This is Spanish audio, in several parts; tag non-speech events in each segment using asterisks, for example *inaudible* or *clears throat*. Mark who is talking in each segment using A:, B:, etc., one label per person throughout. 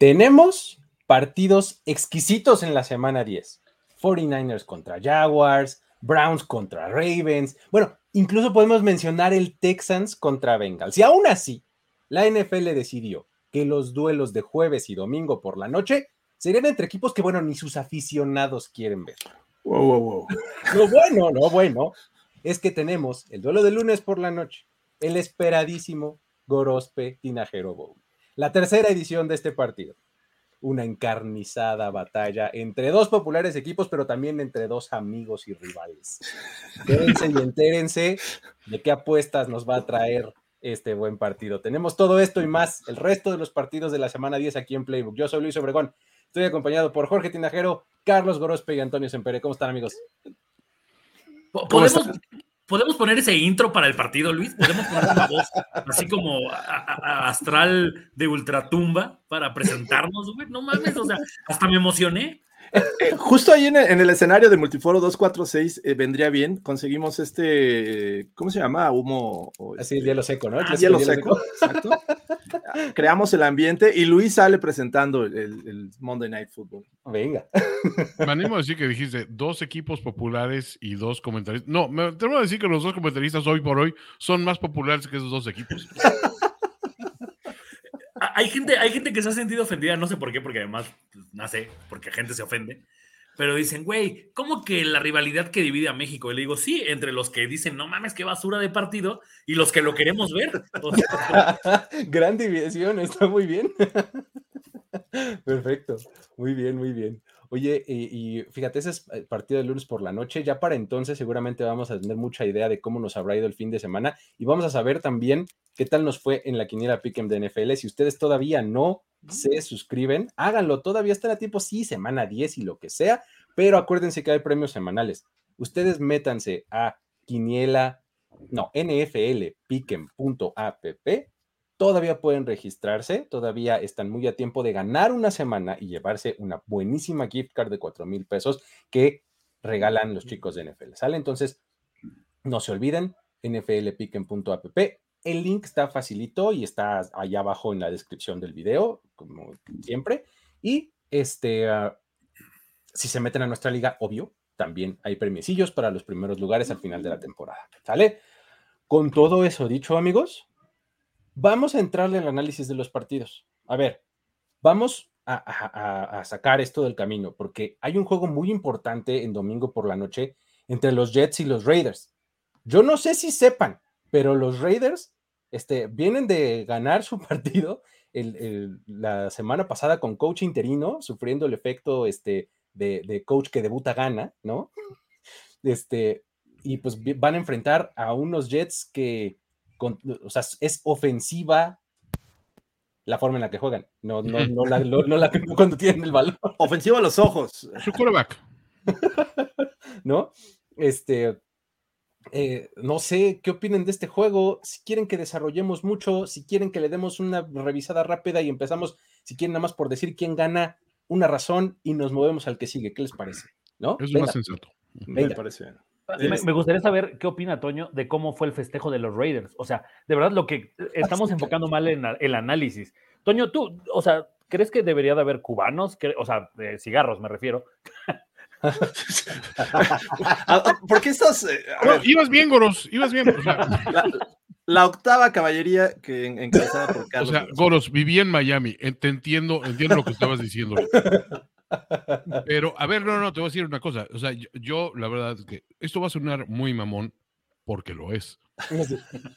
A: Tenemos partidos exquisitos en la semana 10. 49ers contra Jaguars, Browns contra Ravens. Bueno, incluso podemos mencionar el Texans contra Bengals. Y aún así, la NFL decidió que los duelos de jueves y domingo por la noche serían entre equipos que, bueno, ni sus aficionados quieren ver.
B: Wow, wow, wow.
A: Lo bueno, lo bueno, es que tenemos el duelo de lunes por la noche, el esperadísimo Gorospe Tinajero Bowl. La tercera edición de este partido. Una encarnizada batalla entre dos populares equipos, pero también entre dos amigos y rivales. Quédense y entérense de qué apuestas nos va a traer este buen partido. Tenemos todo esto y más, el resto de los partidos de la semana 10 aquí en Playbook. Yo soy Luis Obregón, estoy acompañado por Jorge Tinajero, Carlos Gorospe y Antonio Sempere. ¿Cómo están, amigos?
C: ¿Podemos, ¿Podemos poner ese intro para el partido, Luis? ¿Podemos poner una voz así como a- a- a- astral de ultratumba para presentarnos, güey? No mames, o sea, hasta me emocioné.
B: Eh, justo ahí en el, en el escenario de Multiforo 246 eh, vendría bien. Conseguimos este, eh, ¿cómo se llama? Humo. o
A: Así el
B: este-
A: hielo seco, ¿no? El
B: Ah,
A: clásico
B: hielo seco, exacto. *laughs* Creamos el ambiente y Luis sale presentando el, el Monday Night Football.
A: Venga.
D: Me *laughs* animo a decir que dijiste dos equipos populares y dos comentaristas. No, me atrevo a decir que los dos comentaristas hoy por hoy son más populares que esos dos equipos. *laughs*
C: Hay gente, hay gente que se ha sentido ofendida, no sé por qué, porque además, pues, no sé, porque gente se ofende. Pero dicen, güey, ¿cómo que la rivalidad que divide a México? Y le digo, sí, entre los que dicen, no mames, qué basura de partido, y los que lo queremos ver. *laughs*
A: Gran división, está muy bien. *laughs* Perfecto, muy bien, muy bien. Oye, y, y fíjate, ese es el partido de lunes por la noche. Ya para entonces seguramente vamos a tener mucha idea de cómo nos habrá ido el fin de semana y vamos a saber también qué tal nos fue en la quiniela Pick'em de NFL. Si ustedes todavía no se suscriben, háganlo, todavía están a tiempo, sí, semana 10 y lo que sea, pero acuérdense que hay premios semanales. Ustedes métanse a quiniela, no, nflpick'em.app todavía pueden registrarse, todavía están muy a tiempo de ganar una semana y llevarse una buenísima gift card de 4 mil pesos que regalan los chicos de NFL. ¿Sale? Entonces, no se olviden, nflpicken.app. El link está facilito y está allá abajo en la descripción del video, como siempre. Y este, ah, si se meten a nuestra liga, obvio, también hay premiecillos para los primeros lugares al final de la temporada. ¿Sale? Con todo eso dicho, amigos, vamos a entrarle al análisis de los partidos. A ver, vamos a, sacar esto del camino, porque hay un juego muy importante en domingo por la noche entre los Jets y los Raiders. Yo no sé si sepan, pero los Raiders este, vienen de ganar su *laughs* partido el- el- la semana pasada con coach interino, sufriendo el efecto este, de, de coach que debuta gana, ¿no? Este, y pues van a enfrentar a unos Jets que, con- o sea, es ofensiva la forma en la que juegan, no, no, *laughs* no, la, no- no la cuando tienen el balón,
B: Ofensivo a los ojos.
D: Su quarterback. *laughs*
A: ¿no? Este, eh, no sé qué opinen de este juego, si quieren que desarrollemos mucho, si quieren que le demos una revisada rápida y empezamos, si quieren nada más por decir quién gana, una razón y nos movemos al que sigue, ¿qué les parece? ¿No?
D: Es
A: Venga,
D: más sensato.
B: Me parece bien.
E: Me, me gustaría saber qué opina Toño de cómo fue el festejo de los Raiders. O sea, de verdad lo que estamos enfocando mal en el análisis. Toño, tú, o sea, ¿crees que debería de haber cubanos? Que- O sea, de cigarros me refiero. *laughs*
B: Ah, ah, ¿Por qué estás? eh,
D: No, ibas bien, Goros, ibas bien. o sea, *laughs*
B: la, la octava caballería que en- encabezada por *laughs*
D: O
B: Carlos.
D: sea,
B: González.
D: Goros, viví en Miami. eh, Te entiendo, entiendo lo que estabas diciendo. Pero, a ver, no, no, te voy a decir una cosa. O sea, yo, yo, la verdad es que esto va a sonar muy mamón porque lo es.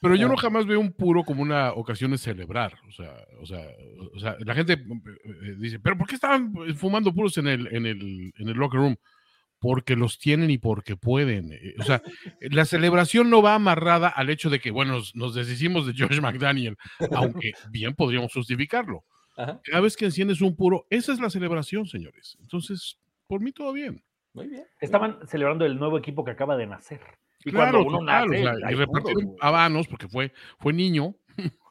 D: Pero yo no jamás veo un puro como una ocasión de celebrar. O sea, o sea, o sea la gente eh, dice, pero ¿por qué estaban fumando puros en el, en el, en el locker room? Porque los tienen y porque pueden. Eh, O sea, la celebración no va amarrada al hecho de que, bueno, nos, nos deshicimos de George McDaniel, aunque *laughs* bien podríamos justificarlo.
A: Ajá,
D: Cada vez que enciendes un puro, esa es la celebración, señores. Entonces, por mí todo bien.
A: muy bien.
E: Estaban celebrando el nuevo equipo que acaba de nacer. Y
D: Claro,
E: cuando uno
D: total, o
E: nace,
D: sea,
E: hay
D: y repartieron habanos porque fue, fue niño.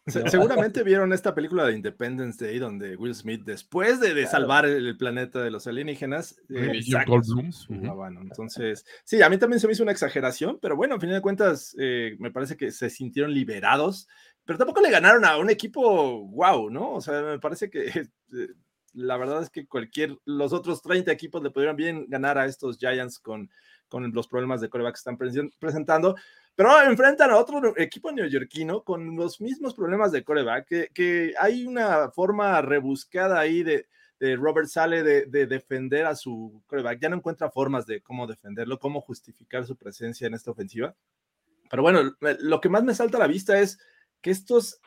B: Se- seguramente vieron esta película de Independence Day donde Will Smith, después de, de salvar el, el planeta de los alienígenas, eh, saca su, habano. Entonces, sí, a mí también se me hizo una exageración, pero bueno, a fin de cuentas, eh, me parece que se sintieron liberados, pero tampoco le ganaron a un equipo wow, ¿no? O sea, me parece que *laughs* eh, la verdad es que cualquier, los otros 30 equipos le pudieran bien ganar a estos Giants con, con los problemas de coreback que están presen- presentando. Pero enfrentan a otro equipo neoyorquino con los mismos problemas de coreback, que, que hay una forma rebuscada ahí de, de Robert Sale de, de defender a su coreback. Ya no encuentra formas de cómo defenderlo, cómo justificar su presencia en esta ofensiva. Pero bueno, lo que más me salta a la vista es que estos,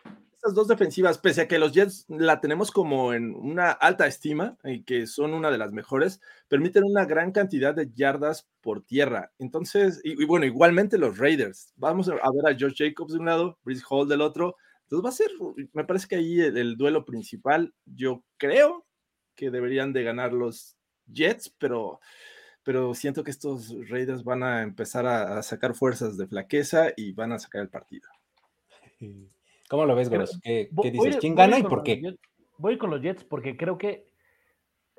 B: estas dos defensivas, pese a que los Jets la tenemos como en una alta estima y que son una de las mejores, permiten una gran cantidad de yardas por tierra. Entonces, y, bueno, igualmente los Raiders. Vamos a ver a Josh Jacobs de un lado, Brice Hall del otro. Entonces va a ser, me parece que ahí el, el duelo principal, yo creo que deberían de ganar los Jets, pero, pero siento que estos Raiders van a empezar a, a sacar fuerzas de flaqueza y van a sacar el partido.
A: ¿Cómo lo ves, Goros? ¿Qué, dices? ¿Quién gana y por qué?
E: Jets- Voy con los Jets porque creo que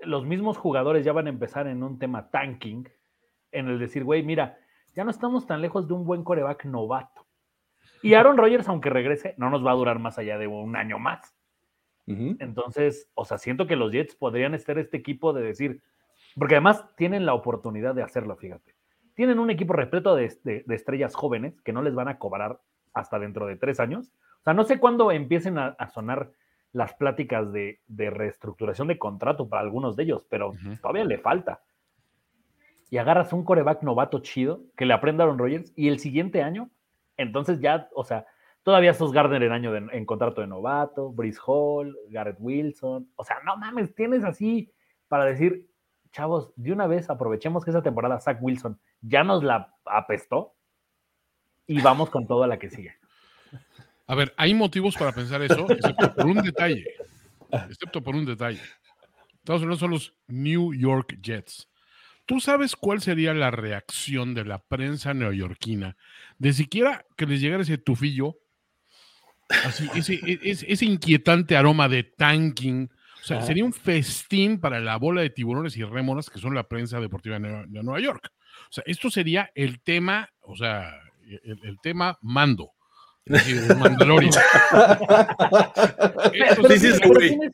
E: los mismos jugadores ya van a empezar en un tema tanking, en el decir, güey, mira, ya no estamos tan lejos de un buen coreback novato. Y Aaron Rodgers, aunque regrese, no nos va a durar más allá de un año más. Entonces, o sea, siento que los Jets podrían estar este equipo de decir, porque además tienen la oportunidad de hacerlo, fíjate. Tienen un equipo repleto de, de- de estrellas jóvenes que no les van a cobrar hasta dentro de tres años. O sea, no sé cuándo empiecen a, a sonar las pláticas de, de reestructuración de contrato para algunos de ellos, pero todavía le falta. Y agarras un coreback novato chido que le aprenda a Aaron Rodgers y el siguiente año, entonces ya, o sea, todavía sos Gardner en año de- en contrato de novato, Brice Hall, Garrett Wilson, o sea, no mames, tienes así para decir, chavos, de una vez aprovechemos que esa temporada Zach Wilson ya nos la apestó y vamos con toda la que sigue.
D: A ver, hay motivos para pensar eso, excepto por un detalle. Excepto por un detalle. Estados Unidos son los New York Jets. ¿Tú sabes cuál sería la reacción de la prensa neoyorquina de siquiera que les llegara ese tufillo? Así, ese, e- ese, ese inquietante aroma de tanking. O sea, sería un festín para la bola de tiburones y rémoras que son la prensa deportiva de Nueva, de Nueva York. O sea, esto sería el tema, o sea, el, el tema mando. El Mandalorian. *laughs*
E: Pero,
B: sí, sí,
E: tienes-
B: sí,
E: pero
B: güey.
E: tienes,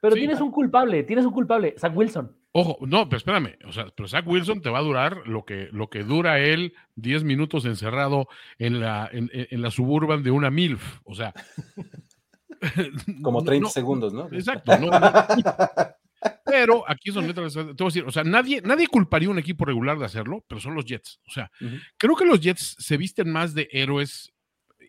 E: pero
D: Sí.
E: tienes un culpable, tienes un culpable, Zach Wilson.
D: Ojo, no, pero espérame, o sea, pero Zach Wilson te va a durar lo que, lo que dura él 10 minutos encerrado en la, en, en- la suburban de una MILF, o sea. *laughs*
A: Como
D: no-
A: 30
D: no,
A: segundos, ¿no?
D: Exacto, no, no. pero aquí es donde te voy a decir, o sea, nadie, nadie culparía a un equipo regular de hacerlo, pero son los Jets, o sea, creo que los Jets se visten más de héroes,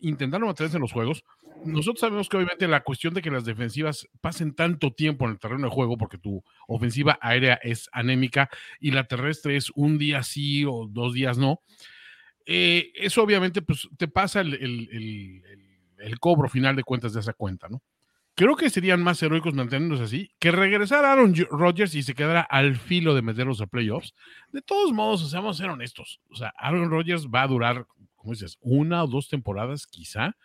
D: intentaron mantenerse en los juegos. Nosotros sabemos que obviamente la cuestión de que las defensivas pasen tanto tiempo en el terreno de juego, porque tu ofensiva aérea es anémica y la terrestre es un día sí o dos días no, eh, eso obviamente pues, te pasa el, el- el- cobro final de cuentas de esa cuenta, ¿no? Creo que serían más heroicos manteniéndose así que regresar a Aaron Rodgers y se quedara al filo de meterlos a playoffs. De todos modos, o sea, a ser honestos. O sea, Aaron Rodgers va a durar, como dices, una o dos temporadas quizá.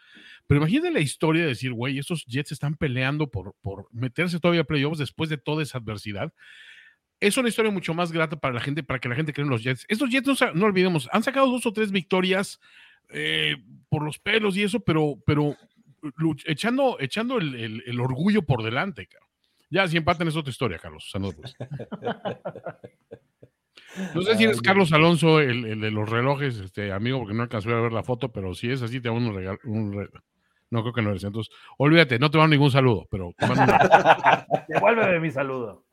D: Pero imagínate la historia de decir, güey, estos Jets están peleando por, por meterse todavía a playoffs después de toda esa adversidad. Es una historia mucho más grata para la gente, para que la gente cree en los Jets. Estos Jets, no, olvidemos, han sacado dos o tres victorias eh, por los pelos y eso, pero, pero echando, echando el, orgullo por delante. cabrón. Ya, si empatan es otra historia, Carlos. Saludos. *laughs* No sé si eres Carlos Alonso, el, el de los relojes, este amigo, porque no alcanzó a ver la foto, pero si es así, te hago un regalo. un re- No, creo que no eres. Entonces, olvídate, no te mando ningún saludo, pero te mando un- *laughs*
E: Devuélveme mi saludo.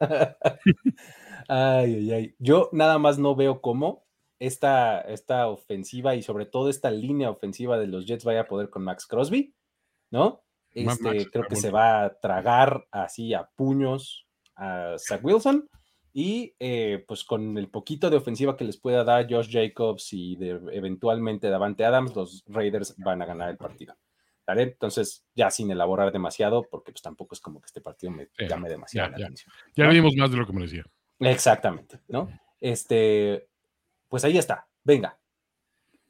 A: Ay, ay, ay. Yo nada más no veo cómo esta, esta ofensiva y sobre todo esta línea ofensiva de los Jets vaya a poder con Max Crosby, ¿no? Este, creo que
D: bueno.
A: se va a tragar así a puños a Zach Wilson y eh, pues con el poquito de ofensiva que les pueda dar Josh Jacobs y de, eventualmente Davante Adams, los Raiders van a ganar el partido. ¿Vale? Entonces, ya sin elaborar demasiado, porque pues tampoco es como que este partido me
D: Sí,
A: llame demasiado
D: ya,
A: la
D: ya.
A: atención.
D: Ya dimos más de lo que merecía.
A: Exactamente, ¿no? Este, pues ahí está. Venga.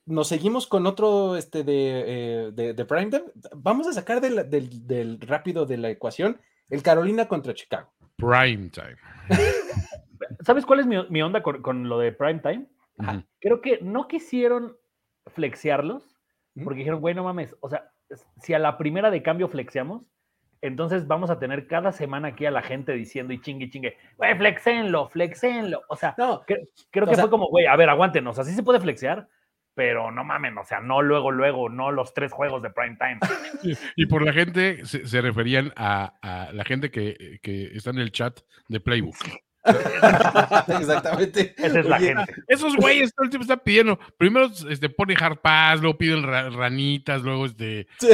A: Nos seguimos con otro este de, eh, de, de Primetime. Vamos a sacar del, del- del rápido de la ecuación el Carolina contra Chicago.
D: Prime time. *laughs*
E: ¿Sabes cuál es mi, mi onda con, con lo de prime time? Creo que no quisieron flexiarlos
A: Ujú.
E: porque dijeron, güey, no mames, o sea, si a la primera de cambio flexiamos, entonces vamos a tener cada semana aquí a la gente diciendo y chingue, chingue, güey, flexenlo, flexenlo. O sea,
A: No,
E: creo
A: o
E: que
A: sea-
E: fue como, güey, a ver, aguántenos, así se puede flexear, pero no mamen, o sea, no luego, luego, no los tres juegos de prime time.
D: Y por la gente se, se referían a, a la gente que, que está en el chat de Playbook. *laughs*
A: exactamente.
E: Esa es la
A: Oye,
E: gente.
D: Esos güeyes todo el tiempo están pidiendo. Primero este, pone hard pass, luego piden ra- ranitas, luego este.
A: sí.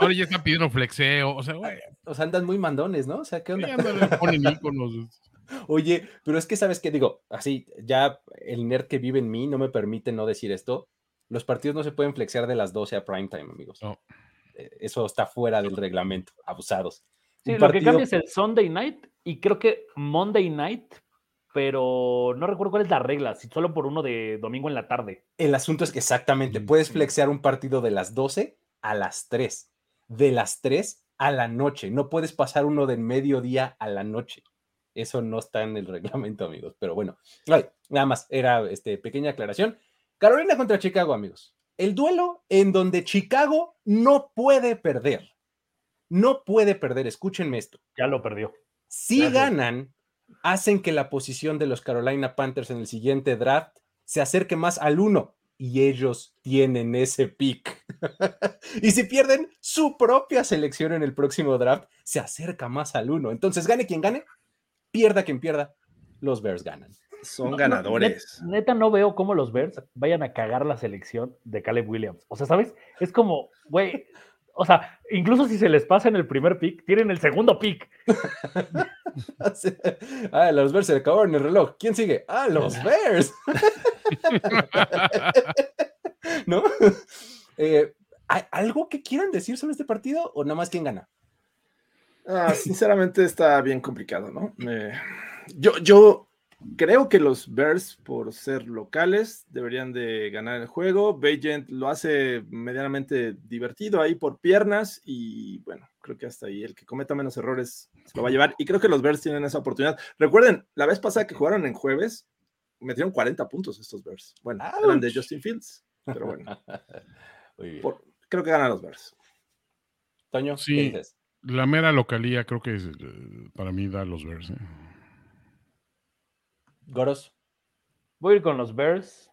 D: Ahora ya están pidiendo flexeo. O sea, güey.
A: O sea, andan muy mandones, ¿no? O sea, ¿qué onda?
D: ponen íconos.
A: Oye, pero es que sabes qué digo, así, ya el nerd que vive en mí no me permite no decir esto. Los partidos no se pueden flexear de las 12 a prime time, amigos.
D: No.
A: Eh, Eso está fuera del reglamento, abusados.
E: Sí,
A: Un
E: lo que cambia es el Sunday night y creo que Monday night, pero no recuerdo cuál es la regla, si solo por uno de domingo en la tarde.
A: El asunto es que exactamente, puedes flexear un partido de las 12 a las 3, de las 3 a la noche. No puedes pasar uno del mediodía a la noche. Eso no está en el reglamento, amigos. Pero bueno, nada más, era este, pequeña aclaración. Carolina contra Chicago, amigos. El duelo en donde Chicago no puede perder. No puede perder, escúchenme esto.
E: Ya lo perdió.
A: Si
E: Gracias.
A: ganan, hacen que la posición de los Carolina Panthers en el siguiente draft se acerque más al 1 y ellos tienen ese pick. *laughs* y si pierden, su propia selección en el próximo draft se acerca más al 1. Entonces, gane quien gane, pierda quien pierda, los Bears ganan.
B: Son
E: No, no,
B: ganadores.
E: net- neta, no veo cómo los Bears vayan a cagar la selección de Caleb Williams. O sea, ¿sabes? Es como, güey, o sea, incluso si se les pasa en el primer pick, tienen el segundo pick. *laughs*
A: ah, los Bears se le acabaron el reloj. ¿Quién sigue? Ah, los Bears. *laughs* ¿No? Eh, ¿hay ¿Algo que quieran decir sobre este partido o nada más quién gana?
B: Ah, sinceramente está bien complicado, ¿no? Eh, yo, yo creo que los Bears, por ser locales, deberían de ganar el juego. Bagent lo hace medianamente divertido ahí por piernas y bueno, creo que hasta ahí el que cometa menos errores se lo va a llevar. Y creo que los Bears tienen esa oportunidad. Recuerden, la vez pasada que jugaron en jueves, metieron 40 puntos estos Bears. Bueno, eran de
A: ¡Auch!
B: Justin Fields, pero bueno, *laughs*
A: Muy bien.
B: por- creo que ganan los Bears.
A: Toño,
D: Sí.
A: ¿qué dices?
D: La mera localía creo que es, eh, para mí da los Bears. ¿eh?
A: Goros.
E: Voy a ir con los Bears,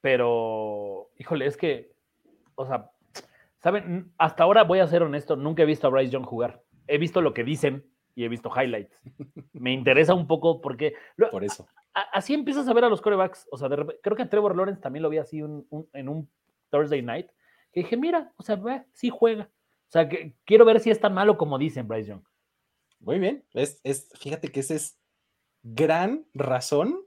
E: pero, híjole, es que, o sea, ¿saben? Hasta ahora voy a ser honesto, nunca he visto a Bryce Young jugar. He visto lo que dicen y he visto highlights. Me interesa un poco porque
A: Por eso.
E: a- así empiezas a ver a los corebacks. O sea, de repente- creo que a Trevor Lawrence también lo vi así un- un- en un Thursday night. Que dije, mira, o sea, ve, sí juega. O sea, que quiero ver si es tan malo como dicen Bryce Young.
A: Muy bien. Es, es, fíjate que esa es gran razón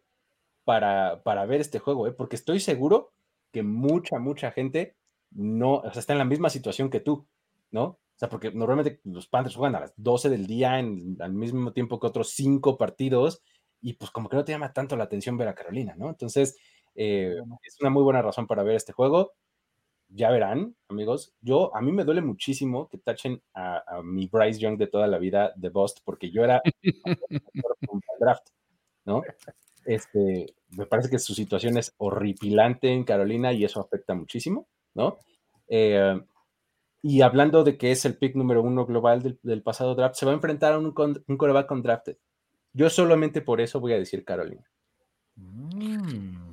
A: para, para ver este juego, ¿eh? porque estoy seguro que mucha, mucha gente no, o sea, está en la misma situación que tú, ¿no? O sea, porque normalmente los Panthers juegan a las 12 del día en, al mismo tiempo que otros cinco partidos y pues como que no te llama tanto la atención ver a Carolina, ¿no? Entonces, eh, es una muy buena razón para ver este juego. Ya verán, amigos. Yo, a mí me duele muchísimo que tachen a, a mi Bryce Young de toda la vida de Bust, porque yo era *laughs* un draft, ¿no? Este, me parece que su situación es horripilante en Carolina y eso afecta muchísimo, ¿no? Eh, y hablando de que es el pick número uno global del, del pasado draft, se va a enfrentar a un, con- un coreback undrafted. Yo solamente por eso voy a decir Carolina.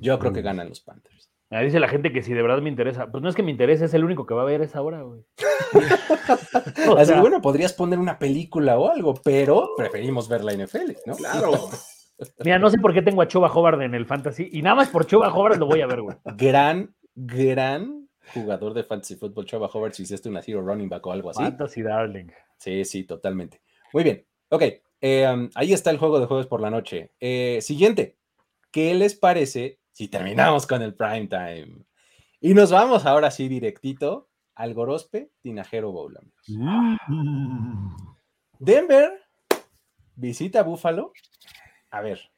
A: Yo creo que
D: Mm.
A: ganan los Panthers.
E: Ah, dice la gente que si de verdad me interesa. Pues no es que me interese, es el único que va a ver esa hora, güey. *laughs* O
A: Así,
E: sea,
A: bueno, podrías poner una película o algo, pero preferimos ver la NFL, ¿no?
B: Claro. *laughs*
E: Mira, no sé por qué tengo a Chuba Hobart en el fantasy y nada más por Chuba Hobart lo voy a ver, güey.
A: Gran, gran jugador de fantasy football, Chava Howard, si hiciste una hero running back o algo así.
E: Fantasy Darling.
A: Sí, sí, totalmente. Muy bien. Ok, eh, um, ahí está el juego de jueves por la noche. Eh, siguiente, ¿qué les parece si terminamos con el prime time? Y nos vamos ahora sí directito al Gorospe Tinajero Bowl, amigos. Denver visita Buffalo. A ver,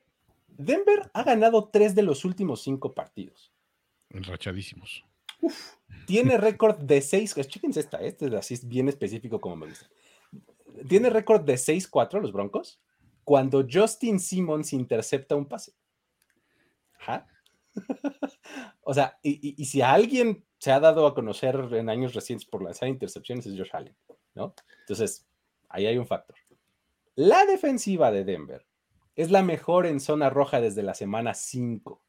A: Denver ha ganado tres de los últimos cinco partidos.
D: Enrachadísimos.
A: Tiene récord de seis. Chéquense esta, este es así bien específico como me gusta. Tiene récord de 6-4 los Broncos cuando Justin Simmons intercepta un pase. Ajá. *laughs* o sea, y, y, y, si alguien se ha dado a conocer en años recientes por lanzar intercepciones es Josh Allen, ¿no? Entonces, ahí hay un factor. La defensiva de Denver es la mejor en zona roja desde la semana 5.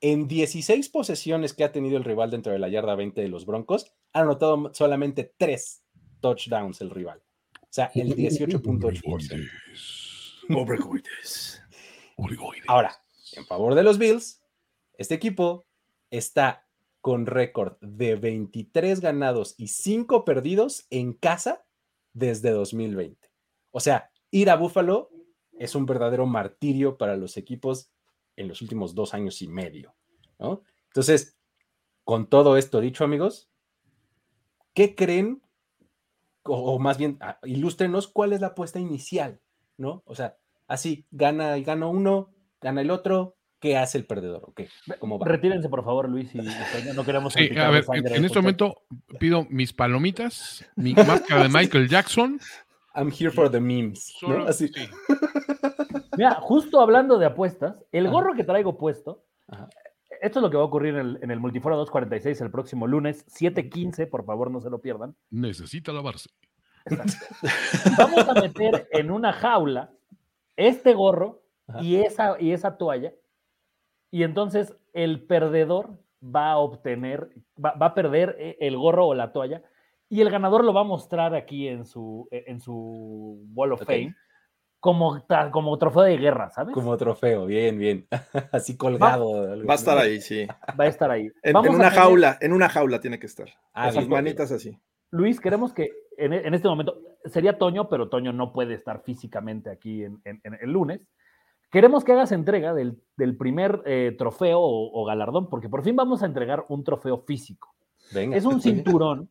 A: En 16 posesiones que ha tenido el rival dentro de la yarda 20 de los Broncos, ha anotado solamente 3 touchdowns el rival. O sea, el *laughs* 18.8%. Ahora, en favor de los Bills, este equipo está con récord de 23 ganados y 5 perdidos en casa desde 2020. O sea, ir a Buffalo es un verdadero martirio para los equipos en los últimos dos años y medio. Entonces, con todo esto dicho, amigos, ¿qué creen? O, o más bien, ah, ilústrenos cuál es la apuesta inicial, ¿no? O sea, así, gana, gana uno, gana el otro, ¿qué hace el perdedor? ¿Okay? ¿Cómo va?
E: Retírense, por favor, Luis, y no queremos.
D: Sí, a ver, en, en este momento pido mis palomitas, mi máscara de *laughs* Michael Jackson.
A: I'm here for the memes.
D: Solo,
A: ¿no? Así.
D: sí. *laughs*
E: Mira, justo hablando de apuestas, el
A: Ajá.
E: gorro que traigo puesto,
A: Ajá.
E: esto es lo que va a ocurrir en el, en el Multiforo 246 el próximo lunes, 7:15, por favor, no se lo pierdan.
D: Necesita lavarse.
E: Vamos a meter en una jaula este gorro
A: Ajá.
E: y esa, y esa toalla, y entonces el perdedor va a obtener, va, va a perder eh, el gorro o la toalla, y el ganador lo va a mostrar aquí en su, eh, en su Wall of
A: Ok.
E: Fame como, como trofeo de guerra, ¿sabes?
A: Como trofeo, bien, bien. *laughs* Así colgado. algo
B: Va a estar
A: ¿no?
B: ahí, sí.
E: Va a estar ahí.
B: En,
E: Vamos
B: en
E: a
B: una
E: tener-
B: jaula, en una jaula tiene que estar.
A: Ah, bien,
B: manitas así.
E: Luis, queremos que en, en este momento, sería Toño, pero Toño no puede estar físicamente aquí en, en- en el lunes. Queremos que hagas entrega del, del primer eh, trofeo o, o galardón, porque por fin vamos a entregar un trofeo físico.
A: Venga.
E: Es un *laughs* cinturón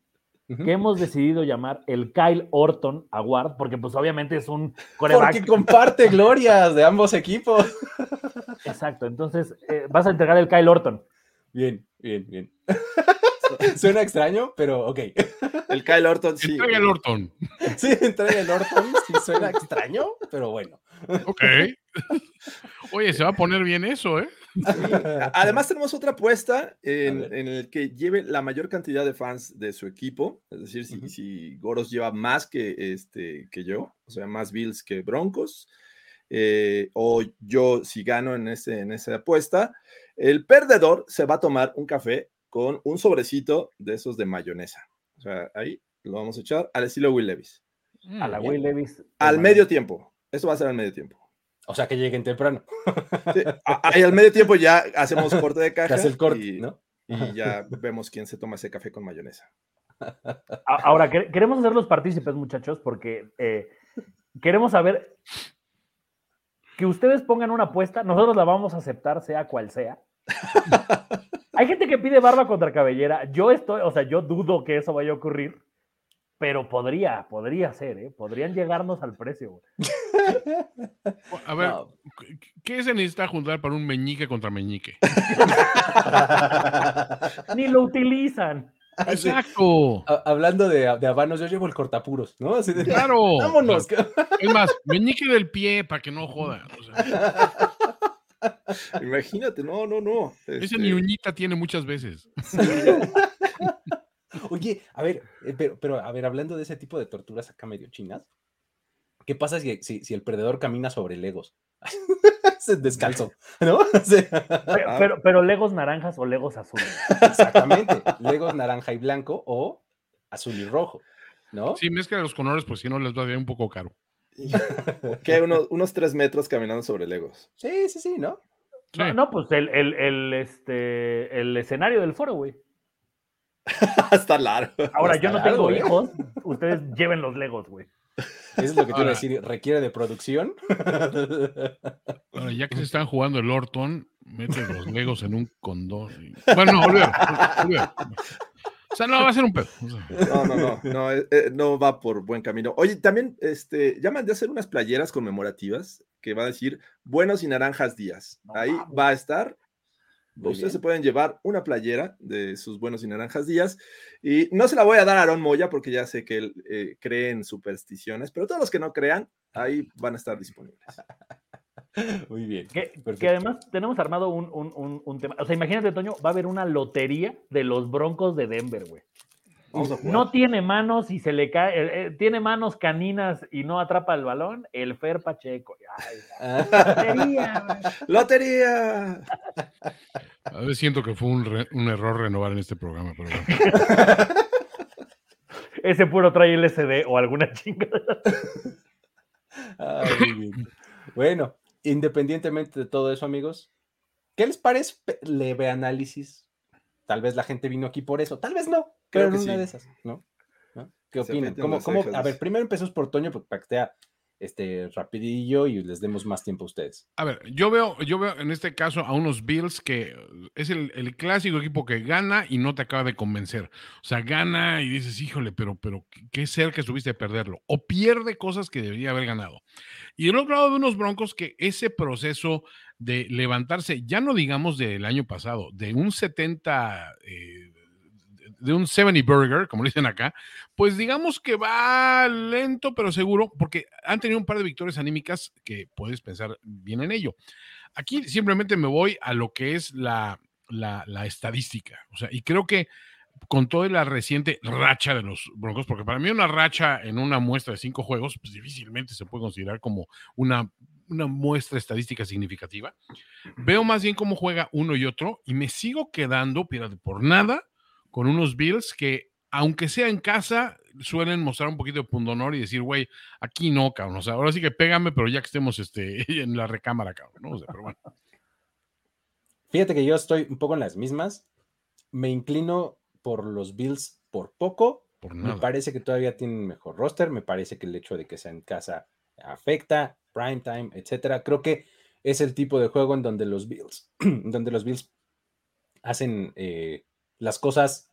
E: que hemos decidido llamar el Kyle Orton Award, porque pues obviamente es un
A: Porque
E: coreback.
A: comparte glorias de ambos equipos. *laughs*
E: Exacto, entonces eh, vas a entregar el Kyle Orton.
A: Bien, bien, bien. *laughs* Suena extraño, pero ok.
B: El Kyle Orton, sí.
D: traiga el Orton.
A: Sí, entrega el Orton, sí suena extraño, pero bueno.
D: Ok. Oye, se va a poner bien eso, ¿eh?
B: Además, tenemos otra apuesta en, en el que lleve la mayor cantidad de fans de su equipo. Es decir, si, Goros lleva más que, este, que yo, o sea, más Bills que Broncos, eh, o yo si gano en, ese, en esa apuesta, el perdedor se va a tomar un café con un sobrecito de esos de mayonesa. O sea, ahí lo vamos a echar al estilo Will Levis.
E: A la
A: bien.
E: Will Levis.
B: Al medio tiempo. Eso va a ser al medio tiempo.
A: O sea, que lleguen temprano.
B: Sí, ahí al medio tiempo ya hacemos corte de *laughs* caja.
A: hace el corte,
B: y-
A: ¿no?
B: y ya vemos quién se toma ese café con mayonesa.
E: A- Ahora, quere- queremos hacerlos partícipes, muchachos, porque eh, queremos saber que ustedes pongan una apuesta, nosotros la vamos a aceptar, sea cual sea. *laughs* Hay gente que pide barba contra cabellera. Yo estoy, o sea, yo dudo que eso vaya a ocurrir, pero podría, podría ser, ¿eh? Podrían llegarnos al precio. güey.
D: A ver,
A: No.
D: ¿qué- ¿qué se necesita juntar para un meñique contra meñique? *laughs*
E: Ni lo utilizan.
D: Exacto.
A: ha- Hablando de, de habanos, yo llevo el cortapuros, ¿no? Así de,
D: Claro.
A: vámonos.
D: Es más, meñique del pie para que no joda. O sea,
B: Imagínate, no, no, no.
D: ese
B: este,
D: ni uñita tiene muchas veces.
A: Oye, a ver, eh, pero, pero, a ver, hablando de ese tipo de torturas acá medio chinas, ¿qué pasa si, si, si el perdedor camina sobre legos? *laughs* Se descalzo, ¿no? *laughs* Sea,
E: Pero, pero, pero Legos naranjas o Legos azules.
A: exactamente. Legos naranja y blanco o azul y rojo, ¿no?
D: Sí, mezcla los colores, pues si no les va a ver un poco caro. *laughs*
B: ¿Qué? Unos, unos tres metros caminando sobre Legos.
A: Sí, sí, sí, ¿no?
D: Sí.
E: No, no, pues el, el, el, este, el escenario del foro, güey. *laughs*
B: Está largo.
E: Ahora,
A: Está
E: yo no
A: largo,
E: tengo
A: ¿eh?
E: hijos, ustedes lleven los Legos, güey.
A: Eso es lo que te iba a decir. ¿Requiere de producción? *laughs*
D: Ahora, ya que se están jugando el Orton, mete los legos en un condón. y- Bueno, no. O sea, no, va a ser un pedo. o sea.
B: No, no, no, no, eh, eh, no va por buen camino. Oye, también, este, ya mandé a hacer unas playeras conmemorativas que va a decir buenos y naranjas días.
E: No
B: Ahí va a estar.
A: Muy
B: Ustedes se pueden llevar una playera de sus buenos y naranjas días. Y no se la voy a dar a Aaron Moya porque ya sé que él eh, cree en supersticiones, pero todos los que no crean, ahí van a estar disponibles. *laughs*
A: Muy bien.
E: Que, que además tenemos armado un, un, un, un tema. O sea, imagínate, Toño, va a haber una lotería de los Broncos de Denver, güey.
B: Vamos a jugar.
E: No tiene manos y se le cae, eh, eh, tiene manos caninas y no atrapa el balón, el Fer Pacheco. Ay,
A: Ah,
E: lotería. *laughs*
B: ¡Lotería!
D: A veces siento que fue un, re- un error renovar en este programa, pero bueno. *laughs*
E: Ese puro trae LSD o alguna chingada.
A: ay. Bueno, independientemente de todo eso, amigos, ¿qué les parece leve análisis? Tal vez la gente vino aquí por eso, tal vez no,
B: Creo
A: pero
B: que
A: en una
B: sí.
A: de esas, ¿no? ¿No? ¿Qué opinan?
B: meten
A: ¿Cómo,
B: las
A: cómo-
B: cejas.
A: a ver, primero empezamos por Toño, porque para que sea este, rapidillo y les demos más tiempo a ustedes.
D: A ver, yo veo, yo veo en este caso a unos Bills que es el, el clásico equipo que gana y no te acaba de convencer. O sea, gana y dices, híjole, pero, pero qué cerca estuviste de perderlo. O pierde cosas que debería haber ganado. Y del otro lado de unos Broncos que ese proceso de levantarse, ya no digamos del año pasado, de un 70, eh, de un 70 burger, como le dicen acá, pues digamos que va lento pero seguro, porque han tenido un par de victorias anímicas que puedes pensar bien en ello. Aquí simplemente me voy a lo que es la, la, la estadística. O sea, y creo que con toda la reciente racha de los Broncos, porque para mí una racha en una muestra de cinco juegos, pues difícilmente se puede considerar como una, una muestra estadística significativa. Veo más bien cómo juega uno y otro y me sigo quedando, fíjate, por nada, con unos Bills que, aunque sea en casa, suelen mostrar un poquito de pundonor y decir, güey, aquí no, cabrón. O sea, ahora sí que pégame, pero ya que estemos este, *laughs* en la recámara, cabrón. ¿no? O sea, pero bueno. *laughs*
A: Fíjate que yo estoy un poco en las mismas. Me inclino por los Bills por poco.
D: Por
A: Me
D: nada.
A: parece que todavía tienen mejor roster. Me parece que el hecho de que sea en casa afecta, prime time, etcétera. Creo que es el tipo de juego en donde los Bills, *clears throat* donde los Bills hacen eh, las cosas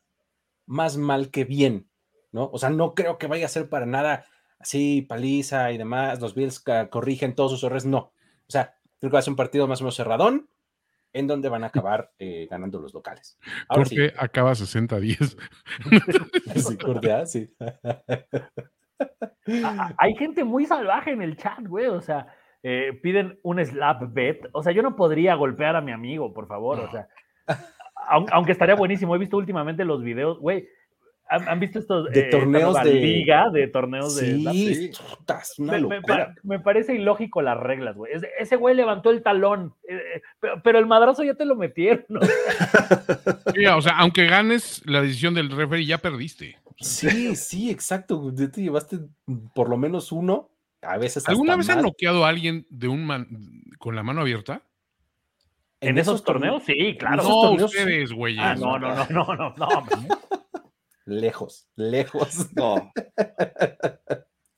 A: más mal que bien, ¿no? O sea, no creo que vaya a ser para nada así paliza y demás. Los Bills corrigen todos sus errores, no. O sea, creo que va a ser un partido más o menos cerradón en donde van a acabar eh, ganando los locales. Ahora sí,
D: acaba 60-10. *laughs*
A: sí, corte *laughs* A, sí.
E: Hay gente muy salvaje en el chat, güey. O sea, eh, piden un slap bet. O sea, yo no podría golpear a mi amigo, por favor. O
D: No.
E: sea, aun- *laughs* aunque estaría buenísimo. He visto últimamente los videos, güey. ¿Han, han visto estos
A: De
E: esta
A: torneos de-
E: liga de torneos de?
A: Sí, una
E: Me,
A: locura.
E: me parece ilógico las reglas, güey. Ese- Ese güey levantó el talón, eh, eh, pero, pero el madrazo ya te lo metieron. ¿no? *laughs*
D: Sí, o sea, aunque ganes la decisión del referee, ya perdiste.
A: Sí, sí, exacto. Ya te llevaste por lo menos uno, a veces
D: ¿Alguna vez han
A: más.
D: noqueado a alguien de un man con la mano abierta?
E: En, esos torneos, sí, claro.
D: no,
A: torneos,
D: ustedes, güey.
E: Ah, no, no, no, no, no, no.
A: Lejos, lejos. *laughs*
B: No.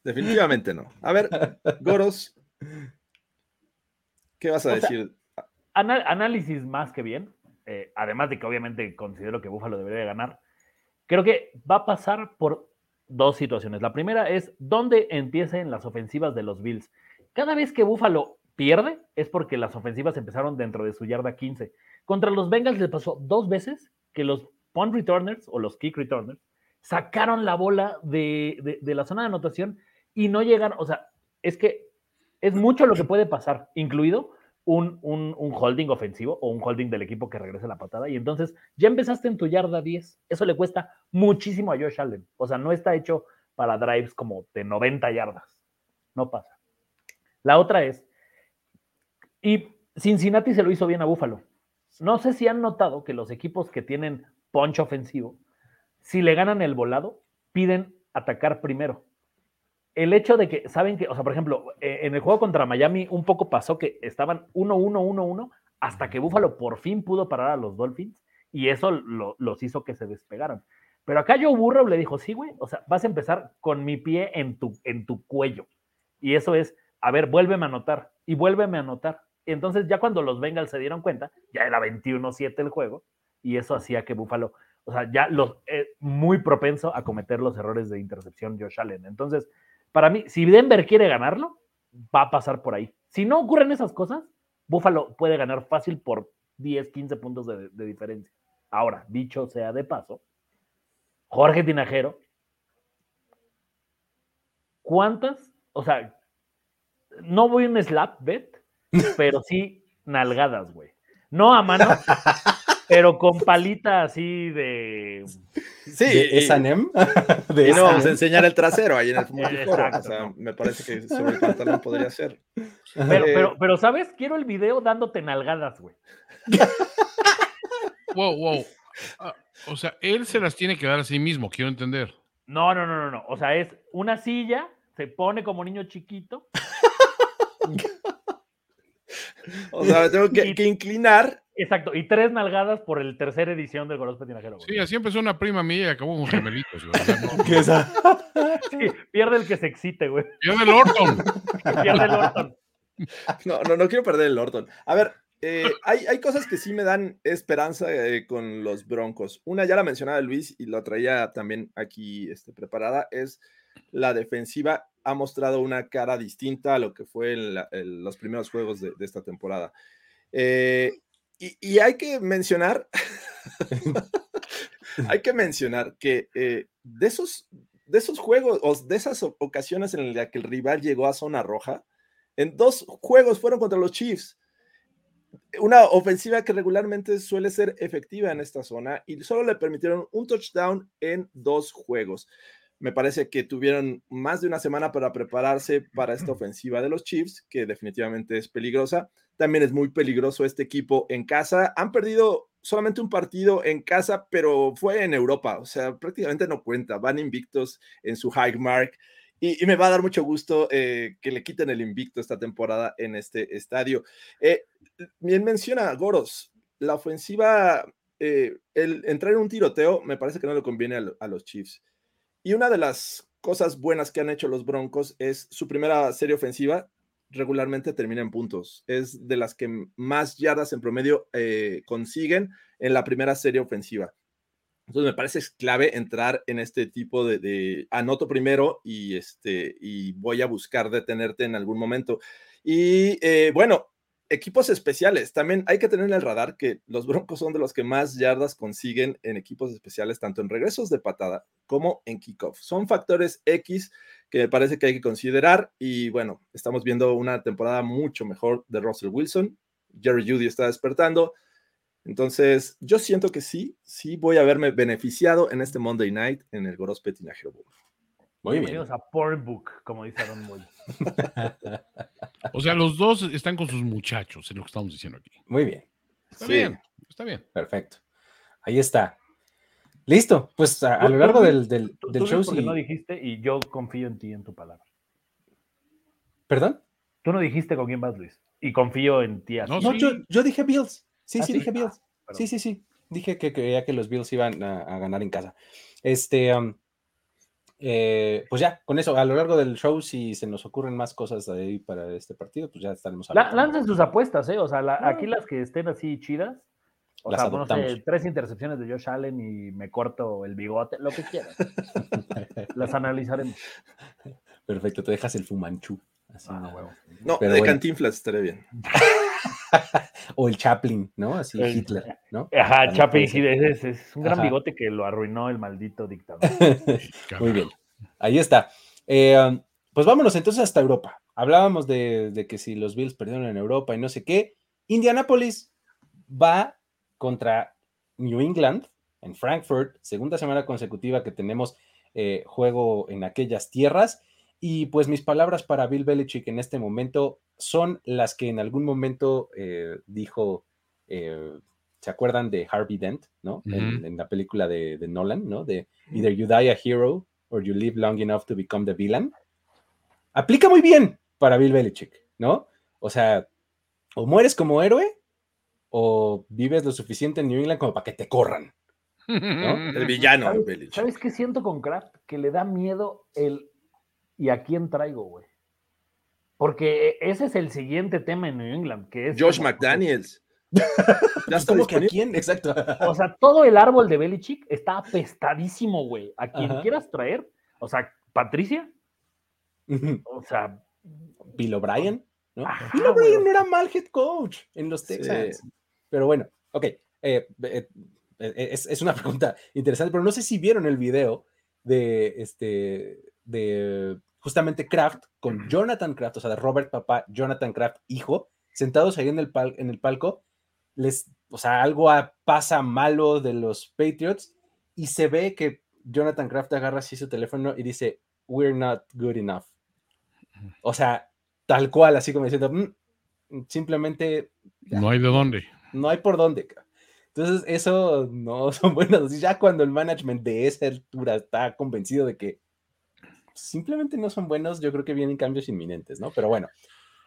B: Definitivamente no. A ver, Goros, ¿qué vas a
E: O sea,
B: decir?
E: Análisis más que bien, eh, además de que obviamente considero que Búfalo debería de ganar, creo que va a pasar por dos situaciones. La primera es dónde empiecen las ofensivas de los Bills. Cada vez que Búfalo pierde es porque las ofensivas empezaron dentro de su yarda 15. Contra los Bengals le pasó dos veces que los punt returners o los kick returners sacaron la bola de, de- la zona de anotación y no llegaron, o sea, es que es mucho lo que puede pasar, incluido un, un, un holding ofensivo o un holding del equipo que regrese la patada. Y entonces ya empezaste en tu yarda 10. Eso le cuesta muchísimo a Josh Allen. O sea, no está hecho para drives como de 90 yardas. No pasa. La otra es, y Cincinnati se lo hizo bien a Buffalo. No sé si han notado que los equipos que tienen punch ofensivo, si le ganan el volado, piden atacar primero. El hecho de que, saben que, o sea, por ejemplo, eh, en el juego contra Miami un poco pasó que estaban 1-1-1-1 hasta que Buffalo por fin pudo parar a los Dolphins y eso lo- los hizo que se despegaran. Pero acá Joe Burrow le dijo, sí, güey, o sea, vas a empezar con mi pie en tu, en tu cuello. Y eso es, a ver, vuélveme a anotar y vuélveme a anotar. Entonces ya cuando los Bengals se dieron cuenta, ya era 21-7 el juego y eso hacía que Buffalo, o sea, ya los, eh, muy propenso a cometer los errores de intercepción Josh Allen. Entonces, para mí, si Denver quiere ganarlo, va a pasar por ahí. Si no ocurren esas cosas, Buffalo puede ganar fácil por 10, 15 puntos de, de diferencia. Ahora, dicho sea de paso, Jorge Tinajero, ¿cuántas? O sea, no voy a un slap bet, pero sí nalgadas, güey. No a mano, *laughs* pero con palita así de.
B: Sí,
A: de
B: y-
A: S&M. *laughs* *laughs*
B: Y
A: De
B: no vamos a enseñar el trasero ahí en el multiforo.
E: Exacto,
B: O sea,
E: no.
B: me parece que sobre el pantalón podría ser.
E: Pero,
B: Eh,
E: pero, pero, ¿sabes? Quiero el video dándote nalgadas, güey.
D: Wow, wow. Ah, o sea, él se las tiene que dar a sí mismo, quiero entender.
E: No, no, no, no, no. O sea, es una silla, se pone como niño chiquito. *laughs*
B: O sea, me tengo que,
E: Y-
B: que inclinar.
E: Exacto, y tres nalgadas por el tercera edición del Gorospe Tinajero. güey.
D: Sí, así empezó una prima mía y acabó con gemelitos. güey. *laughs*
E: Sí, pierde el que se excite, güey.
D: pierde el Orton. *laughs*
E: Pierde el Orton.
B: No, no, no quiero perder el Orton. A ver, eh, hay, hay cosas que sí me dan esperanza eh, con los Broncos. Una ya la mencionaba Luis y la traía también aquí este, preparada, es la defensiva ha mostrado una cara distinta a lo que fue en, la- en los primeros juegos de, de esta temporada. Eh, y, y hay que mencionar, *laughs* *laughs* hay que mencionar que eh, de, esos, de esos juegos o de esas ocasiones en las que el rival llegó a zona roja, en dos juegos fueron contra los Chiefs. Una ofensiva que regularmente suele ser efectiva en esta zona y solo le permitieron un touchdown en dos juegos. Me parece que tuvieron más de una semana para prepararse para esta ofensiva de los Chiefs, que definitivamente es peligrosa. También es muy peligroso este equipo en casa. Han perdido solamente un partido en casa, pero fue en Europa, o sea, prácticamente no cuenta. Van invictos en su high mark. Y, me va a dar mucho gusto eh, que le quiten el invicto esta temporada en este estadio. Eh, bien menciona Goros, la ofensiva, eh, el entrar en un tiroteo me parece que no le conviene a los Chiefs. Y una de las cosas buenas que han hecho los Broncos es su primera serie ofensiva regularmente termina en puntos. Es de las que más yardas en promedio eh, consiguen en la primera serie ofensiva. Entonces me parece clave entrar en este tipo de, de anoto primero y, este, y voy a buscar detenerte en algún momento. Y eh, bueno, equipos especiales. También hay que tener en el radar que los Broncos son de los que más yardas consiguen en equipos especiales, tanto en regresos de patada como en kickoff. Son factores X que me parece que hay que considerar. Y bueno, estamos viendo una temporada mucho mejor de Russell Wilson. Jerry Judy está despertando. Entonces, yo siento que sí, sí voy a verme beneficiado en este Monday Night en el Gorospe Tinajero Bowl.
A: Muy bien.
E: Bienvenidos a Porn Book, como dice Aaron Boyle. *laughs*
D: O sea, los dos están con sus muchachos, es lo que estamos diciendo aquí.
A: Muy bien.
D: Está
B: Sí.
D: bien, está bien.
A: Perfecto. Ahí está. Listo. Pues a, lo largo del, del,
E: Tú,
A: del
E: tú
A: show. sí-
E: no dijiste y yo confío en ti, en tu palabra.
A: ¿Perdón?
E: Tú no dijiste con quién vas, Luis. Y confío en ti. así.
D: No,
A: No,
D: sí.
A: yo, yo dije Bills. Sí,
E: ¿Ah,
A: sí,
E: sí?
A: dije Bills.
E: Perdón.
A: Sí, sí, sí. Dije que creía que los Bills iban a, a ganar en casa. Este, um, eh, pues ya, con eso, a lo largo del show, si se nos ocurren más cosas de ahí para este partido, pues ya estaremos
E: La-
A: hablando.
E: lancen sus apuestas, ¿eh? O sea, la- aquí las que estén así chidas. O
A: Las
E: sea, no sé, tres intercepciones de Josh Allen y me corto el bigote, lo que quieran. *laughs* las analizaremos.
A: Perfecto, te dejas el fumanchú. así
E: Ah.
B: No,
A: Pero
B: de
A: bueno.
B: Cantinflas estaría bien. *laughs* *laughs*
A: O el Chaplin, ¿no? Así
E: El-
A: Hitler, ¿no?
E: Ajá,
A: También puede
E: sí, es, un gran
A: Ajá.
E: bigote que lo arruinó el maldito dictador. *laughs*
A: Muy bien. Ahí está. Eh, um, pues vámonos entonces hasta Europa. Hablábamos de, de que si los Bills perdieron en Europa y no sé qué. Indianapolis va contra New England en Frankfurt, segunda semana consecutiva que tenemos eh, juego en aquellas tierras. Y pues mis palabras para Bill Belichick en este momento son las que en algún momento eh, dijo, eh, ¿se acuerdan de Harvey Dent, ¿no? En, la película de, de Nolan, ¿no? De Either you die a hero or you live long enough to become the villain. Aplica muy bien para Bill Belichick, ¿no? O sea, o mueres como héroe o vives lo suficiente en New England como para que te corran. *laughs*
B: El villano,
E: ¿Sabes,
B: Belichick.
E: ¿Sabes qué siento con Kraft? Que le da miedo el ¿y a quién traigo, güey? Porque ese es el siguiente tema en New England, que es...
B: Josh
E: como-
B: McDaniels. *laughs* ya está
A: ¿Cómo que a quién? Exacto.
E: O sea, todo el árbol de Belichick está apestadísimo, güey. A quien
A: Ajá.
E: quieras traer, o sea, Patricia, o sea,
A: Bill O'Brien, ¿no?
E: Ajá,
A: Bill O'Brien era mal head coach en los
B: Sí.
A: Texans. Pero bueno, ok. eh, eh, eh, es, es una pregunta interesante, pero no sé si vieron el video de este de justamente Kraft con Jonathan Kraft, o sea, de Robert Papá, Jonathan Kraft, hijo, sentados ahí en el, pal- en el palco. Les, o sea, algo a- pasa malo de los Patriots y se ve que Jonathan Kraft agarra así su teléfono y dice, We're not good enough. O sea, tal cual, así como diciendo, "Mm, simplemente
D: No hay de dónde.
A: no hay por dónde. ca". Entonces, eso no *laughs* son buenas. Ya cuando el management de esa altura está convencido de que simplemente no son buenos, yo creo que vienen cambios inminentes, ¿no? Pero bueno,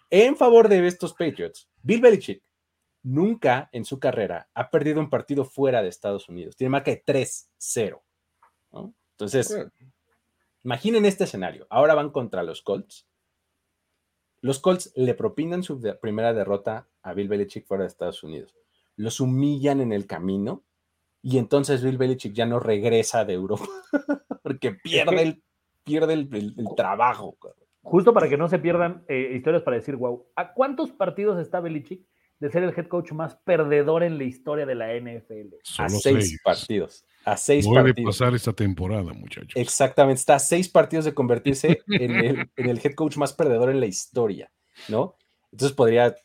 A: en favor de estos Patriots, Bill Belichick nunca en su carrera ha perdido un partido fuera de Estados Unidos. Tiene marca de 3-0. ¿no? Entonces,
B: Bueno,
A: Imaginen este escenario. Ahora van contra los Colts. Los Colts le propinan su de- primera derrota a Bill Belichick fuera de Estados Unidos. Los humillan en el camino y entonces Bill Belichick ya no regresa de Europa *laughs* porque pierde el, *laughs* pierde el, el- el trabajo.
E: justo para que no se pierdan eh, historias para decir, wow, ¿a cuántos partidos está Belichick de ser el head coach más perdedor en la historia de la NFL?
A: A seis
D: seis.
A: partidos. A seis
D: Puede
A: partidos.
D: pasar esta temporada, muchachos.
A: Exactamente, está a seis partidos de convertirse en el, en el head coach más perdedor en la historia, ¿no? Entonces podría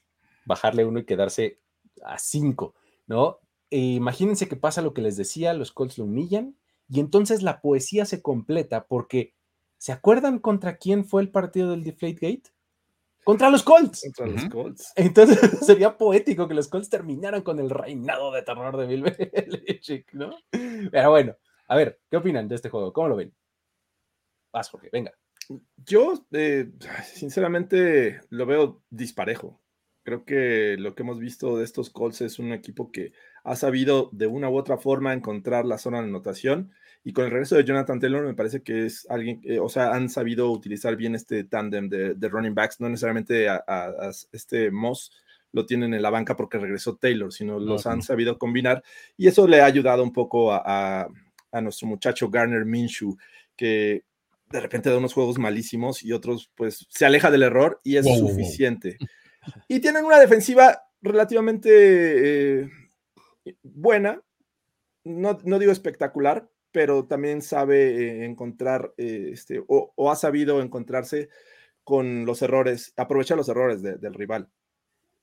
A: bajarle uno y quedarse a cinco, ¿no? E imagínense que pasa lo que les decía, los Colts lo humillan y entonces la poesía se completa porque ¿se acuerdan contra quién fue el partido del Deflategate? Contra los Colts.
B: contra los. Colts.
A: Entonces *laughs* sería poético que los Colts terminaran con el reinado de terror de Bill *laughs* Belichick, ¿no? Pero bueno, a ver, ¿qué opinan de este juego? ¿Cómo lo ven? Vas, Jorge, venga.
B: Yo, eh, sinceramente, lo veo disparejo. Creo que lo que hemos visto de estos Colts es un equipo que ha sabido de una u otra forma encontrar la zona de anotación. Y con el regreso de Jonathan Taylor, me parece que es alguien, eh, o sea, han sabido utilizar bien este tándem de, de running backs. No necesariamente a, a- a este Moss lo tienen en la banca porque regresó Taylor, sino los han sabido combinar. Y eso le ha ayudado un poco a, a- nuestro muchacho Garner Minshew, que de repente da unos juegos malísimos y otros, pues, se aleja del error y es
D: Wow, wow, wow.
B: suficiente. *laughs* Y tienen una defensiva relativamente eh, buena, no, no digo espectacular, pero también sabe eh, encontrar, eh, este, o, ha sabido encontrarse con los errores, aprovechar los errores de- del rival.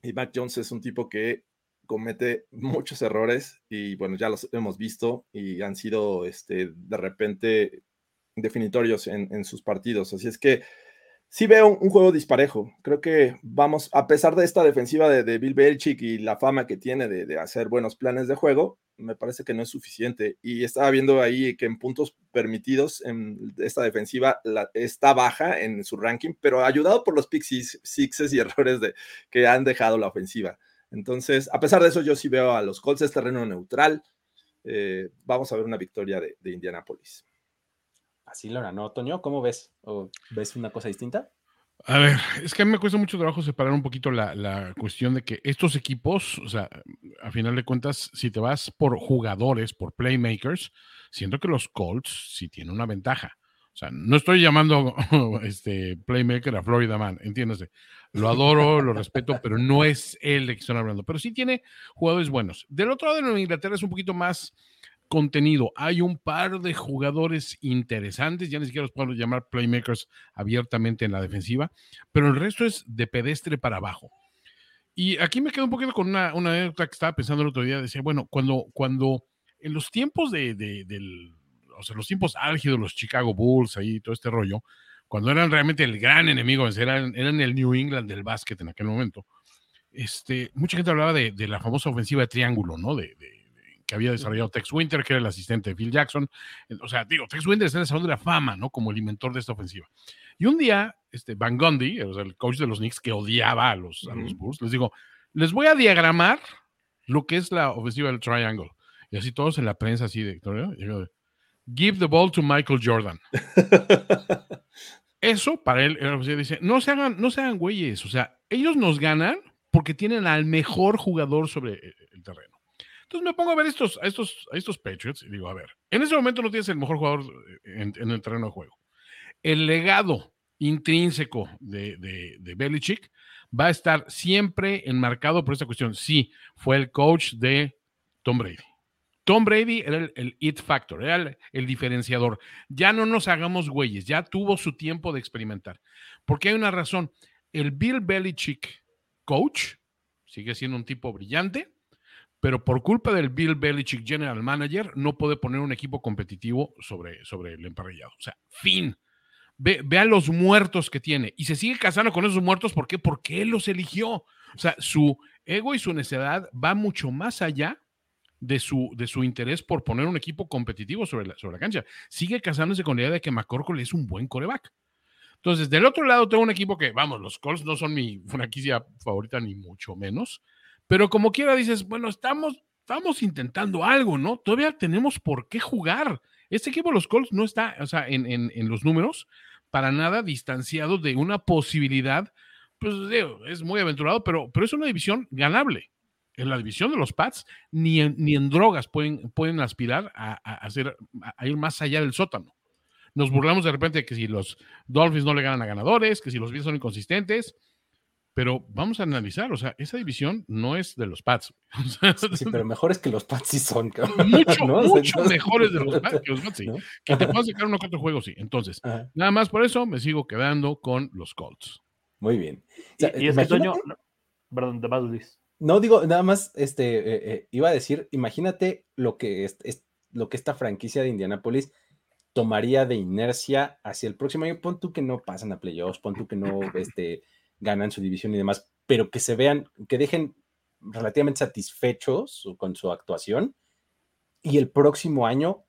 B: Y Mac Jones es un tipo que comete muchos errores y bueno, ya los hemos visto y han sido este, de repente definitorios en, sus partidos. Así es que sí veo un, un juego disparejo. Creo que vamos, a pesar de esta defensiva de, de Bill Belichick y la fama que tiene de hacer buenos planes de juego, me parece que no es suficiente. Y estaba viendo ahí que en puntos permitidos en esta defensiva está baja en su ranking, pero ayudado por los six- sixes y *laughs* errores que han dejado la ofensiva. Entonces, a pesar de eso, yo sí veo a los Colts terreno neutral. Eh, vamos a ver una victoria de, de Indianapolis.
A: Así lo ¿no, Toño? ¿Cómo ves? ¿O ves una cosa distinta?
D: A ver, es que a mí me cuesta mucho trabajo separar un poquito la, la cuestión de que estos equipos, o sea, a final de cuentas, si te vas por jugadores, por playmakers, siento que los Colts sí tienen una ventaja. O sea, no estoy llamando *laughs* este playmaker a Florida Man, entiéndase. Lo adoro, lo respeto, pero no es él de que están hablando. Pero sí tiene jugadores buenos. Del otro lado de Inglaterra es un poquito más contenido. Hay un par de jugadores interesantes, ya ni siquiera los puedo llamar playmakers abiertamente en la defensiva, pero el resto es de pedestre para abajo. Y aquí me quedo un poquito con una, una anécdota que estaba pensando el otro día. Decía, bueno, cuando, cuando en los tiempos de, de- del, o sea, los tiempos álgidos, los Chicago Bulls, ahí todo este rollo, cuando eran realmente el gran enemigo, eran, eran el New England del básquet en aquel momento, este, mucha gente hablaba de, de la famosa ofensiva de triángulo, ¿no? De, de- que había desarrollado Tex Winter, que era el asistente de Phil Jackson. O sea, digo, Tex Winter está en el Salón de la Fama, ¿no? Como el inventor de esta ofensiva. Y un día, este, Van Gundy, el coach de los Knicks, que odiaba a los, a los. Bulls, les digo, les voy a diagramar lo que es la ofensiva del triangle. Y así todos en la prensa, así de, give the ball to Michael Jordan. *laughs* Eso para él, era, dice, no se hagan, no se hagan güeyes, o sea, ellos nos ganan porque tienen al mejor jugador sobre el, el terreno. Entonces me pongo a ver estos, a estos, estos Patriots y digo, a ver, en ese momento no tienes el mejor jugador en, en el terreno de juego. El legado intrínseco de, Belichick va a estar siempre enmarcado por esta cuestión. Sí, fue el coach de Tom Brady. Tom Brady era el, el it factor, era el, el, diferenciador. Ya no nos hagamos güeyes, ya tuvo su tiempo de experimentar. Porque hay una razón. El Bill Belichick coach sigue siendo un tipo brillante, pero por culpa del Bill Belichick general manager no puede poner un equipo competitivo sobre, sobre el emparrillado. O sea, fin. Ve, a los muertos que tiene y se sigue casando con esos muertos. ¿Por qué? Porque él los eligió. O sea, su ego y su necedad va mucho más allá de su, de su interés por poner un equipo competitivo sobre la, sobre la cancha. Sigue casándose con la idea de que McCorkle es un buen coreback. Entonces, del otro lado tengo un equipo que, vamos, los Colts no son mi franquicia favorita ni mucho menos, pero como quiera dices, bueno, estamos, estamos intentando algo, ¿no? Todavía tenemos por qué jugar. Este equipo, los Colts, no está, o sea, en, en, en los números, para nada distanciado de una posibilidad, pues es muy aventurado, pero, pero es una división ganable. En la división de los Pats, ni en, ni en drogas pueden, pueden aspirar a, a, hacer, a ir más allá del sótano. Nos burlamos de repente de que si los Dolphins no le ganan a ganadores, que si los Bills son inconsistentes, pero vamos a analizar, o sea, esa división no es de los Pats. *laughs*
A: Sí, pero mejores que los Pats sí son. *laughs*
D: Mucho, ¿no? mucho Entonces, mejores de los Pats *laughs* que los Pats, sí. ¿no? Que te puedan sacar uno que otro juego, sí. Entonces, Ajá. nada más por eso me sigo quedando con los Colts.
A: Muy bien.
E: O sea, y, y, es que Toño, no, perdón, te vas, Luis.
A: No digo, nada más, este, eh, eh, iba a decir, imagínate lo que es, es, lo que esta franquicia de Indianapolis tomaría de inercia hacia el próximo año. Pon tú que no pasan a playoffs, pon tú que no este, ganan su división y demás, pero que se vean, que dejen relativamente satisfechos con su actuación y el próximo año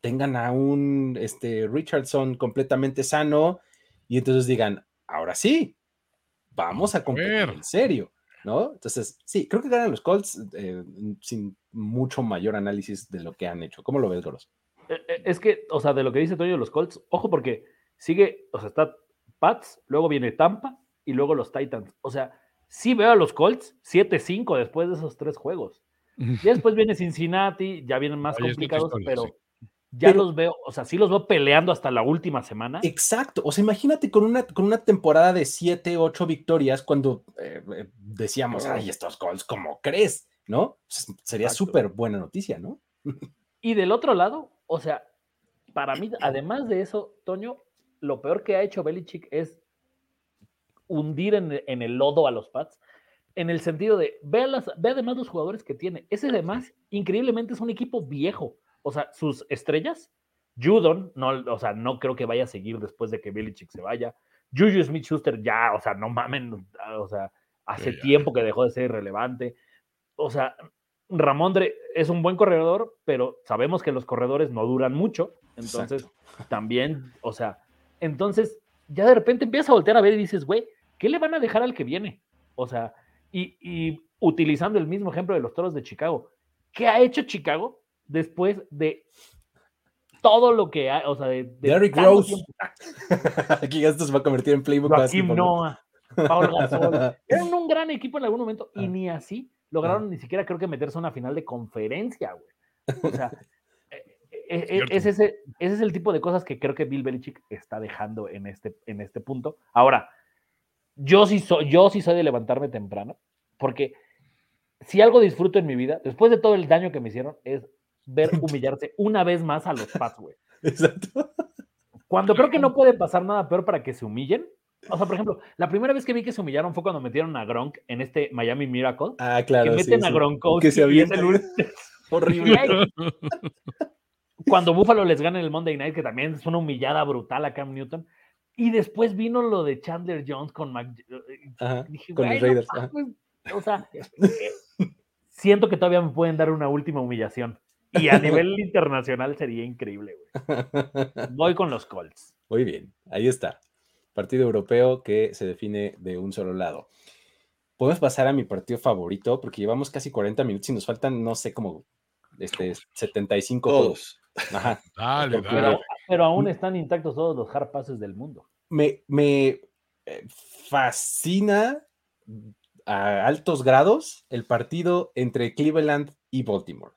A: tengan a un este, Richardson completamente sano y entonces digan, ahora sí, vamos a competir en serio, ¿no? Entonces, sí, creo que ganan los Colts eh, sin mucho mayor análisis de lo que han hecho. ¿Cómo lo ves, Goros?
E: Es que, o sea, de lo que dice Toño de los Colts, ojo porque sigue, o sea, está Pats, luego viene Tampa y luego los Titans. O sea, sí veo a los Colts 7-5 después de esos tres juegos. Y *laughs* después viene Cincinnati, ya vienen más Oye, complicados, historia, pero sí. ya pero, los veo, o sea, sí los veo peleando hasta la última semana.
A: Exacto, o sea, imagínate con una, con una temporada de 7, 8 victorias cuando eh, decíamos, ay, estos Colts, ¿cómo crees? ¿No? Sería súper buena noticia, ¿no? *laughs*
E: Y del otro lado, o sea, para mí, además de eso, Toño, lo peor que ha hecho Belichick es hundir en, en el lodo a los Pats, en el sentido de, ve, las, ve además los jugadores que tiene. Ese además, increíblemente, es un equipo viejo. O sea, sus estrellas, Judon, no, o sea, no creo que vaya a seguir después de que Belichick se vaya. Juju Smith-Schuster ya, o sea, no mamen, o sea, hace yeah. tiempo que dejó de ser irrelevante. O sea, Ramondre es un buen corredor, pero sabemos que los corredores no duran mucho. Entonces, Exacto. también, o sea, entonces ya de repente empiezas a voltear a ver y dices, güey, ¿qué le van a dejar al que viene? O sea, y, y, utilizando el mismo ejemplo de los toros de Chicago, ¿qué ha hecho Chicago después de todo lo que ha, o sea, de, de
A: Derrick Rose? *laughs* Aquí esto se va a convertir en playbook.
E: Joaquim Noah, Paul Gasol. *laughs* Eran un gran equipo en algún momento y ni así lograron ni siquiera creo que meterse a una final de conferencia, güey. O sea, es, es, ese, ese es el tipo de cosas que creo que Bill Belichick está dejando en este, en este punto. Ahora, yo sí, soy, yo sí soy de levantarme temprano, porque si algo disfruto en mi vida, después de todo el daño que me hicieron, es ver *laughs* humillarse una vez más a los Pats, güey.
A: Exacto.
E: Cuando creo que no puede pasar nada peor para que se humillen. O sea, por ejemplo, la primera vez que vi que se humillaron fue cuando metieron a Gronk en este Miami Miracle.
A: Ah, claro.
E: Que meten
A: sí,
E: a
A: sí.
E: Gronkowski.
A: Que se avienta.
E: el... *laughs*
A: Horrible.
E: Cuando Buffalo les gana el Monday Night, que también es una humillada brutal a Cam Newton. Y después vino lo de Chandler Jones con Mac.
A: Ajá,
E: Dije,
A: con los
E: "Güey, no
A: Raiders, ajá.
E: mames". O sea, eh, siento que todavía me pueden dar una última humillación. Y a nivel *laughs* internacional sería increíble, güey. Voy con los Colts.
A: Muy bien, ahí está. Partido europeo que se define de un solo lado. Podemos pasar a mi partido favorito porque llevamos casi 40 minutos y nos faltan, no sé, como este, 75 juegos. Ajá.
D: Dale,
E: Pero, pero aún están intactos todos los hard passes del mundo.
A: Me, me eh, fascina a altos grados el partido entre Cleveland y Baltimore.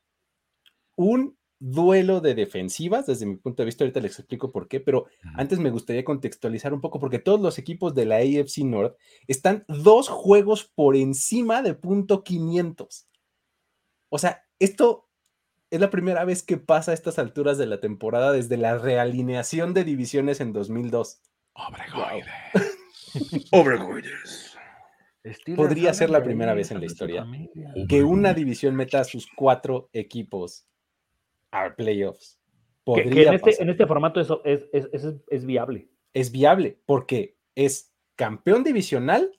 A: Un duelo de defensivas, desde mi punto de vista, ahorita les explico por qué, pero antes me gustaría contextualizar un poco porque todos los equipos de la AFC North están dos juegos por encima de punto 500. O sea, esto es la primera vez que pasa a estas alturas de la temporada desde la realineación de divisiones en 2002.
D: Obregoide.
B: Overgoiders.
A: Podría ser la primera vez en la historia Que una división meta a sus cuatro equipos a playoffs.
E: Que, que
A: Podría
E: en, este,
A: pasar.
E: en este formato eso es, es, es- es viable.
A: es viable porque es campeón divisional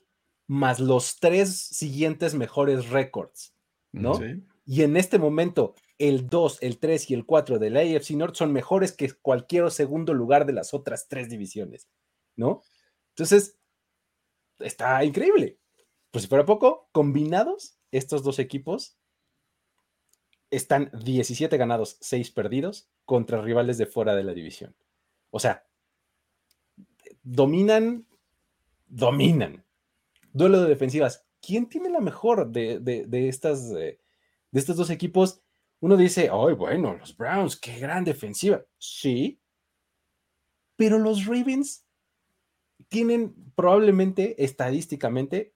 A: más los tres siguientes mejores récords, ¿no?
B: Sí.
A: Y en este momento, el 2, el 3 y el 4 de la AFC North son mejores que cualquier segundo lugar de las otras tres divisiones, ¿no? Entonces, está increíble. Pues si fuera poco, combinados, estos dos equipos están 17 ganados, 6 perdidos contra rivales de fuera de la división. O sea, dominan, dominan. Duelo de defensivas. ¿Quién tiene la mejor de, de- de estas, eh, de estos dos equipos? Uno dice, ay, bueno, los Browns, qué gran defensiva. Sí, pero los Ravens tienen probablemente, estadísticamente,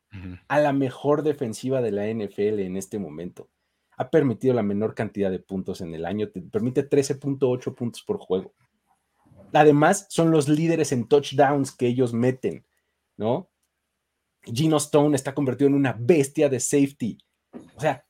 A: a la mejor defensiva de la NFL en este momento. Ha permitido la menor cantidad de puntos en el año, te permite 13.8 puntos por juego. Además, son los líderes en touchdowns que ellos meten, ¿no? Gino Stone está convertido en una bestia de safety. O sea,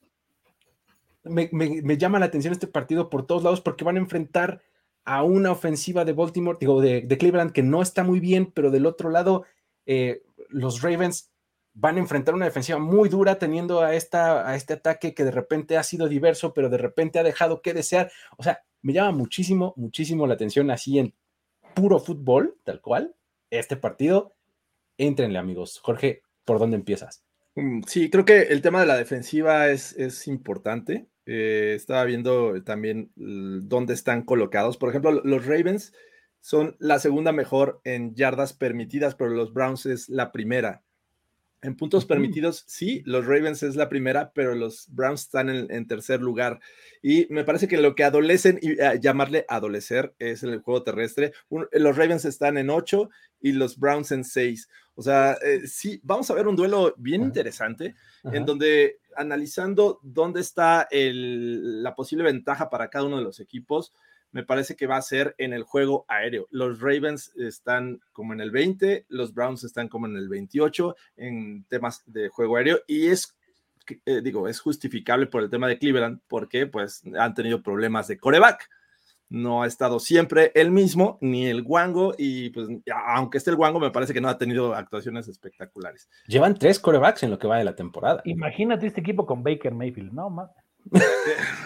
A: me, llama la atención este partido por todos lados porque van a enfrentar a una ofensiva de Baltimore, digo, de, de Cleveland que no está muy bien, pero del otro lado, eh, los Ravens van a enfrentar una defensiva muy dura teniendo a, esta, a este ataque que de repente ha sido diverso, pero de repente ha dejado que desear. O sea, me llama muchísimo, muchísimo la atención así en puro fútbol, tal cual, este partido. Entrenle, amigos. Jorge, ¿por dónde empiezas?
B: Mm, Sí, creo que el tema de la defensiva es, es importante. Eh, estaba viendo también dónde están colocados. Por ejemplo, lo- los Ravens son la segunda mejor en yardas permitidas, pero los Browns es la primera. En puntos permitidos, sí, los Ravens es la primera, pero los Browns están en, en tercer lugar. Y me parece que lo que adolecen, y eh, llamarle adolecer, es el juego terrestre. Un- los Ravens están en 8 y los Browns en 6. O sea, eh, sí, vamos a ver un duelo bien interesante,
A: Ajá.
B: en donde analizando dónde está el- la posible ventaja para cada uno de los equipos, me parece que va a ser en el juego aéreo. Los Ravens están como en el 20, los Browns están como en el 28 en temas de juego aéreo y es, eh, digo, es justificable por el tema de Cleveland porque pues han tenido problemas de coreback. No ha estado siempre el mismo, ni el Wango, y pues aunque esté el Wango, me parece que no ha tenido actuaciones espectaculares.
A: Llevan tres corebacks en lo que va de la temporada.
E: Imagínate este equipo con Baker Mayfield. No, más. *laughs*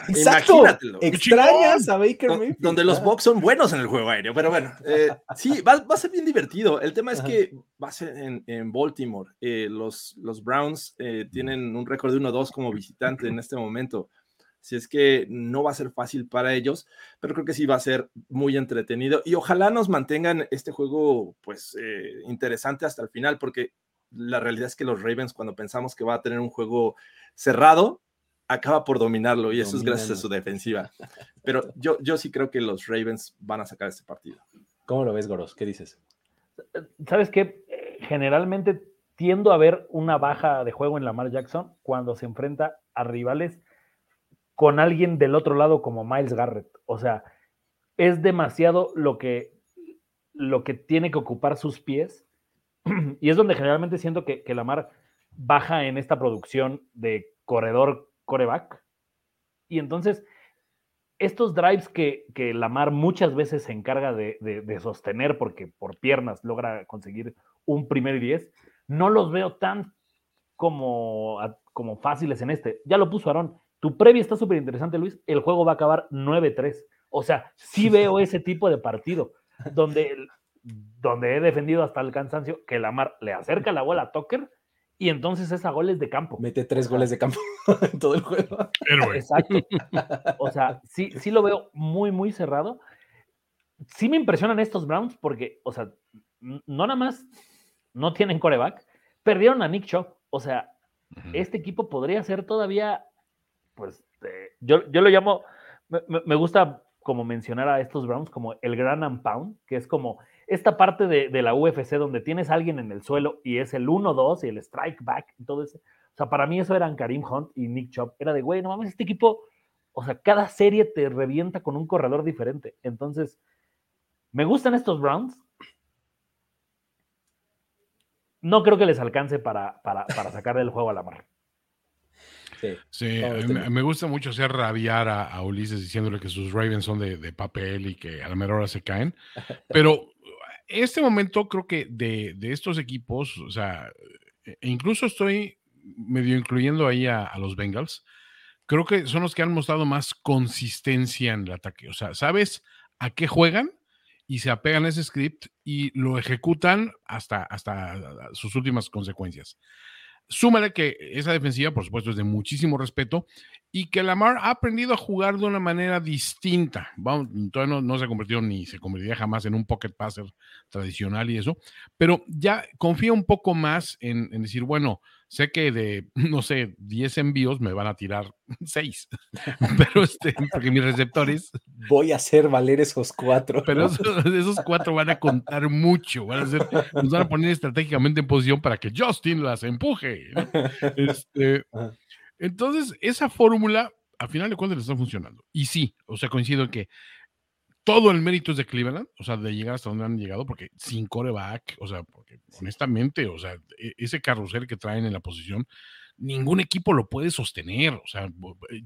A: Exacto.
B: Imagínatelo.
A: Extrañas a Baker Mayfield.
B: donde los. Bucks son buenos en el juego aéreo, pero bueno, eh, *laughs* sí, va, va a ser bien divertido. El tema es
A: Ajá.
B: que va a ser en, en Baltimore. Eh, los, los Browns eh, tienen un récord de 1-2 como visitante en este momento. Si es que no va a ser fácil para ellos, pero creo que sí va a ser muy entretenido y ojalá nos mantengan este juego pues eh, interesante hasta el final, porque la realidad es que los Ravens cuando pensamos que va a tener un juego cerrado, acaba por dominarlo y eso es gracias a su defensiva. Pero yo, yo sí creo que los Ravens van a sacar este partido.
A: ¿Cómo lo ves, Goros? ¿Qué dices?
E: ¿Sabes qué? Eh, Generalmente tiendo a ver una baja de juego en Lamar Jackson cuando se enfrenta a rivales con alguien del otro lado como Miles Garrett. O sea, es demasiado lo que, lo que tiene que ocupar sus pies. *clears throat* Y es donde generalmente siento que, que Lamar baja en esta producción de corredor coreback. Y entonces, estos drives que, que Lamar muchas veces se encarga de, de, sostener porque por piernas logra conseguir un primer y diez, no los veo tan como, como fáciles en este. Ya lo puso Aaron. Tu previa está súper interesante, Luis. El juego va a acabar 9-3. O sea, sí *laughs* veo ese tipo de partido donde, donde he defendido hasta el cansancio que Lamar le acerca la bola a Tucker y entonces es a goles de campo.
A: Mete tres goles de campo *laughs* en todo el juego.
E: Exacto. *laughs* O sea, sí, sí lo veo muy, muy cerrado. Sí me impresionan estos Browns porque, o sea, no nada más no tienen coreback, perdieron a Nick Chubb. O sea, este equipo podría ser todavía, pues, eh, yo, yo lo llamo, me, me, gusta como mencionar a estos Browns como el gran and que es como esta parte de, la UFC donde tienes a alguien en el suelo y es el 1-2 y el strike back y todo eso. O sea, para mí eso eran Karim Hunt y Nick Chubb. Era de, güey, no mames, este equipo, o sea, cada serie te revienta con un corredor diferente. Entonces, me gustan estos Browns. No creo que les alcance para, para, para sacar el juego a la mar.
D: Sí, me, gusta mucho hacer rabiar a, Ulises diciéndole que sus Ravens son de, de, papel y que a la mejor hora se caen. *laughs* Pero este momento creo que de, estos equipos, o sea, e incluso estoy medio incluyendo ahí a, los Bengals, creo que son los que han mostrado más consistencia en el ataque. O sea, sabes a qué juegan y se apegan a ese script y lo ejecutan hasta, hasta sus últimas consecuencias. Súmale que esa defensiva, por supuesto, es de muchísimo respeto y que Lamar ha aprendido a jugar de una manera distinta. Vamos, todavía no, se ha convertido ni se convertiría jamás en un pocket passer tradicional y eso, pero ya confía un poco más en, decir, bueno, sé que de, *laughs* no sé, 10 envíos me van a tirar *laughs* 6, *laughs* pero este, porque mis receptores...
A: Voy a hacer valer esos cuatro.
D: Pero esos, cuatro van a contar mucho, van a ser, nos van a poner estratégicamente en posición para que Justin las empuje. Este, entonces, esa fórmula, a final de cuentas, le está funcionando. Y sí, o sea, coincido en que todo el mérito es de Cleveland, o sea, de llegar hasta donde han llegado, porque sin coreback, o sea, porque honestamente, o sea, e, ese carrusel que traen en la posición, ningún equipo lo puede sostener, o sea,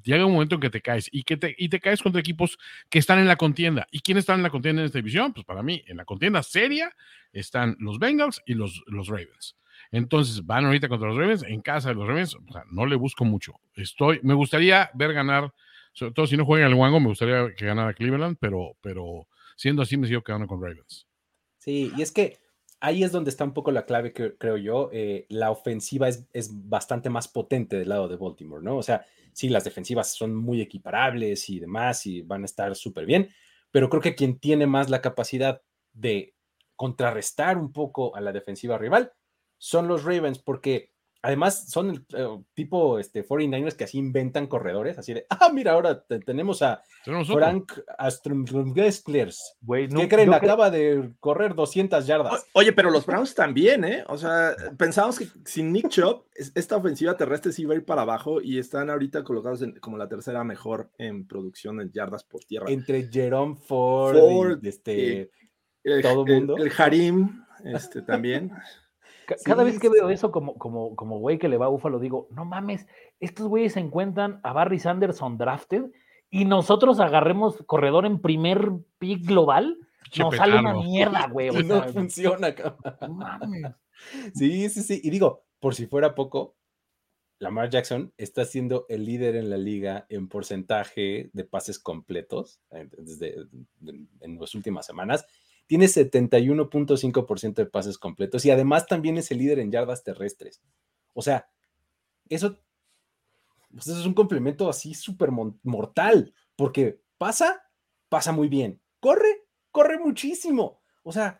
D: llega un momento en que te caes y que te, y te caes contra equipos que están en la contienda. ¿Y quiénes están en la contienda en esta división? Pues para mí, en la contienda seria están los Bengals y los, los Ravens. Entonces van ahorita contra los Ravens, en casa de los Ravens, o sea, no le busco mucho. Estoy, me gustaría ver ganar, sobre todo si no juegan el Wango, me gustaría que ganara Cleveland, pero, pero siendo así me sigo quedando con Ravens.
A: Sí, y es que ahí es donde está un poco la clave, creo yo. Eh, la ofensiva es, es, bastante más potente del lado de Baltimore, ¿no? O sea, sí, las defensivas son muy equiparables y demás y van a estar súper bien, pero creo que quien tiene más la capacidad de contrarrestar un poco a la defensiva rival son los Ravens, porque además son el eh, tipo este, 49ers que así inventan corredores, así de, ah, mira, ahora tenemos a Frank Astrumgesklers. ¿Qué creen? Acaba de correr 200 yardas.
B: oye, pero los Browns también, ¿eh? O sea, pensamos que sin Nick Chubb, esta ofensiva terrestre sí va a ir para abajo y están ahorita colocados como la tercera mejor en producción de yardas por tierra.
A: Entre Jerome Ford, y este, todo el mundo.
B: El, el Harim, este, también. *laughs*
E: Cada vez que veo eso como, como, como güey que le va a Búfalo, digo, no mames, estos güeyes se encuentran a Barry Sanderson drafted y nosotros agarremos corredor en primer pick global. Nos sale una mierda, güey. *laughs*
A: no funciona, cabrón. Sí, sí, sí. Y digo, por si fuera poco, Lamar Jackson está siendo el líder en la liga en porcentaje de pases completos desde, en las últimas semanas tiene 71.5% de pases completos y además también es el líder en yardas terrestres. O sea, eso, pues eso es un complemento así súper mortal, porque pasa, pasa muy bien. Corre, corre muchísimo. O sea,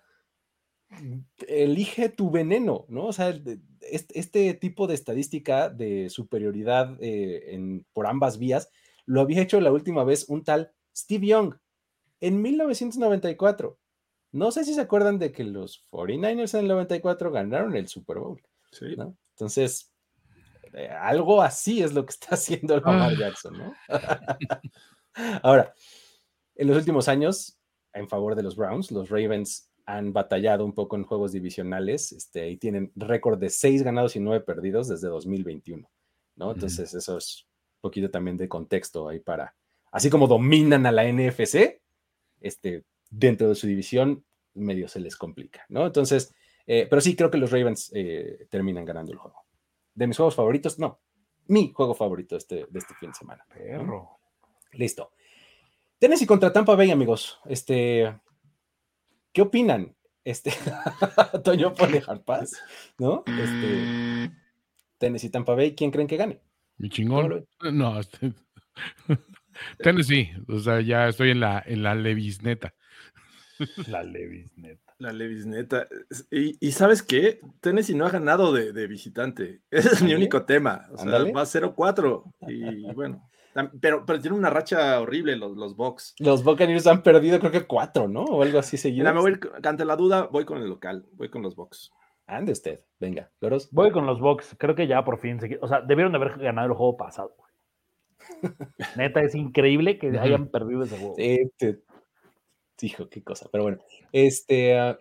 A: elige tu veneno, ¿no? O sea, este, tipo de estadística de superioridad eh, en, por ambas vías lo había hecho la última vez un tal Steve Young en 1994. No sé si se acuerdan de que los 49ers en el 94 ganaron el Super Bowl. Sí. Entonces, eh, algo así es lo que está *laughs* haciendo Lamar ah. Jackson, ¿no? *laughs* Ahora, en los últimos años, en favor de los Browns, los Ravens han batallado un poco en juegos divisionales este, y tienen récord de 6 ganados y 9 perdidos desde 2021, ¿no? Entonces, eso es un poquito también de contexto ahí para así como dominan a la NFC, este, dentro de su división medio se les complica, ¿no? Entonces, eh, pero sí creo que los Ravens eh, terminan ganando el juego. De mis juegos favoritos, no, mi juego favorito de este, de este fin de semana. ¿no?
E: Perro.
A: Listo. Tennessee contra Tampa Bay, amigos. Este, ¿qué opinan? Este, *laughs* Toño pone hard pass, ¿no? Este, Tennessee Tampa Bay, ¿quién creen que gane?
D: Mi chingón. No, este- *laughs* Tennessee. O sea, ya estoy en la, en la Levis neta. *laughs*
E: La Levis, neta.
B: La Levis, neta. Y, y ¿sabes qué? Tennessee no ha ganado de, de visitante. *laughs* Ese es mi
A: Ándale.
B: único tema. O sea,
A: Ándale.
B: va 0-4. Y bueno, pero, pero tiene una racha horrible los, los Bucks.
A: Los Buccaneers han perdido, creo que cuatro, ¿no? O algo así seguido.
B: Mira, me voy a ir- ante la duda, voy con el local, voy con los Bucks.
A: Ande usted, venga, Loros.
E: Voy con los Bucks. Creo que ya por fin. se- O sea, debieron de haber ganado el juego pasado. *laughs* Neta, es increíble que hayan perdido ese juego.
A: Este, hijo, qué cosa. Pero bueno, este, ah,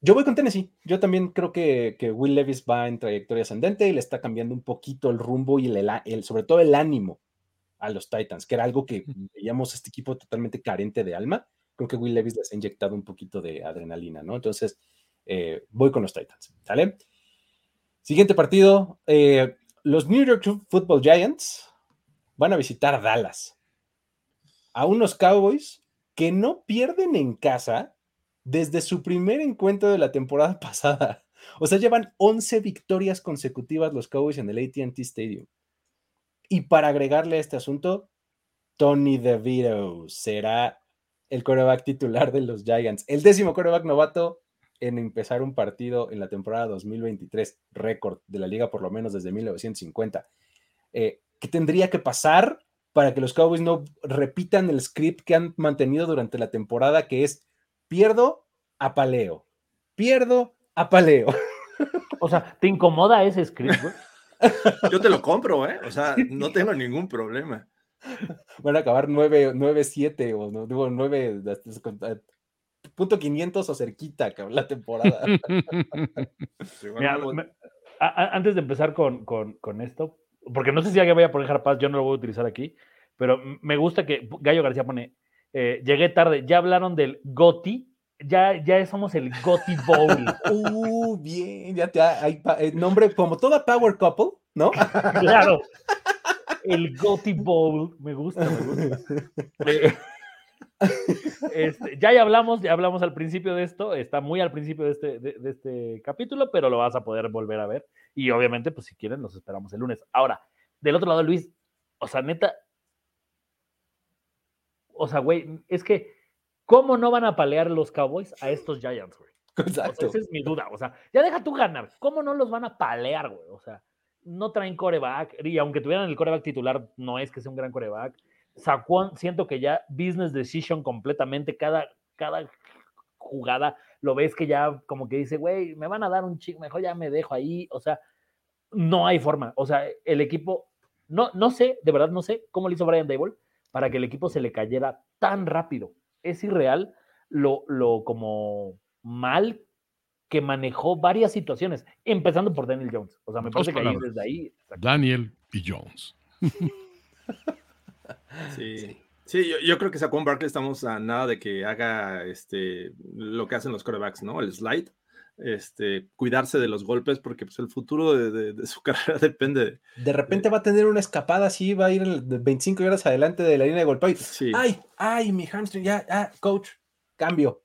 A: yo voy con Tennessee. Yo también creo que, que Will Levis va en trayectoria ascendente y le está cambiando un poquito el rumbo y el, ela- el- sobre todo el ánimo a los Titans, que era algo que veíamos este equipo totalmente carente de alma. Creo que Will Levis les ha inyectado un poquito de adrenalina, ¿no? Entonces, eh, voy con los Titans, ¿sale? Siguiente partido, eh, los New York Football Giants van a visitar Dallas, a unos Cowboys que no pierden en casa desde su primer encuentro de la temporada *laughs* pasada. O sea, llevan 11 victorias consecutivas los Cowboys en el ATT Stadium. Y para agregarle a este asunto, Tony DeVito será el quarterback titular de los Giants, el décimo quarterback novato en empezar un partido en la temporada 2023, récord de la liga por lo menos desde 1950. Eh, ¿Qué tendría que pasar para que los Cowboys no repitan el script que han mantenido durante la temporada, que es pierdo, apaleo, pierdo, apaleo? *laughs*
E: O sea, ¿te incomoda ese script, güey? *laughs*
B: Yo te lo compro, ¿eh? O sea, no tengo ningún problema.
A: Van a acabar 9-7 o no, digo 9 punto 500 o cerquita la temporada. *laughs*
E: Mira, me- a- a- antes de empezar con, con- con esto, porque no sé si alguien vaya a poner Harpaz, yo no lo voy a utilizar aquí, pero me gusta que Gallo García pone, eh, llegué tarde, ya hablaron del GOTI, ya, ya somos el GOTI Bowl. *laughs*
A: Uh, bien, ya te hay eh, nombre como toda Power Couple, ¿no? *laughs*
E: claro. El GOTI Bowl, me gusta, me gusta. *laughs* *laughs* Este, ya, ya hablamos, ya hablamos al principio de esto, está muy al principio de este, de, de este capítulo, pero lo vas a poder volver a ver. Y obviamente, pues si quieren, nos esperamos el lunes. Ahora, del otro lado, Luis, o sea, neta, o sea, güey, es que, ¿cómo no van a palear los Cowboys a estos Giants, güey? O sea,
A: Exacto.
E: esa es mi duda. O sea, ya deja tú ganar. ¿Cómo no los van a palear, güey? O sea, no traen coreback. Y aunque tuvieran el coreback titular, no es que sea un gran coreback. Saquon, siento que ya business decision completamente. Cada, cada jugada lo ves que ya como que dice, güey, me van a dar un chico, mejor ya me dejo ahí. O sea, no hay forma. O sea, el equipo, no, no sé, de verdad no sé cómo lo hizo Brian Dable para que el equipo se le cayera tan rápido. Es irreal lo, lo como mal que manejó varias situaciones, empezando por Daniel Jones. O sea, me parece que ahí, desde ahí.
D: Daniel y Jones. *laughs* *laughs*
B: Sí. Sí, yo, yo creo que Saquon Barkley estamos a nada de que haga este lo que hacen los quarterbacks, ¿no? El slide, este, cuidarse de los golpes, porque pues, el futuro de, de- de su *laughs* carrera depende de.
A: De repente va a tener una escapada así, va a ir el- de 25 horas adelante de la línea de golpeo.
B: Sí.
A: Ay, ay, mi hamstring, ya, ah, coach, cambio.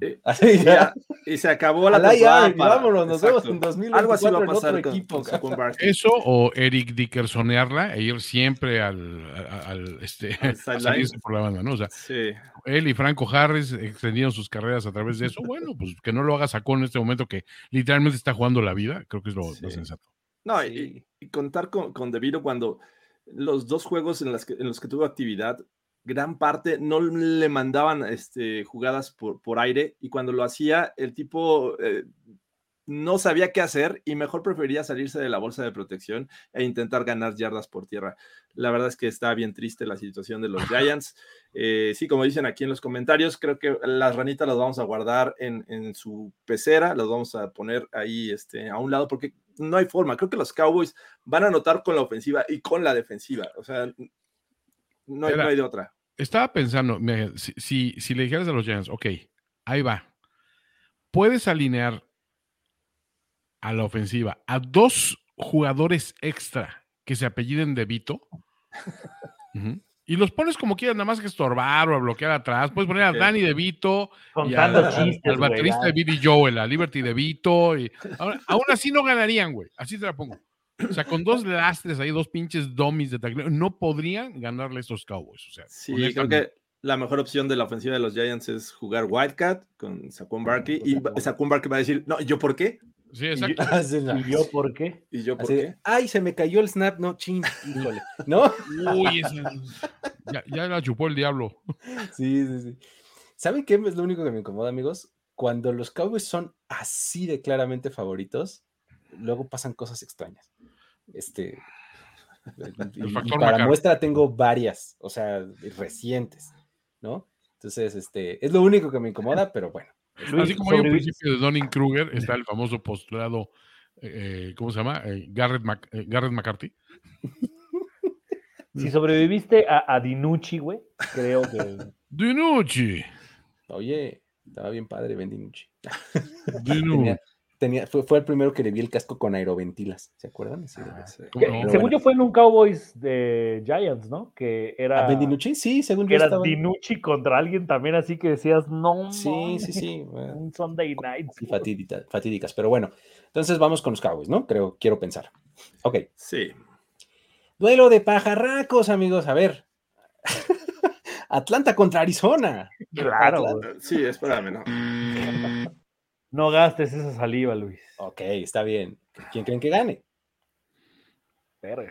B: Eh,
A: Así
B: Y,
A: ya.
B: ya- y se acabó la temporada.
A: y
B: para-
A: vámonos, nos vemos en 2024
B: Algo así va a
A: en otro
B: pasar con,
A: equipo.
B: con.
D: Eso o Eric Dickersonearla e ir siempre al, al, este,
B: Al *laughs*
D: a
B: sideline.
D: salirse por la banda, ¿no? O sea,
B: Sí.
D: él y Franco Harris extendieron sus carreras a través de eso. *laughs* Bueno, pues que no lo haga Sacón en este momento que literalmente está jugando la vida, creo que es lo, lo
B: Sí.
D: sensato.
B: No, y, contar con, con DeVito cuando los dos juegos en, las que, en los que tuvo actividad, gran parte no le mandaban este, jugadas por, por aire y cuando lo hacía, el tipo eh, no sabía qué hacer y mejor prefería salirse de la bolsa de protección e intentar ganar yardas por tierra. La verdad es que está bien triste la situación de los *laughs* Giants. Eh, sí, como dicen aquí en los comentarios, creo que las ranitas las vamos a guardar en, en su pecera, las vamos a poner ahí este, a un lado porque no hay forma. Creo que los Cowboys van a anotar con la ofensiva y con la defensiva. O sea, No hay,
D: Era-
B: no hay de otra.
D: Estaba pensando, me- si, si, si le dijeras a los Giants, ok, ahí va. Puedes alinear a la ofensiva a dos jugadores extra que se apelliden de Vito. Y los pones como quieras, nada más que estorbar o a bloquear atrás. Puedes poner a. Danny de Vito, Y
E: chistes,
D: al baterista
E: ya.
D: de Billy Joel, a Liberty de Vito. Y, ahora, aún así no ganarían, güey. Así te la pongo. O sea, con dos lastres ahí, dos pinches dummies de tacleo, no podrían ganarle a estos Cowboys. O sea,
B: Sí, creo que la mejor opción de la ofensiva de los Giants es jugar Wildcat con Saquon Barkley. Y
A: Saquon.
B: Barkley va a decir, no, ¿y yo por qué?
D: Sí, exacto.
E: ¿Y yo *laughs* por qué?
B: ¿Y yo por
A: Así
B: qué?
A: ay, se me cayó el snap, no, chin, híjole, ¿no?
D: Uy, ese- ya, ya la chupó el diablo.
A: Sí, sí, sí. ¿Saben qué es lo único que me incomoda, amigos? Cuando los Cowboys son así de claramente favoritos, luego pasan cosas extrañas. Este. *laughs* y- y
D: factor
A: para muestra tengo varias, o sea, recientes, ¿no? Entonces, este, es lo único que me incomoda, pero bueno.
E: Luis,
D: Así como hay un principio de Donning Kruger, está el famoso postulado, eh, ¿cómo se llama? Eh, Garrett, Mac- eh, Garrett McCarthy.
E: Si sobreviviste a, a Dinucci, güey, creo que. *laughs*
D: Dinucci.
A: Oye, estaba bien padre Ben DiNucci. *laughs*
D: Dinu-
A: Tenía, fue, fue el primero que le vi el casco con aeroventilas, ¿se acuerdan?
B: Ah, sí.
E: según
A: bueno.
E: yo fue en un Cowboys de Giants, ¿no? Que era.
A: ¿A Ben DiNucci? Sí, según
E: que
A: yo
E: era
A: estaba.
E: Dinucci contra alguien también así que decías, no.
A: Sí, sí, sí. *laughs* bueno.
E: Un Sunday night.
A: y fatídica- fatídicas. Pero bueno, entonces vamos con los Cowboys, ¿no? Creo, quiero pensar. Ok.
B: Sí.
A: Duelo de pajarracos, amigos. A ver. *laughs* Atlanta contra Arizona.
E: Claro,
A: Atlanta.
B: Sí, espérame, ¿no?
E: No gastes esa saliva, Luis.
A: Ok, está bien. ¿Quién creen que gane?
E: Verga.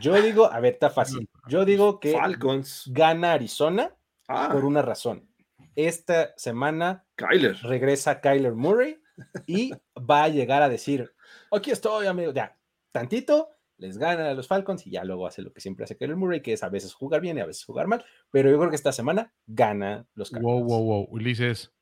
A: Yo digo, a ver, está fácil. *laughs* Yo digo que
B: Falcons.
A: gana Arizona
B: Ah,
A: por una razón. Esta semana
B: Kyler.
A: regresa Kyler Murray y va a llegar a decir, aquí estoy, amigo, ya, tantito, les gana a los Falcons y ya luego hace lo que siempre hace Kyler Murray, que es a veces jugar bien y a veces jugar mal, pero yo creo que esta semana gana los
D: Wow,
A: Cowboys.
D: wow, wow. Ulises.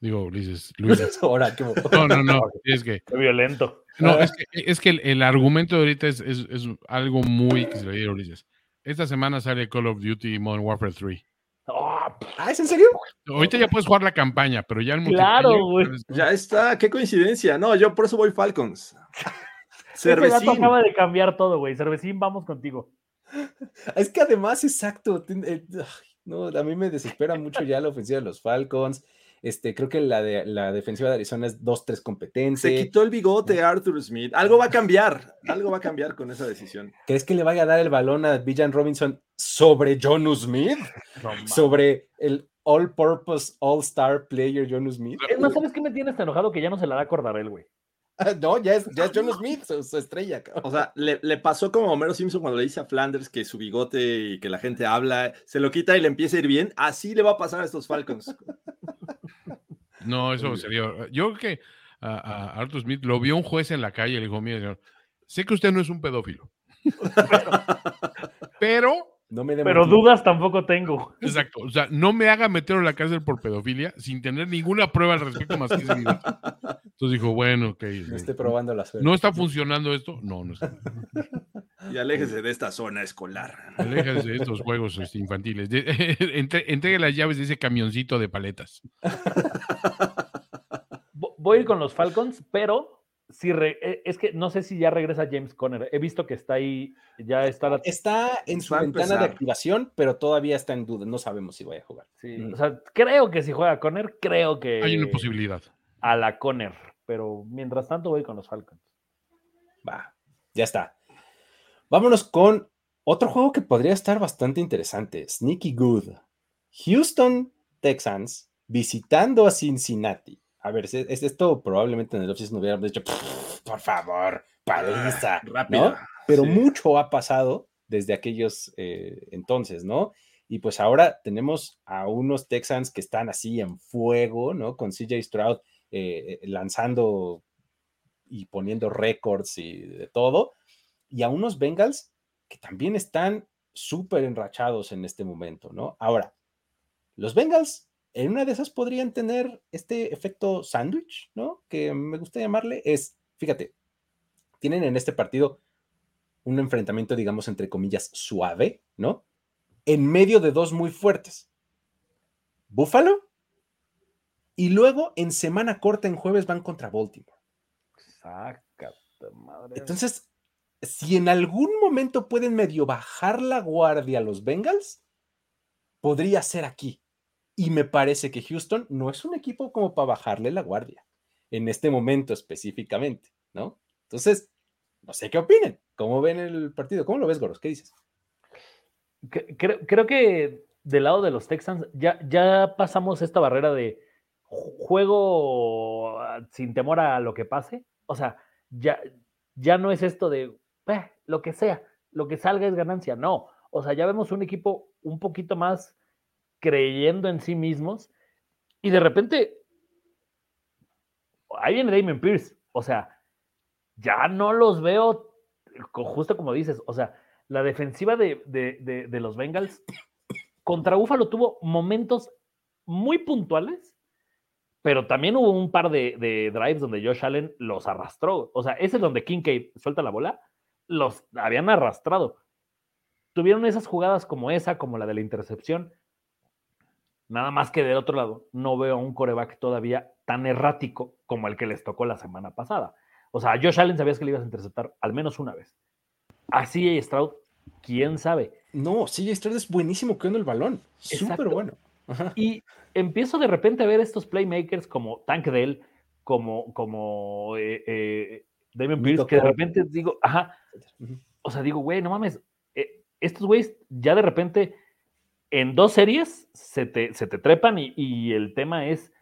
D: Digo, Ulises. *laughs* Luis.
A: Ahora, ¿qué-
D: No, no, no. Es que,
E: Qué violento.
D: no, es que, es que el, el argumento de ahorita es, es- es algo muy que se le diga a Ulises. Esta semana sale Call of Duty Modern Warfare 3.
E: Ah,
A: Ah, ¿es en serio?
D: Ahorita ya puedes jugar la campaña, pero ya el
E: Claro, güey.
B: Ya está, qué coincidencia. No, yo por eso voy Falcons. *laughs* Cervecín.
E: acaba de cambiar todo, güey. Cervecín, vamos contigo. *laughs*
A: Es que además, exacto, eh, no, a mí me desespera mucho ya la ofensiva de los Falcons. Este, creo que la, de, la defensiva de Arizona es 2-3 competente.
B: Se quitó el bigote Arthur Smith. Algo va a cambiar. Algo va a cambiar con esa decisión.
A: ¿Crees que le vaya a dar el balón a Villan Robinson sobre Jonu Smith?
E: No.
A: Sobre el All-Purpose All-Star Player Jonu Smith.
E: Es más, ¿sabes qué me tienes enojado? Que ya no se la da a Cordarel, güey.
A: Ah, No, ya es, ya es Jonu Smith, su, su estrella. cabrón.
B: O sea, le, le pasó como a Homero Simpson cuando le dice a Flanders que su bigote y que la gente habla, se lo quita y le empieza a ir bien. Así le va a pasar a estos Falcons.
D: No, eso sería. Yo creo que a, a Arthur Smith lo vio un juez en la calle y le dijo: Mire, señor, sé que usted no es un pedófilo. *laughs* pero,
A: No me dé
E: Pero
A: motivo.
E: dudas tampoco tengo.
D: exacto, o sea, no me haga meterlo en la cárcel por pedofilia sin tener ninguna prueba al respecto más que ese video. Entonces dijo: Bueno, ok.
A: Me estoy probando la suerte.
D: ¿No está funcionando esto? No, no está.
B: Y aléjese de esta zona escolar.
D: Aléjese de estos juegos este, infantiles. *laughs* Entre- entregue las llaves de ese camioncito de paletas.
E: Vo- Voy a ir con los Falcons, pero si re- eh, es que no sé si ya regresa James Conner. He visto que está ahí, ya está la-
A: Está en su ventana de activación, pero todavía está en duda. No sabemos si vaya a jugar.
E: sí,
A: Mm.
E: o sea, creo que si juega Conner, creo que
D: Hay una posibilidad.
E: a la Conner, pero mientras tanto voy con los Falcons.
A: Va, ya está. Vámonos con otro juego que podría estar bastante interesante. Sneaky Good. Houston Texans visitando a Cincinnati. A ver, es, es- esto probablemente en el offseason hubiéramos dicho, "Pff, por favor, paliza,
B: Rápido.
A: ¿no? Pero
B: Sí.
A: mucho ha pasado desde aquellos eh, entonces, ¿no? Y pues ahora tenemos a unos Texans que están así en fuego, ¿no? Con CJ Stroud eh, eh, lanzando y poniendo récords y de todo. Y a unos Bengals que también están súper enrachados en este momento, ¿no? Ahora, los Bengals en una de esas podrían tener este efecto sándwich, ¿no? Que me gusta llamarle, es, fíjate, tienen en este partido un enfrentamiento, digamos, entre comillas, suave, ¿no? en medio de dos muy fuertes. Buffalo y luego en semana corta en jueves van contra Baltimore.
E: Sácate, madre.
A: Entonces, si en algún momento pueden medio bajar la guardia los Bengals, podría ser aquí. Y me parece que Houston no es un equipo como para bajarle la guardia en este momento específicamente, ¿no? Entonces, no sé qué opinen. ¿Cómo ven el partido? ¿Cómo lo ves, Goros? ¿Qué dices?
E: Creo, creo que del lado de los Texans ya, ya pasamos esta barrera de juego sin temor a lo que pase. O sea, ya, ya no es esto de lo que sea, lo que salga es ganancia. No, o sea, ya vemos un equipo un poquito más creyendo en sí mismos y de repente ahí viene Damon Pierce. O sea, ya no los veo justo como dices. O sea, la defensiva de, de los Bengals contra Búfalo tuvo momentos muy puntuales, pero también hubo un par de, drives donde Josh Allen los arrastró. O sea, ese es donde Kincaid suelta la bola, los habían arrastrado. Tuvieron esas jugadas como esa, como la de la intercepción. Nada más que del otro lado, no veo a un coreback todavía tan errático como el que les tocó la semana pasada. O sea, a Josh Allen sabías que le ibas a interceptar al menos una vez. Así Stroud, quién sabe.
A: No, CJ Stroud es buenísimo creando el balón. Súper bueno.
E: Y empiezo de repente a ver estos playmakers como Tank Dell, como, como eh, eh Damien Pierce, que de repente digo, ajá, o sea, digo, güey, no mames, eh, estos güeyes ya de repente en dos series se te, trepan y, el tema es,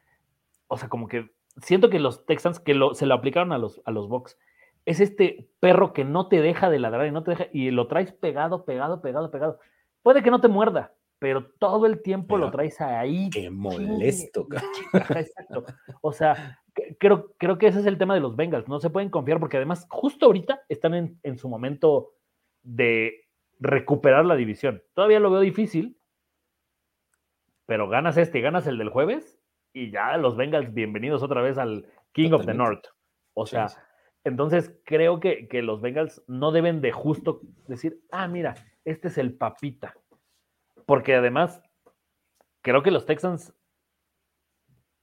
E: o sea, como que siento que los Texans que se lo aplicaron a los, a los Bucks es este perro que no te deja de ladrar y no te deja, y lo traes pegado, pegado, pegado, pegado. Puede que no te muerda, pero todo el tiempo lo traes ahí.
A: Qué molesto,
E: Exacto. O sea, creo, creo que ese es el tema de los Bengals. No se pueden confiar porque además, justo ahorita están en, en su momento de recuperar la división. Todavía lo veo difícil, pero ganas este y ganas el del jueves y ya los Bengals, bienvenidos otra vez al King of the North. O sea, entonces creo que, los Bengals no deben de justo decir, ah, mira, este es el papita. Porque además, creo que los Texans,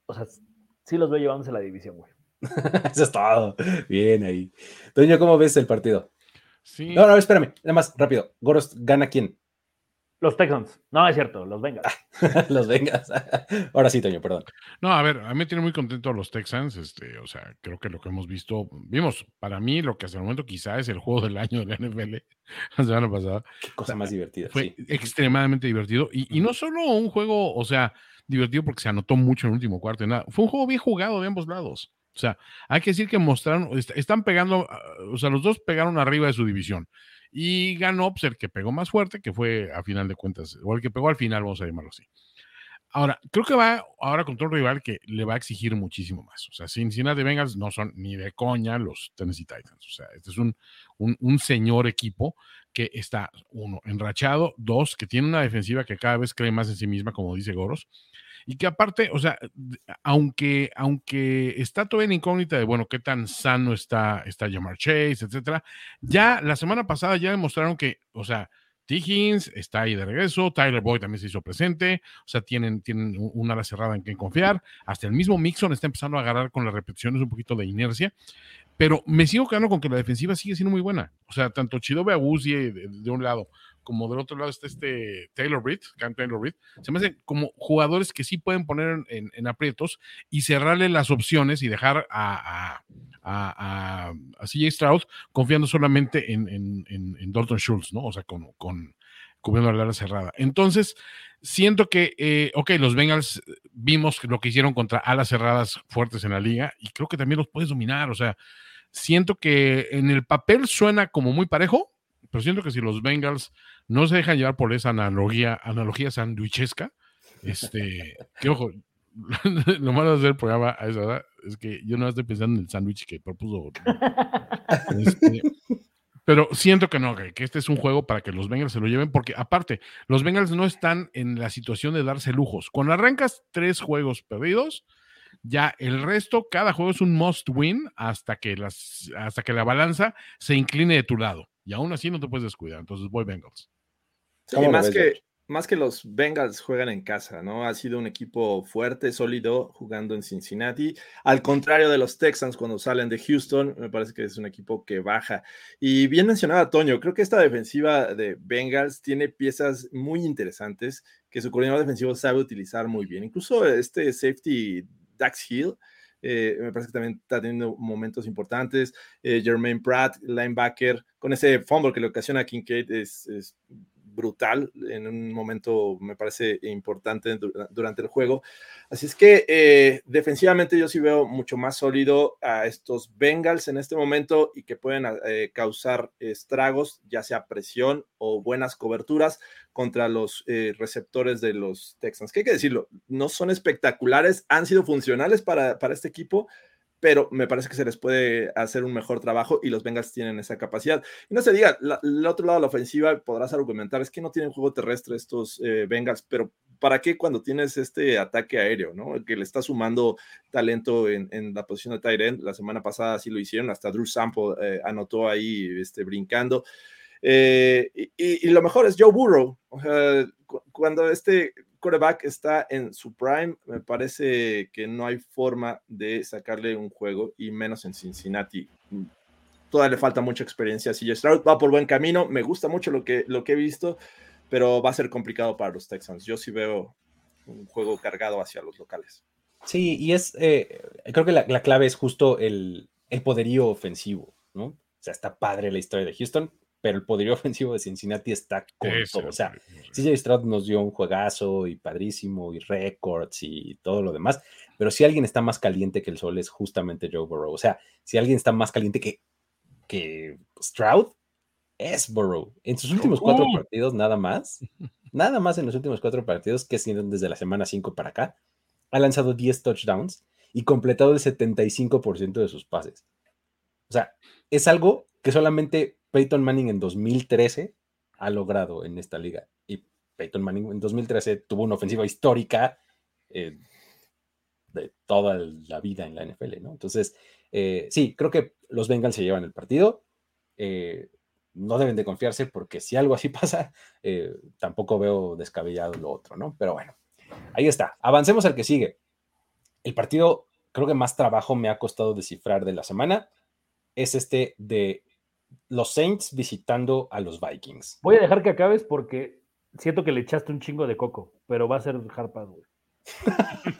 E: o sea, sí los veo llevándose la división, güey. *laughs*
A: Eso es todo. Bien ahí. Toño, ¿cómo ves el partido?
D: Sí.
A: No, no, espérame. Nada más, rápido. Goros, ¿gana quién?
E: Los Texans. No, es cierto, los Bengals. *laughs*
A: los Bengals. *laughs* Ahora sí, Toño, perdón.
D: No, a ver, a mí me tiene muy contento los Texans. Este, o sea, creo que lo que hemos visto, vimos, para mí, lo que hasta el momento quizá es el juego del año de la NFL *laughs* la semana pasada.
A: Qué cosa más divertida.
D: Fue extremadamente divertido. Y, y, no solo un juego, o sea, divertido porque se anotó mucho en el último cuarto, nada. Fue un juego bien jugado de ambos lados. O sea, hay que decir que mostraron, están pegando, o sea, los dos pegaron arriba de su división y ganó pues, el que pegó más fuerte, que fue a final de cuentas, o el que pegó al final, vamos a llamarlo así. Ahora, creo que va ahora contra un rival que le va a exigir muchísimo más. O sea, Cincinnati Bengals no son ni de coña los Tennessee Titans. O sea, este es un, un, un señor equipo que está, uno, enrachado, dos, que tiene una defensiva que cada vez cree más en sí misma, como dice Goros, y que aparte, o sea, aunque, aunque está todo en incógnita de, bueno, qué tan sano está, está Jamar Chase, etcétera, ya la semana pasada ya demostraron que, o sea, está ahí de regreso, Tyler Boyd también se hizo presente, o sea, tienen, tienen una ala cerrada en quien confiar, hasta el mismo Mixon está empezando a agarrar con las repeticiones un poquito de inercia, pero me sigo quedando con que la defensiva sigue siendo muy buena, o sea, tanto Chidobe Aguzi de, de un lado como del otro lado está este Taylor Britt, Taylor Britt, se me hacen como jugadores que sí pueden poner en, aprietos y cerrarle las opciones y dejar a, a, a, CJ Stroud confiando solamente en, en, Dalton Schultz, ¿no? O sea, con, con cubriendo la ala cerrada. Entonces, siento que, eh, ok, los Bengals vimos lo que hicieron contra alas cerradas fuertes en la liga y creo que también los puedes dominar, o sea, siento que en el papel suena como muy parejo, pero siento que si los Bengals no se dejan llevar por esa analogía, analogía sandwichesca, este, que ojo, *laughs* lo malo de hacer el programa a esa edad es que yo no estoy pensando en el sándwich que propuso. *laughs* Este, pero siento que no, que este es un juego para que los Bengals se lo lleven, porque aparte, los Bengals no están en la situación de darse lujos. Cuando arrancas tres juegos perdidos, ya el resto, cada juego es un must win hasta que, las, hasta que la balanza se incline de tu lado. Y aún así no te puedes descuidar. Entonces voy Bengals.
B: más, que, más que los Bengals juegan en casa, ¿no? Ha sido un equipo fuerte, sólido, jugando en Cincinnati. Al contrario de los Texans cuando salen de Houston, me parece que es un equipo que baja. Y bien mencionaba Toño, creo que esta defensiva de Bengals tiene piezas muy interesantes que su coordinador defensivo sabe utilizar muy bien. Incluso este safety Dax Hill. Eh, me parece que también está teniendo momentos importantes. Eh, Jermaine Pratt, linebacker, con ese fumble que le ocasiona a Kincaid, es, es brutal en un momento, me parece importante durante el juego. Así es que eh, defensivamente yo sí veo mucho más sólido a estos Bengals en este momento y que pueden eh, causar estragos, ya sea presión o buenas coberturas contra los eh, receptores de los Texans. Que hay que decirlo, no son espectaculares, han sido funcionales para, para este equipo, pero me parece que se les puede hacer un mejor trabajo y los Bengals tienen esa capacidad. No se diga, el otro lado de la ofensiva podrás argumentar, es que no tienen juego terrestre estos eh, Bengals, pero ¿para qué cuando tienes este ataque aéreo, ¿no? Que le está sumando talento en, la posición de end. La semana pasada sí lo hicieron, hasta Drew Sample eh, anotó ahí este, brincando. Eh, y, lo mejor es Joe Burrow. O sea, cuando este quarterback está en su prime, me parece que no hay forma de sacarle un juego y menos en Cincinnati. Todavía le falta mucha experiencia. Si Stroud va por buen camino, me gusta mucho lo que, lo que he visto, pero va a ser complicado para los Texans. Yo sí veo un juego cargado hacia los locales.
A: Sí, y es, eh, creo que la, la, clave es justo el, el poderío ofensivo, ¿no? O sea, está padre la historia de Houston, pero el poderío *laughs* ofensivo de Cincinnati está con todo. O sea, CJ Stroud nos dio un juegazo y padrísimo y récords y todo lo demás, pero si alguien está más caliente que el sol es justamente Joe Burrow. O sea, si alguien está más caliente que, que Stroud, es Burrow. En sus últimos cuatro partidos, nada más, nada más en los últimos cuatro partidos, que siendo desde la semana 5 para acá, ha lanzado 10 touchdowns y completado el 75% de sus pases. O sea, es algo que solamente Peyton Manning en 2013 ha logrado en esta liga. Y Peyton Manning en 2013 tuvo una ofensiva histórica eh, de toda la vida en la NFL, ¿no? Entonces, eh, sí, creo que los Bengals se llevan el partido. Eh, no deben de confiarse porque si algo así *laughs* pasa, tampoco veo descabellado lo otro, ¿no? Pero bueno, ahí está. Avancemos al que sigue. El partido, creo que más trabajo me ha costado descifrar de la semana, es este de los Saints visitando a los Vikings.
E: Voy a dejar que acabes porque siento que le echaste un chingo de coco, pero va a ser hard güey. *laughs*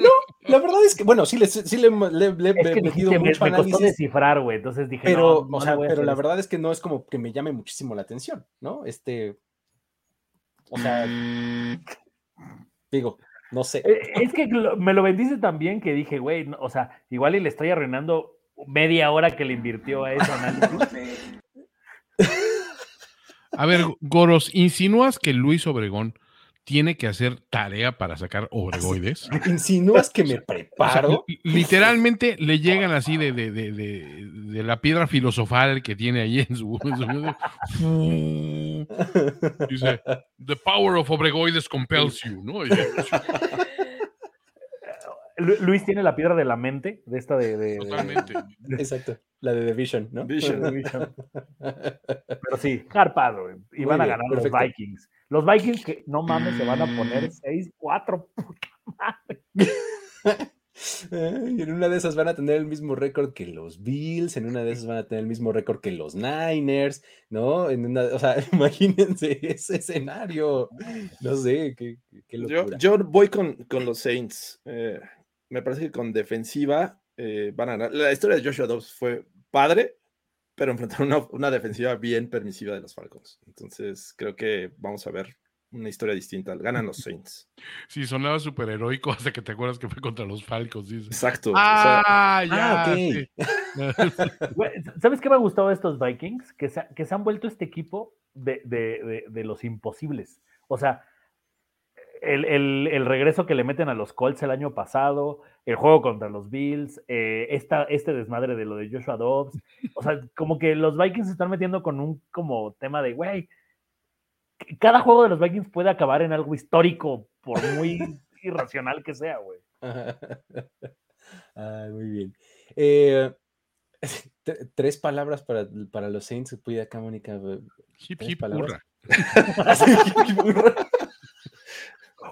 A: no, la verdad es que, bueno, sí le, sí le, le, he metido mucho
E: me, costó descifrar, güey, entonces dije,
A: pero, o sea, pero la verdad es que no es como que me llame muchísimo la atención, ¿no? Este, o sea, *laughs* digo, no sé.
E: Eh, es que me lo bendice también que dije, güey, o sea, igual y le estoy arruinando media hora que le invirtió a eso análisis. *laughs*
D: A ver, Goros, ¿insinúas que Luis Obregón tiene que hacer tarea para sacar obregoides?
A: ¿Insinúas que me preparo?
D: literalmente le *laughs* llegan así de, de, de, de, la piedra filosofal que tiene ahí en su... *laughs* dice, the power of obregoides compels you, ¿no?
E: Luis tiene la piedra de la mente, de esta de.
D: Totalmente. *laughs*
A: Exacto. La de The Vision, ¿no?
B: Vision. *laughs*
E: Pero sí, carpado, Y van a ganar los Vikings. Los Vikings que, no mames, se van a poner 6-4. *laughs* Puta madre.
A: Y en una de esas van a tener el mismo récord que los Bills, en una de esas van a tener el mismo récord que los Niners, ¿no? En una, o sea, imagínense ese escenario. No sé, qué, qué locura.
B: Yo, yo voy con, con los Saints. Eh, me parece que con defensiva eh, van a ganar. La historia de Joshua Dobbs fue padre, pero enfrentaron una, una, defensiva bien permisiva de los Falcons. Entonces creo que vamos a ver una historia distinta. Ganan los Saints. *laughs*
D: Sí, sonaba súper heroico hasta que te acuerdas que fue contra los Falcons.
B: Exacto.
D: Ah, ya.
A: Ah, okay. *laughs* *laughs*
E: ¿Sabes qué me ha gustado de estos Vikings? Que se, que se han vuelto este equipo de, de, de, de los imposibles. O sea, el, regreso que le meten a los Colts el año pasado, el juego contra los Bills, eh, este desmadre de lo de Joshua Dobbs. O sea, como que los Vikings se están metiendo con un como tema de, güey, cada juego de los Vikings puede acabar en algo histórico, por muy *laughs* irracional que sea, güey.
A: muy bien. Eh, *laughs* tres palabras para, para los Saints, cuida acá, Mónica.
D: Hip.
E: O *laughs*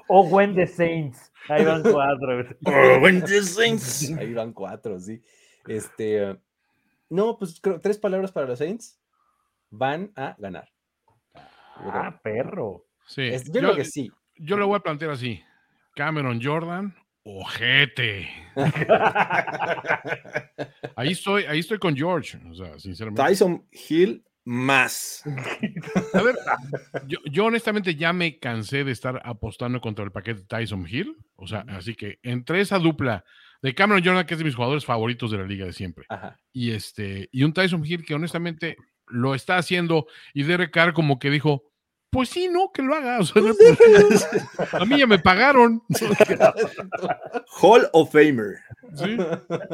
E: When the Saints. Ahí van cuatro. *laughs*
B: When the Saints. *laughs*
A: Ahí van cuatro, sí. Este, no, pues creo, tres palabras para los Saints. Van a ganar.
E: Ah, perro.
D: Sí.
A: Es- yo
D: yo,
A: creo que sí.
D: yo lo voy a plantear así. Cameron Jordan, ojete. *laughs* Ahí estoy, ahí estoy con George. O sea, sinceramente.
B: Tyson Hill más.
D: A ver, yo, yo honestamente ya me cansé de estar apostando contra el paquete Tyson Hill. O sea, así que entre esa dupla de Cameron Jordan, que es de mis jugadores favoritos de la liga de siempre,
A: Ajá.
D: y este, y un Tyson Hill que honestamente lo está haciendo, y Derek Carr como que dijo. Pues sí, no, que lo haga. o sea, no- a mí ya me pagaron.
B: Hall of Famer.
D: Sí.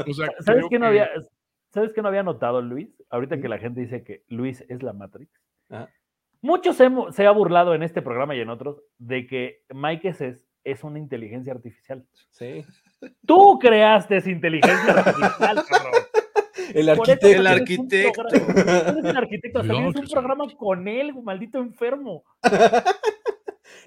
D: O sea,
E: ¿Sabes qué no
D: que-
E: había, ¿Sabes qué no había notado, Luis? Ahorita que la gente dice que Luis es la Matrix.
A: Ajá.
E: Muchos se, hemo- se ha burlado en este programa y en otros de que Mike es, es una inteligencia artificial.
A: Sí.
E: Tú creaste esa inteligencia artificial, *laughs* cabrón.
A: El arquitecto.
B: El
E: un
B: arquitecto.
E: eres el arquitecto. Tienes
D: que
E: un programa con él, maldito enfermo. *laughs*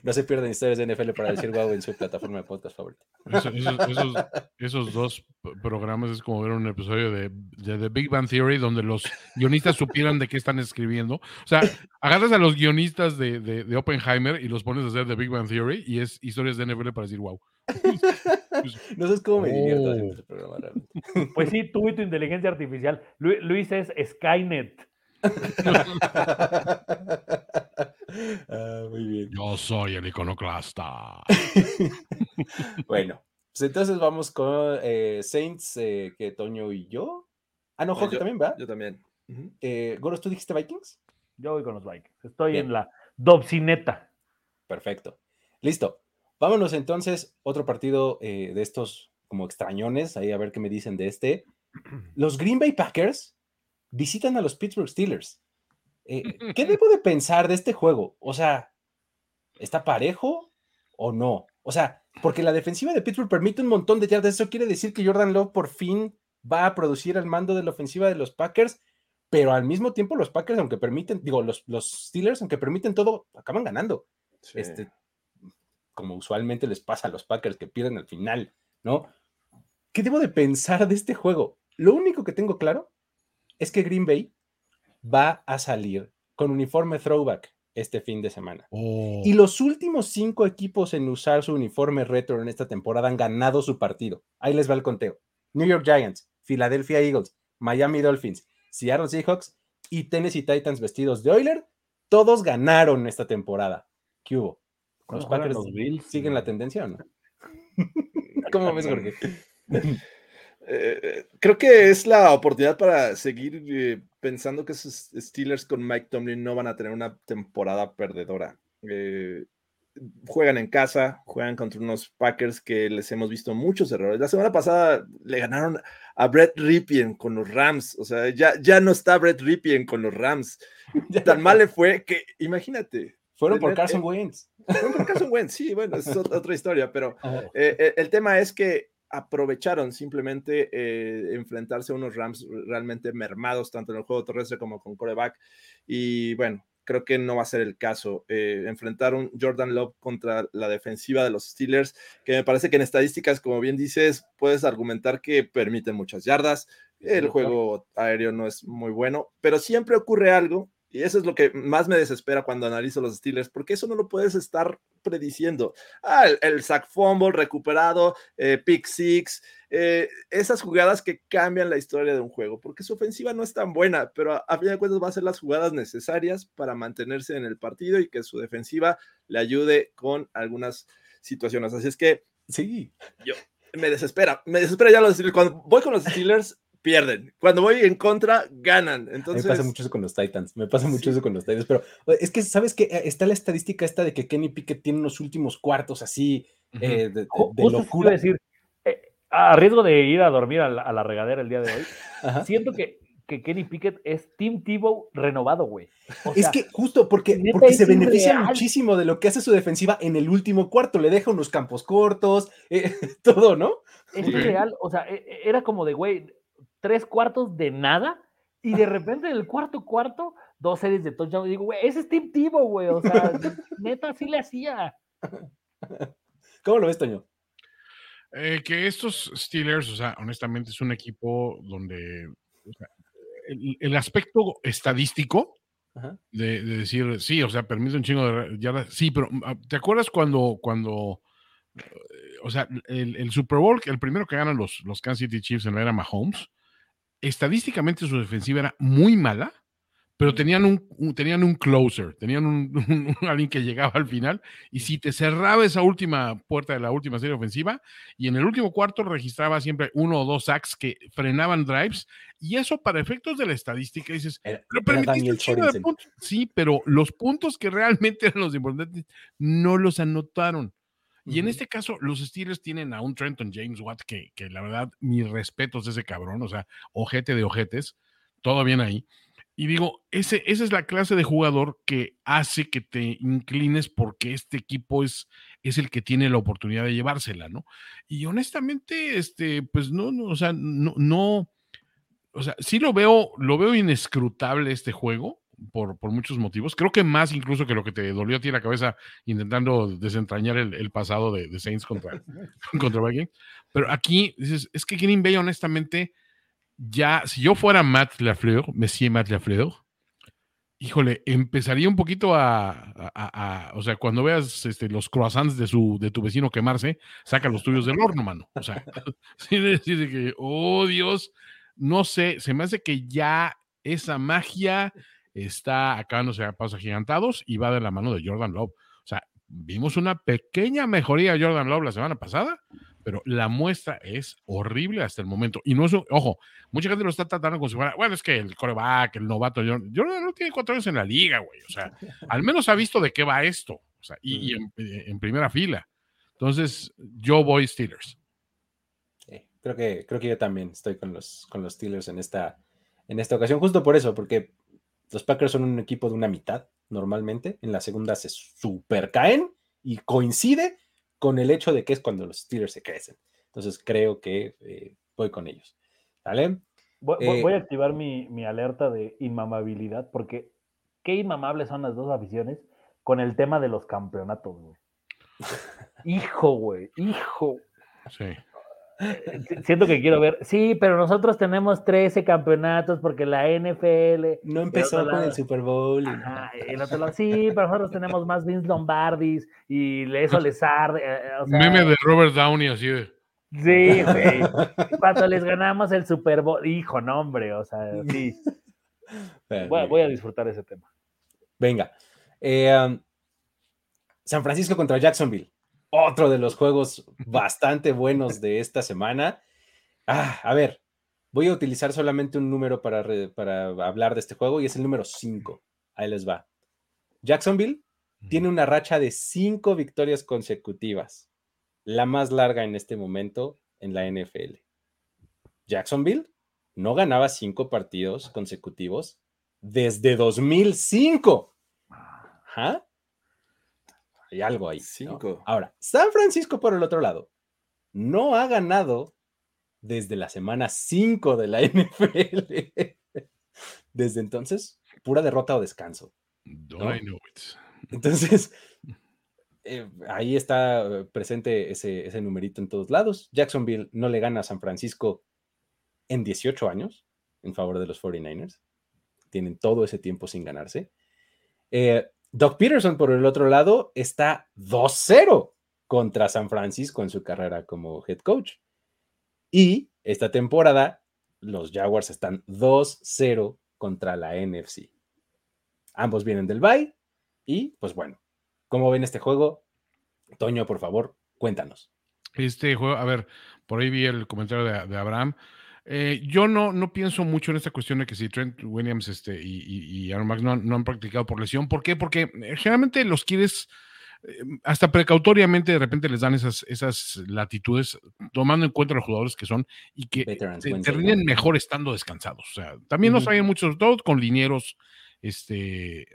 A: No se pierdan historias de NFL para decir wow en su plataforma de podcast favorita.
D: Eso- esos, esos- esos dos programas es como ver un episodio de, de The Big Bang Theory donde los guionistas supieran de qué están escribiendo. O sea, agarras a los guionistas de, de- de Oppenheimer y los pones a hacer The Big Bang Theory y es historias de NFL para decir wow.
A: No sabes cómo me divierto haciendo
D: Oh.
A: ese programa realmente.
E: Pues sí, tú y tu inteligencia artificial. Lu- Luis es Skynet.
A: Ah, muy bien.
D: Yo soy el iconoclasta. *laughs*
A: Bueno, pues entonces vamos con eh, Saints, eh, que Toño y yo. Ah, no,
B: Eh,
A: Jorge también, ¿verdad?
B: Yo también.
A: Eh, Goros, ¿tú dijiste Vikings?
E: Yo voy con los Vikings. Estoy
A: Bien.
E: en la Dobcineta.
A: Perfecto. Listo. Vámonos entonces, otro partido eh, de estos como extrañones, ahí a ver qué me dicen de este. *clears throat* Los Green Bay Packers visitan a los Pittsburgh Steelers. Eh, *laughs* ¿Qué debo de pensar de este juego? O sea, ¿está parejo o no? O sea, porque la defensiva de Pittsburgh permite un montón de yardas. Eso quiere decir que Jordan Love por fin va a producir al mando de la ofensiva de los Packers, pero al mismo tiempo los Packers, aunque permiten, digo, los, los Steelers, aunque permiten todo, acaban ganando
B: Sí.
A: este, como usualmente les pasa a los Packers que pierden al final, ¿no? ¿Qué debo de pensar de este juego? Lo único que tengo claro es que Green Bay va a salir con uniforme throwback este fin de semana.
D: Oh,
A: Y los últimos cinco equipos en usar su uniforme retro en esta temporada han ganado su partido. Ahí les va el conteo. New York Giants, Philadelphia Eagles, Miami Dolphins, Seattle Seahawks y Tennessee Titans vestidos de Oiler, todos ganaron esta temporada. ¿Qué hubo?
E: ¿Cuándo
A: ¿Los Packers
E: los Bills?
A: siguen la tendencia o no? *laughs* ¿Cómo ves, Jorge? *laughs*
B: Eh, creo que es la oportunidad para seguir eh, pensando que esos Steelers con Mike Tomlin no van a tener una temporada perdedora. Eh, juegan en casa, juegan contra unos Packers que les hemos visto muchos errores. La semana pasada le ganaron a Brett Ripien con los Rams. O sea, ya, ya no está Brett Ripien con los Rams. *laughs* Tan mal le fue que, imagínate,
A: Fueron por Carson Wentz.
B: fue por Carson Wentz, sí, bueno, es ot- otra historia, pero *laughs* eh, eh, el tema es que aprovecharon simplemente eh, enfrentarse a unos Rams realmente mermados, tanto en el juego terrestre como con coreback. Y bueno, creo que no va a ser el caso. Eh, enfrentar un Jordan Love contra la defensiva de los Steelers, que me parece que en estadísticas, como bien dices, puedes argumentar que permiten muchas yardas. El juego aéreo no es muy bueno, pero siempre ocurre algo. Y eso es lo que más me desespera cuando analizo los Steelers, porque eso no lo puedes estar prediciendo. Ah, el, el sack fumble recuperado, eh, pick six, eh, esas jugadas que cambian la historia de un juego, porque su ofensiva no es tan buena, pero a, a fin de cuentas va a ser las jugadas necesarias para mantenerse en el partido y que su defensiva le ayude con algunas situaciones. Así es que
A: Sí.
B: me desespera, me desespera ya los Steelers. Cuando voy con los Steelers, pierden. Cuando voy en contra, ganan. Entonces,
A: me pasa mucho eso con los Titans. Me pasa mucho
B: Sí.
A: eso con los Titans. Pero eh, es que, ¿sabes que Está la estadística esta de que Kenny Pickett tiene unos últimos cuartos así
D: ujú.
A: eh, de, de- de locura.
E: decir, eh, a riesgo de ir a dormir a la, a la regadera el día de hoy, *laughs*
A: Ajá.
E: siento que, que Kenny Pickett es Tim Tebow renovado, güey. O
A: Es que justo porque, porque se beneficia muchísimo de lo que hace su defensiva en el último cuarto. Le deja unos campos cortos, eh, *laughs* todo, ¿no?
E: es real. O sea, e- e- era como de, güey, tres cuartos de nada y de repente en el cuarto cuarto, dos series de touchdown. Y digo, güey, ese es Tim Tebow, güey. O sea, *laughs* neta, sí le hacía.
A: ¿Cómo lo ves, Toño?
D: Eh, que estos Steelers, o sea, honestamente es un equipo donde o sea, el, el aspecto estadístico
A: Ajá.
D: de, de decir, sí, o sea, permite un chingo de yardas. Sí, pero ah, ¿te acuerdas cuando, cuando eh, o sea, el, el Super Bowl, el primero que ganan los, los Kansas City Chiefs en la era Mahomes, estadísticamente su defensiva era muy mala, pero tenían un, un- tenían un closer, tenían un, *laughs* alguien que llegaba al final, y si te cerraba esa última puerta de la última serie ofensiva, y en el último cuarto registraba siempre uno o dos sacks que frenaban drives, y eso para efectos de la estadística dices,
A: Era,
D: pero permitiste de puntos. Sí, pero los puntos que realmente *laughs* eran los importantes no los anotaron. Y en este caso, los Steelers tienen a un Trenton James Watt que, que la verdad, mis respetos de ese cabrón, o sea, ojete de ojetes, todo bien ahí. Y digo, ese, esa es la clase de jugador que hace que te inclines porque este equipo es, es el que tiene la oportunidad de llevársela, ¿no? Y honestamente, este, pues no, no, o sea, no, no, o sea, sí lo veo, lo veo inescrutable este juego por, por muchos motivos. Creo que más incluso que lo que te dolió a ti la cabeza intentando desentrañar el, el pasado de, de Saints contra, *laughs* *laughs* contra Vikings. Pero aquí dices, es que Green Bay, honestamente, ya, si yo fuera Matt Lafleur, Monsieur Matt Lafleur, híjole, empezaría un poquito a, a- a- a- o sea, cuando veas este, los croissants de, su, de tu vecino quemarse, saca los tuyos del horno, mano. O sea, *laughs* sí, de decir de que, oh Dios, no sé, se me hace que ya esa magia está acabándose a pasos agigantados y va de la mano de Jordan Love. O sea, vimos una pequeña mejoría de Jordan Love la semana pasada, pero la muestra es horrible hasta el momento. Y no es, un- ojo, mucha gente lo está tratando como si fuera, bueno, es que el coreback, el novato, Jordan, Jordan no tiene cuatro años en la liga, güey. O sea, al menos ha visto de qué va esto. O sea, y, y en, en primera fila. Entonces, yo voy Steelers.
A: Sí, creo que, creo que yo también estoy con los, con los Steelers en esta, en esta ocasión, justo por eso, porque los Packers son un equipo de una mitad normalmente, en la segunda se super caen y coincide con el hecho de que es cuando los Steelers se crecen. Entonces creo que eh, voy con ellos. ¿Vale?
E: Voy,
A: Eh,
E: voy a activar mi, mi alerta de inmamabilidad porque qué inmamables son las dos aficiones con el tema de los campeonatos, güey. *laughs* Hijo, güey, hijo.
D: Sí.
E: Si- Siento que quiero ver. Sí, pero nosotros tenemos 13 campeonatos porque la NFL.
A: No empezó
E: otro
A: con el Super Bowl. y-
E: Ajá, el otro lado, sí, pero nosotros tenemos más Vince Lombardis y eso les arde. eh, o sea,
D: Meme de Robert Downey así de.
E: Sí, güey. Cuando les ganamos el Super Bowl, hijo, no, hombre, o sea, sí.
A: Pero,
E: Voy, a- voy a disfrutar ese tema.
A: Venga. Eh, um, San Francisco contra Jacksonville. Otro de los juegos bastante buenos de esta semana. Ah, a ver, voy a utilizar solamente un número para, re- para hablar de este juego y es el número 5. Ahí les va. Jacksonville tiene una racha de cinco victorias consecutivas, la más larga en este momento en la NFL. Jacksonville no ganaba cinco partidos consecutivos desde 2005. Ajá. Hay algo ahí. ¿no?
B: Cinco.
A: Ahora, San Francisco, por el otro lado, no ha ganado desde la semana 5 de la *laughs* NFL. Desde entonces, pura derrota o descanso. ¿no?
D: I know it?
A: Entonces, eh, ahí está eh, presente ese, ese numerito en todos lados. Jacksonville no le gana a San Francisco en 18 años en favor de los 49ers. Tienen todo ese tiempo sin ganarse. Eh, Doc Peterson, por el otro lado, está 2-0 contra San Francisco en su carrera como head coach. Y esta temporada, los Jaguars están 2-0 contra la NFC. Ambos vienen del bye. Y pues bueno, ¿cómo ven este juego? Toño, por favor, cuéntanos.
D: Este juego, a ver, por ahí vi el comentario de Abraham. Eh, yo no, no pienso mucho en esta cuestión de que si Trent Williams este, y, y, y Aaron Max no, han- no han practicado por lesión. ¿Por qué? Porque eh, generalmente los quieres, eh, hasta precautoriamente, de repente les dan esas, esas latitudes, tomando en cuenta los jugadores que son y que
A: Veterans
D: mejor estando descansados. O sea, también nos
A: Ujú.
D: traen muchos, todo con linieros este,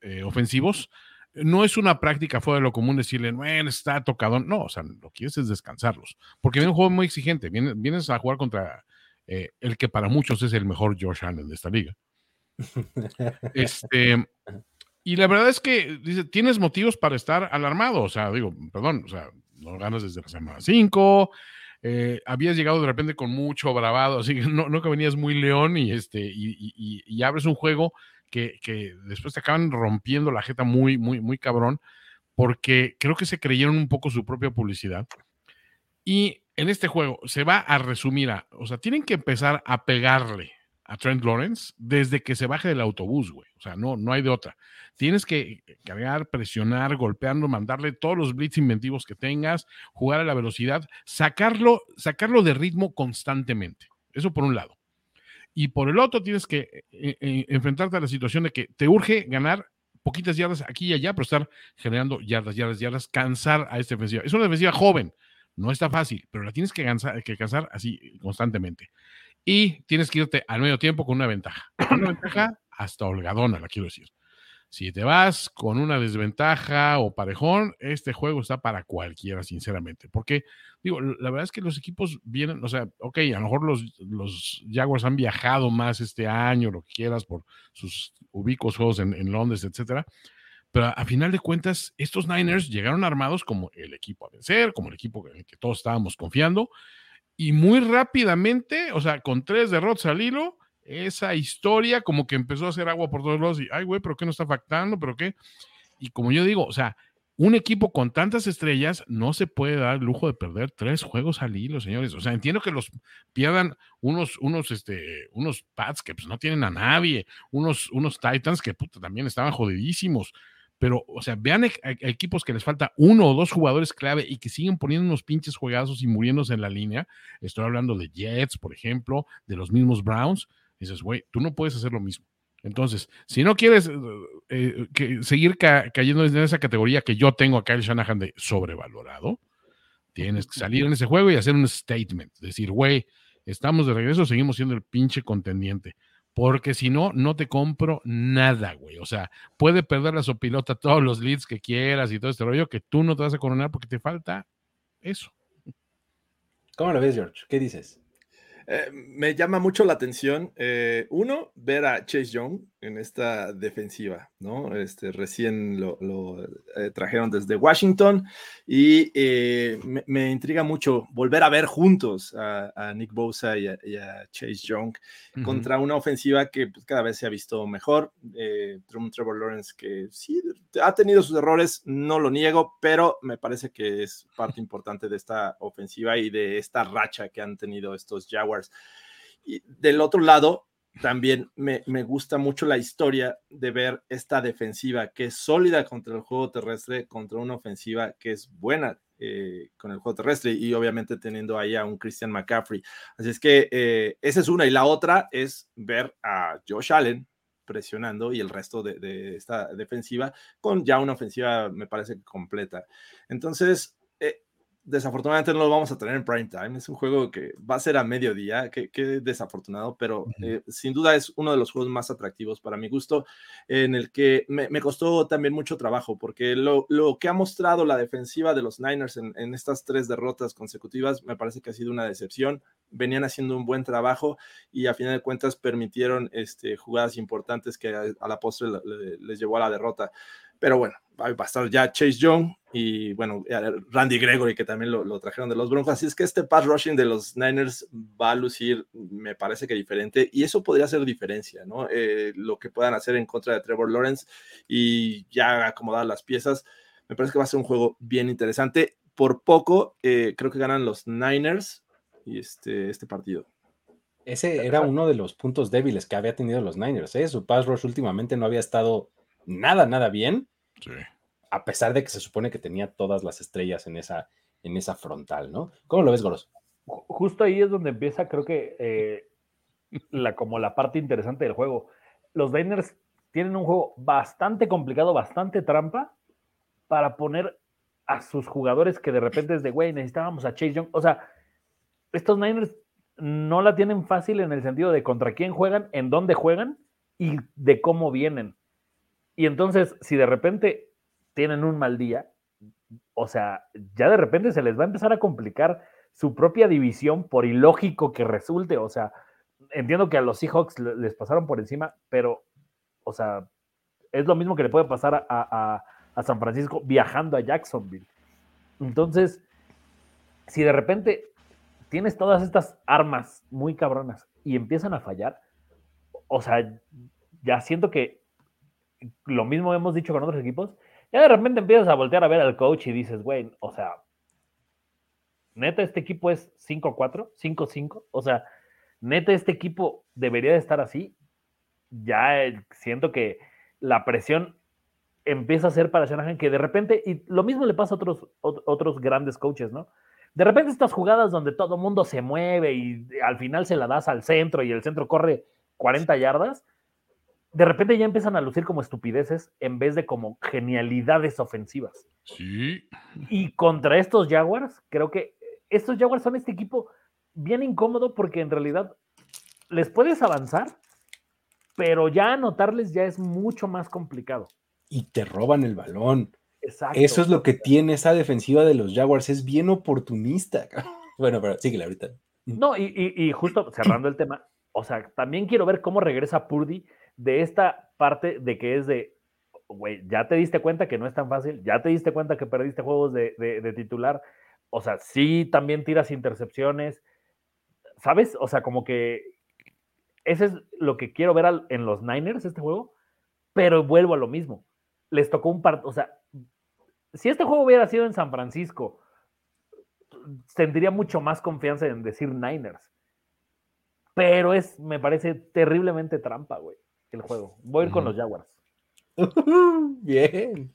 D: eh, ofensivos. No es una práctica fuera de lo común decirle, bueno, está tocado. No, o sea, lo que quieres es descansarlos. Porque viene un juego muy exigente. Vienes, vienes a jugar contra eh, el que para muchos es el mejor Josh Allen de esta liga. Este, *laughs* y la verdad es que dice, tienes motivos para estar alarmado. O sea, digo, perdón, o sea, no ganas desde la semana 5. Eh, habías llegado de repente con mucho bravado, así que no, no que venías muy león y, este, y, y- y abres un juego que, que después te acaban rompiendo la jeta muy, muy, muy cabrón, porque creo que se creyeron un poco su propia publicidad. Y en este juego se va a resumir a, o sea, tienen que empezar a pegarle a Trent Lawrence desde que se baje del autobús, güey. O sea, no, no hay de otra. Tienes que cargar, presionar, golpeando, mandarle todos los blitz inventivos que tengas, jugar a la velocidad, sacarlo, sacarlo de ritmo constantemente. Eso por un lado. Y por el otro tienes que eh, eh, enfrentarte a la situación de que te urge ganar poquitas yardas aquí y allá, pero estar generando yardas, yardas, yardas, cansar a esta defensiva. Es una defensiva joven, no está fácil, pero la tienes que cansar, que así constantemente. Y tienes que irte al medio tiempo con una ventaja. Una ventaja hasta holgadona, la quiero decir. Si te vas con una desventaja o parejón, este juego está para cualquiera, sinceramente. Porque, digo, la verdad es que los equipos vienen, o sea, ok, a lo mejor los, los Jaguars han viajado más este año, lo que quieras, por sus ubicos juegos en, en Londres, etcétera. Pero a final de cuentas, estos Niners llegaron armados como el equipo a vencer, como el equipo en el que todos estábamos confiando. Y muy rápidamente, o sea, con tres derrotas al hilo, esa historia como que empezó a hacer agua por todos lados y, ay, güey, pero qué no está factando, pero qué. Y como yo digo, o sea, un equipo con tantas estrellas no se puede dar el lujo de perder tres juegos al hilo, señores. O sea, entiendo que los pierdan unos, unos, este, unos Pats que pues no tienen a nadie, unos, unos Titans que también estaban jodidísimos. Pero, o sea, vean a equipos que les falta uno o dos jugadores clave y que siguen poniendo unos pinches juegazos y muriéndose en la línea. Estoy hablando de Jets, por ejemplo, de los mismos Browns dices, güey, tú no puedes hacer lo mismo. Entonces, si no quieres eh, que seguir ca cayendo en esa categoría que yo tengo a Kyle Shanahan de sobrevalorado, tienes que salir en ese juego y hacer un statement. Decir, güey, estamos de regreso, seguimos siendo el pinche contendiente. Porque si no, no te compro nada, güey. O sea, puede perder la sopilota *laughs* todos los leads que quieras y todo este rollo, que tú no te vas a coronar porque te falta eso.
A: ¿Cómo lo ves, George? ¿Qué dices?
B: Eh, me llama mucho la atención, eh, uno, ver a Chase Young en esta defensiva, ¿no? Este, recién lo, lo eh, trajeron desde Washington y me, me, intriga mucho volver a ver juntos a, a Nick Bosa y a, y a, Chase Young uh -huh. contra una ofensiva que pues, cada vez se ha visto mejor. Trevor Lawrence, que sí ha tenido sus errores, no lo niego, pero me parece que es parte importante de esta ofensiva y de esta racha que han tenido estos Jaguars. Y del otro lado, también me, me, gusta mucho la historia de ver esta defensiva que es sólida contra el juego terrestre, contra una ofensiva que es buena eh, con el juego terrestre y obviamente teniendo ahí a un Christian McCaffrey. Así es que eh, esa es una y la otra es ver a Josh Allen presionando y el resto de, de esta defensiva con ya una ofensiva me parece completa. Entonces, desafortunadamente no lo vamos a tener en prime time. Es un juego que va a ser a mediodía, que, que desafortunado, pero eh, sin duda es uno de los juegos más atractivos para mi gusto, en el que me, me costó también mucho trabajo, porque lo, lo, que ha mostrado la defensiva de los Niners en, en, estas tres derrotas consecutivas me parece que ha sido una decepción. Venían haciendo un buen trabajo y a final de cuentas permitieron este, jugadas importantes que a, a la postre le, le, les llevó a la derrota. Pero bueno, va a estar ya Chase Young y bueno, Randy Gregory, que también lo, trajeron de los Broncos. Así es que este pass rushing de los Niners va a lucir, me parece que diferente, y eso podría ser diferencia, ¿no? Eh, lo que puedan hacer en contra de Trevor Lawrence y ya acomodar las piezas. Me parece que va a ser un juego bien interesante. Por poco, eh, creo que ganan los Niners y este, este partido.
A: Ese era uno de los puntos débiles que había tenido los Niners. ¿eh? Su pass rush últimamente no había estado nada, nada bien.
D: Sí.
A: A pesar de que se supone que tenía todas las estrellas en esa, en esa frontal, ¿no? ¿Cómo lo ves, Goros?
E: Justo ahí es donde empieza, creo que, eh, la, como la parte interesante del juego. Los Niners tienen un juego bastante complicado, bastante trampa, para poner a sus jugadores que de repente es de, güey, necesitábamos a Chase Young. O sea, estos Niners no la tienen fácil en el sentido de contra quién juegan, en dónde juegan y de cómo vienen. Y entonces, si de repente tienen un mal día, o sea, ya de repente se les va a empezar a complicar su propia división, por ilógico que resulte. O sea, entiendo que a los Seahawks les pasaron por encima, pero, o sea, es lo mismo que le puede pasar a, a, a San Francisco viajando a Jacksonville. Entonces, si de repente tienes todas estas armas muy cabronas y empiezan a fallar, o sea, ya siento que lo mismo hemos dicho con otros equipos, ya de repente empiezas a voltear a ver al coach y dices, güey, o sea, neta, este equipo es 5-4, 5-5, o sea, neta, este equipo debería de estar así. Ya eh, siento que la presión empieza a ser para Shanahan que de repente, y lo mismo le pasa a otros, otros grandes coaches, ¿no? De repente estas jugadas donde todo mundo se mueve y al final se la das al centro y el centro corre 40 yardas, de repente ya empiezan a lucir como estupideces en vez de como genialidades ofensivas.
D: Sí.
E: Y contra estos Jaguars, creo que estos Jaguars son este equipo bien incómodo porque en realidad les puedes avanzar, pero ya anotarles ya es mucho más complicado.
A: Y te roban el balón.
E: Exacto.
A: Eso es lo que tiene esa defensiva de los Jaguars, es bien oportunista. *laughs* Bueno, pero síguele ahorita.
E: No, y, y, y justo cerrando el tema, o sea, también quiero ver cómo regresa Purdy de esta parte de que es de, güey, ya te diste cuenta que no es tan fácil, ya te diste cuenta que perdiste juegos de, de, titular, o sea, sí también tiras intercepciones, ¿sabes? O sea, como que ese es lo que quiero ver en los Niners, este juego, pero vuelvo a lo mismo. Les tocó un par, o sea, si este juego hubiera sido en San Francisco, tendría mucho más confianza en decir Niners. Pero es, me parece terriblemente trampa, güey, el juego. Voy a ir con los Jaguars. *laughs*
A: Bien.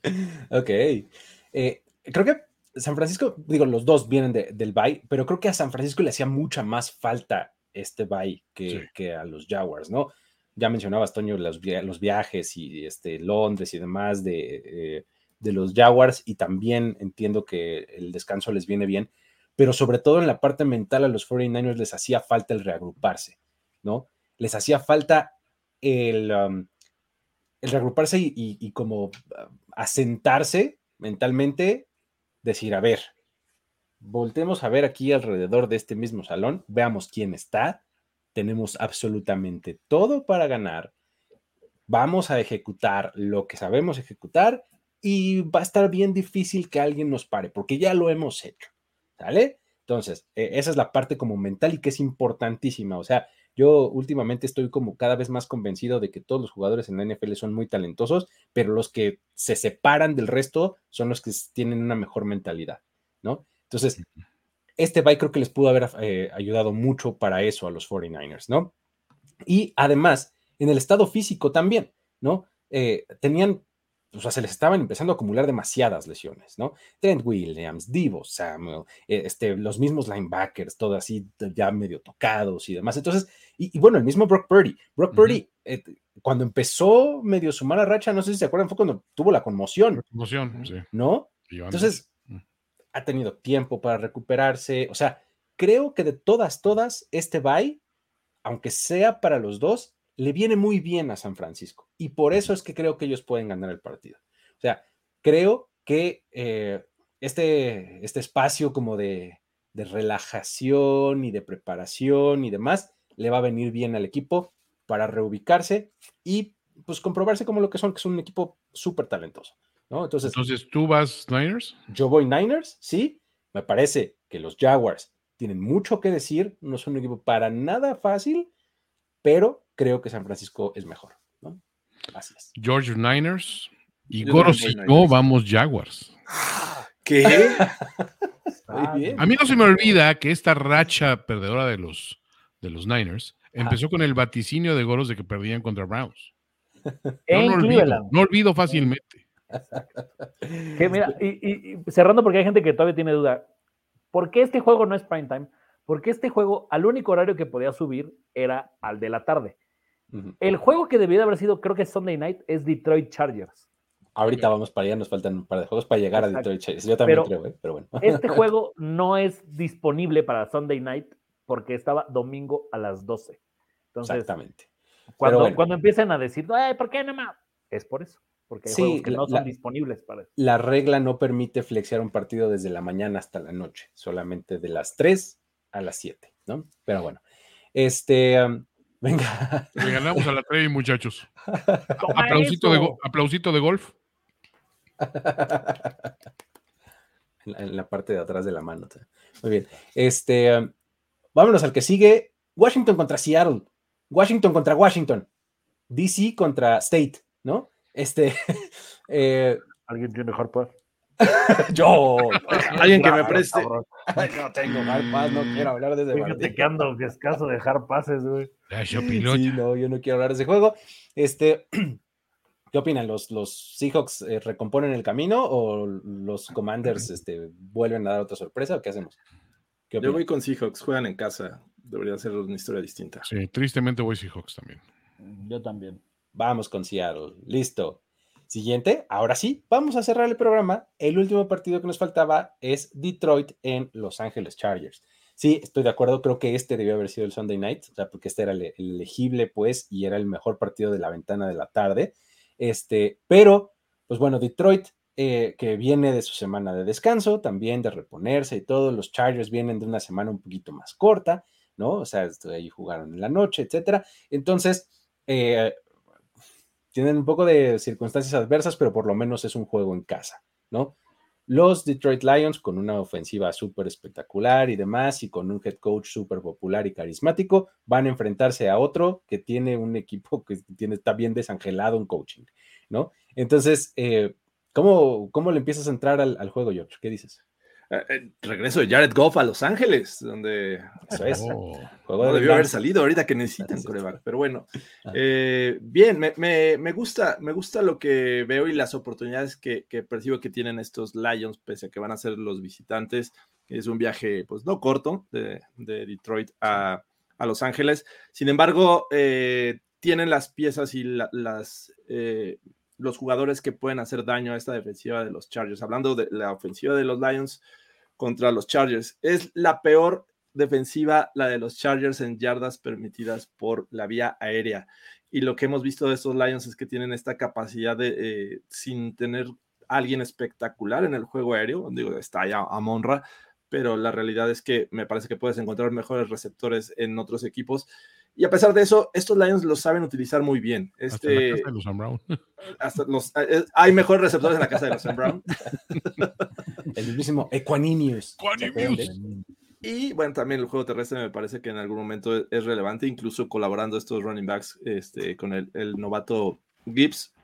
A: Ok. Eh, creo que San Francisco, digo, los dos vienen de, del Bay, pero creo que a San Francisco le hacía mucha más falta este Bay que,
D: Sí.
A: que a los Jaguars, ¿no? Ya mencionabas, Toño, los, via- los viajes y este, Londres y demás de, eh, de los Jaguars, y también entiendo que el descanso les viene bien, pero sobre todo en la parte mental a los 49ers les hacía falta el reagruparse, ¿no? Les hacía falta el, um, reagruparse y, como uh, asentarse mentalmente, decir, a ver, voltemos a ver aquí alrededor de este mismo salón, veamos quién está, tenemos absolutamente todo para ganar, vamos a ejecutar lo que sabemos ejecutar y va a estar bien difícil que alguien nos pare, porque ya lo hemos hecho, ¿sale? Entonces, eh, esa es la parte como mental y que es importantísima, o sea, yo últimamente estoy como cada vez más convencido de que todos los jugadores en la NFL son muy talentosos, pero los que se separan del resto son los que tienen una mejor mentalidad, ¿no? Entonces, este bye creo que les pudo haber eh, ayudado mucho para eso a los 49ers, ¿no? Y además, en el estado físico también, ¿no? Eh, tenían, o sea, se les estaban empezando a acumular demasiadas lesiones, ¿no? Trent Williams, Divo Samuel, eh, este, los mismos linebackers, todo así ya medio tocados y demás. Entonces, y, y bueno, el mismo Brock Purdy. Brock. Purdy, eh, cuando empezó medio su mala racha, no sé si se acuerdan, fue cuando tuvo la conmoción,
D: Emoción, sí.
A: ¿no? Entonces, ha tenido tiempo para recuperarse. O sea, creo que de todas, todas, este bye, aunque sea para los dos, le viene muy bien a San Francisco. Y por eso es que creo que ellos pueden ganar el partido. O sea, creo que eh, este, este espacio como de, de relajación y de preparación y demás le va a venir bien al equipo para reubicarse y pues comprobarse como lo que son, que es un equipo súper talentoso. ¿no? Entonces,
D: Entonces, ¿tú vas Niners?
A: yo voy Niners, sí. Me parece que los Jaguars tienen mucho que decir, no son un equipo para nada fácil, pero creo que San Francisco es mejor. ¿no? Así es.
D: George Niners. Y
B: Yo
D: Goro, si no, vamos Jaguars.
B: ¿Qué?
E: Ah.
D: A mí no se me olvida que esta racha perdedora de los, de los Niners empezó con el vaticinio de Goros de que perdían contra Browns.
E: En
D: no olvido, no olvido fácilmente.
E: Que mira, y, y- y cerrando porque hay gente que todavía tiene duda. ¿Por qué este juego no es prime time? Porque este juego, al único horario que podía subir era al de la tarde.
A: Ujú.
E: El juego que debió de haber sido, creo que es Sunday Night, es Detroit Chargers.
A: Ahorita vamos para allá, nos faltan un par de juegos para llegar
E: Exacto.
A: a Detroit Chase. Yo también
E: Pero-
A: creo, ¿eh? pero bueno.
E: Este *laughs* juego no es disponible para Sunday Night porque estaba domingo a las 12. Entonces,
A: Exactamente.
E: cuando,
A: bueno.
E: cuando empiecen a decir, "Ay, ¿por qué no más? Es por eso. Porque hay
A: Sí,
E: juegos que
A: la-
E: no son
A: la-
E: disponibles para eso.
A: La regla no permite flexear un partido desde la mañana hasta la noche, solamente de las 3 a las 7, ¿no? Pero bueno, este, um, *laughs* venga.
D: Le ganamos a la Trevi, muchachos. *laughs*
E: ¡Toma
D: Aplausito de, aplausito golf. *laughs*
A: en la, en la parte de atrás de la mano. Muy bien. Este, um, vámonos al que sigue. Washington contra Seattle. Washington contra Washington. DC contra State, ¿no? Este, eh,
E: ¿Alguien tiene Hard Pass? *laughs*
A: yo.
B: Alguien que me preste.
A: no tengo Hard Pass, no quiero hablar de ese
E: Fíjate que ando escaso de Hard Passes, güey.
D: Opino,
A: Sí, no, yo no quiero hablar de ese juego. Este, *clears throat* ¿qué opinan? ¿Los, los Seahawks eh, recomponen el camino o los Commanders este, vuelven a dar otra sorpresa o qué hacemos? ¿Qué
B: Yo voy con Seahawks, juegan en casa. Debería ser una historia distinta.
D: Sí, tristemente voy Seahawks también.
E: Yo también.
A: Vamos con Seattle. Listo. Siguiente, ahora sí, vamos a cerrar el programa. El último partido que nos faltaba es Detroit en Los Ángeles Chargers. Sí, estoy de acuerdo, creo que este debió haber sido el Sunday Night, o sea, porque este era el, el elegible, pues, y era el mejor partido de la ventana de la tarde. Este, pero, pues bueno, Detroit, eh, que viene de su semana de descanso, también de reponerse y todo, los Chargers vienen de una semana un poquito más corta, ¿no? O sea, ahí jugaron en la noche, etcétera. Entonces, eh, tienen un poco de circunstancias adversas, pero por lo menos es un juego en casa, ¿no? Los Detroit Lions, con una ofensiva súper espectacular y demás, y con un head coach súper popular y carismático, van a enfrentarse a otro que tiene un equipo que tiene, está bien desangelado en coaching, ¿no? Entonces, eh, ¿cómo, ¿cómo le empiezas a entrar al, al juego, George? ¿Qué dices?
B: Eh, eh, regreso de Jared Goff a Los Ángeles, donde
A: Eso es.
D: Oh,
B: no debió haber salido ahorita que necesitan coreback. Pero bueno,
A: Ah.
B: eh, bien, me, me- me gusta, me gusta lo que veo y las oportunidades que, que percibo que tienen estos Lions, pese a que van a ser los visitantes. Es un viaje, pues no corto, de, de Detroit a, a Los Ángeles. Sin embargo, eh, tienen las piezas y la- las, eh, los jugadores que pueden hacer daño a esta defensiva de los Chargers. Hablando de la ofensiva de los Lions contra los Chargers, es la peor defensiva, la de los Chargers en yardas permitidas por la vía aérea. Y lo que hemos visto de estos Lions es que tienen esta capacidad de, eh, sin tener alguien espectacular en el juego aéreo, digo, está ya a Monra, pero la realidad es que me parece que puedes encontrar mejores receptores en otros equipos. Y a pesar de eso, estos Lions lo saben utilizar muy bien.
D: hasta en la
B: Este,
D: casa de los Sam Brown. *laughs*
B: hasta los, eh, hay mejores receptores en la casa de los Sam Brown. *laughs*
A: El mismísimo Equanimous.
D: Equanimous.
B: Y bueno, también el juego terrestre me parece que en algún momento es, es relevante, incluso colaborando estos running backs este, con el, el novato Gibbs.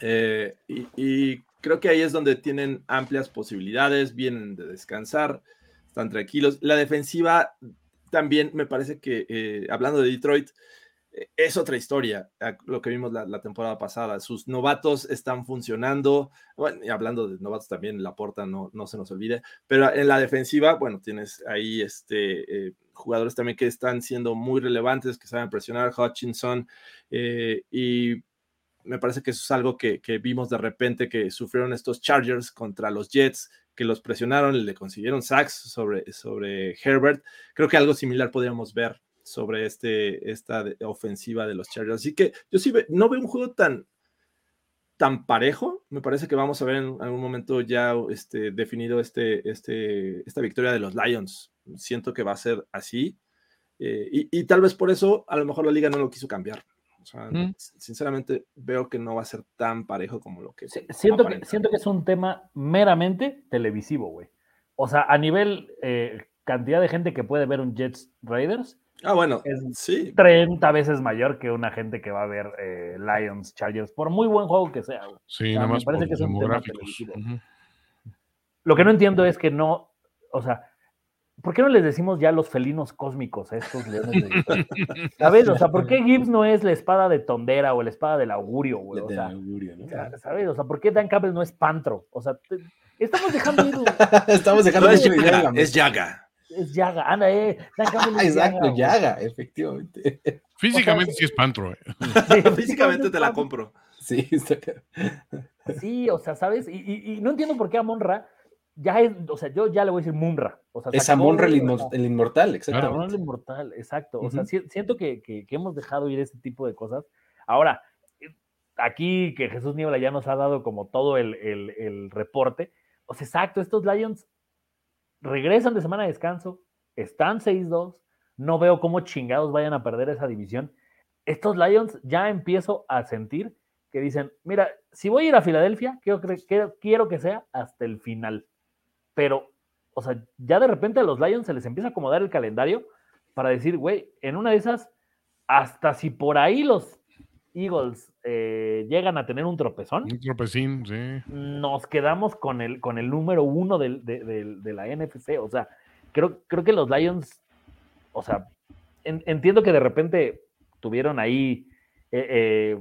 B: Eh, y, y creo que ahí es donde tienen amplias posibilidades, vienen de descansar, están tranquilos. La defensiva también me parece que, eh, hablando de Detroit, eh, es otra historia, lo que vimos la, temporada pasada. Sus novatos están funcionando. Bueno, y hablando de novatos también, la porta no, no se nos olvide. Pero en la defensiva, bueno, tienes ahí este, eh, jugadores también que están siendo muy relevantes, que saben presionar, Hutchinson, y me parece que eso es algo que, que, vimos de repente que sufrieron estos Chargers contra los Jets, que los presionaron y le consiguieron sacks sobre, sobre Herbert. Creo que algo similar podríamos ver sobre este, esta ofensiva de los Chargers. Así que yo sí no veo un juego tan, tan parejo. Me parece que vamos a ver en algún momento ya este, definido este, este, esta victoria de los Lions. Siento que va a ser así. Eh, y, y, tal vez por eso a lo mejor la liga no lo quiso cambiar. O sea, mm. sinceramente veo que no va a ser tan parejo como lo que...
E: Sí, siento, que siento que es un tema meramente televisivo, güey. O sea, a nivel eh, cantidad de gente que puede ver un Jets Raiders,
B: Ah, bueno,
E: es
B: sí.
E: 30 veces mayor que una gente que va a ver eh, Lions, Chargers, por muy buen juego que sea. Güey.
D: Sí,
E: o sea,
D: nada
E: me
D: más
E: parece
D: por
E: que es un tema
D: demográficos.
E: televisivo.
D: Uh -huh.
E: Lo que no entiendo es que no, o sea, ¿por qué no les decimos ya los felinos cósmicos a estos leones de? *laughs* ¿Sabes? O sea, ¿por qué Gibbs no es la espada de Tondera o la espada del augurio, güey? O sea,
A: augurio, ¿no?
E: ¿sabes? O sea, ¿por qué Dan Campbell no es Pantro? O sea, te, estamos dejando ir. *laughs*
A: estamos dejando
B: no es,
A: ir
B: Yaga, es Yaga.
E: Es Yaga, anda, eh. Dan Campbell es
A: Exacto,
E: Yaga,
A: Yaga, efectivamente.
D: Físicamente o sea, sí es Pantro. Eh. *laughs*
B: Sí, físicamente te la compro.
A: Sí, está
E: Sí, o sea, ¿sabes? Y, y, y, no entiendo por qué a Monra ya es, o sea, yo ya le voy a decir Munra. O sea,
A: es a Monra el, inmor el, inmortal, exacto.
E: Claro, el inmortal, exacto. O uh -huh. sea, si, siento que, que, que, hemos dejado ir ese tipo de cosas. Ahora, aquí que Jesús Niebla ya nos ha dado como todo el, el, el reporte. O sea, exacto, estos Lions regresan de semana de descanso, están 6-2, no veo cómo chingados vayan a perder esa división. Estos Lions ya empiezo a sentir que dicen, mira, si voy a ir a Filadelfia, quiero, quiero, quiero que sea hasta el final. Pero, o sea, ya de repente a los Lions se les empieza a acomodar el calendario para decir, güey, en una de esas, hasta si por ahí los Eagles eh, llegan a tener un tropezón,
D: Un tropecín, sí.
E: nos quedamos con el, con el número uno de, de- de la NFC. O sea, creo, creo que los Lions, o sea, en- entiendo que de repente tuvieron ahí eh, eh,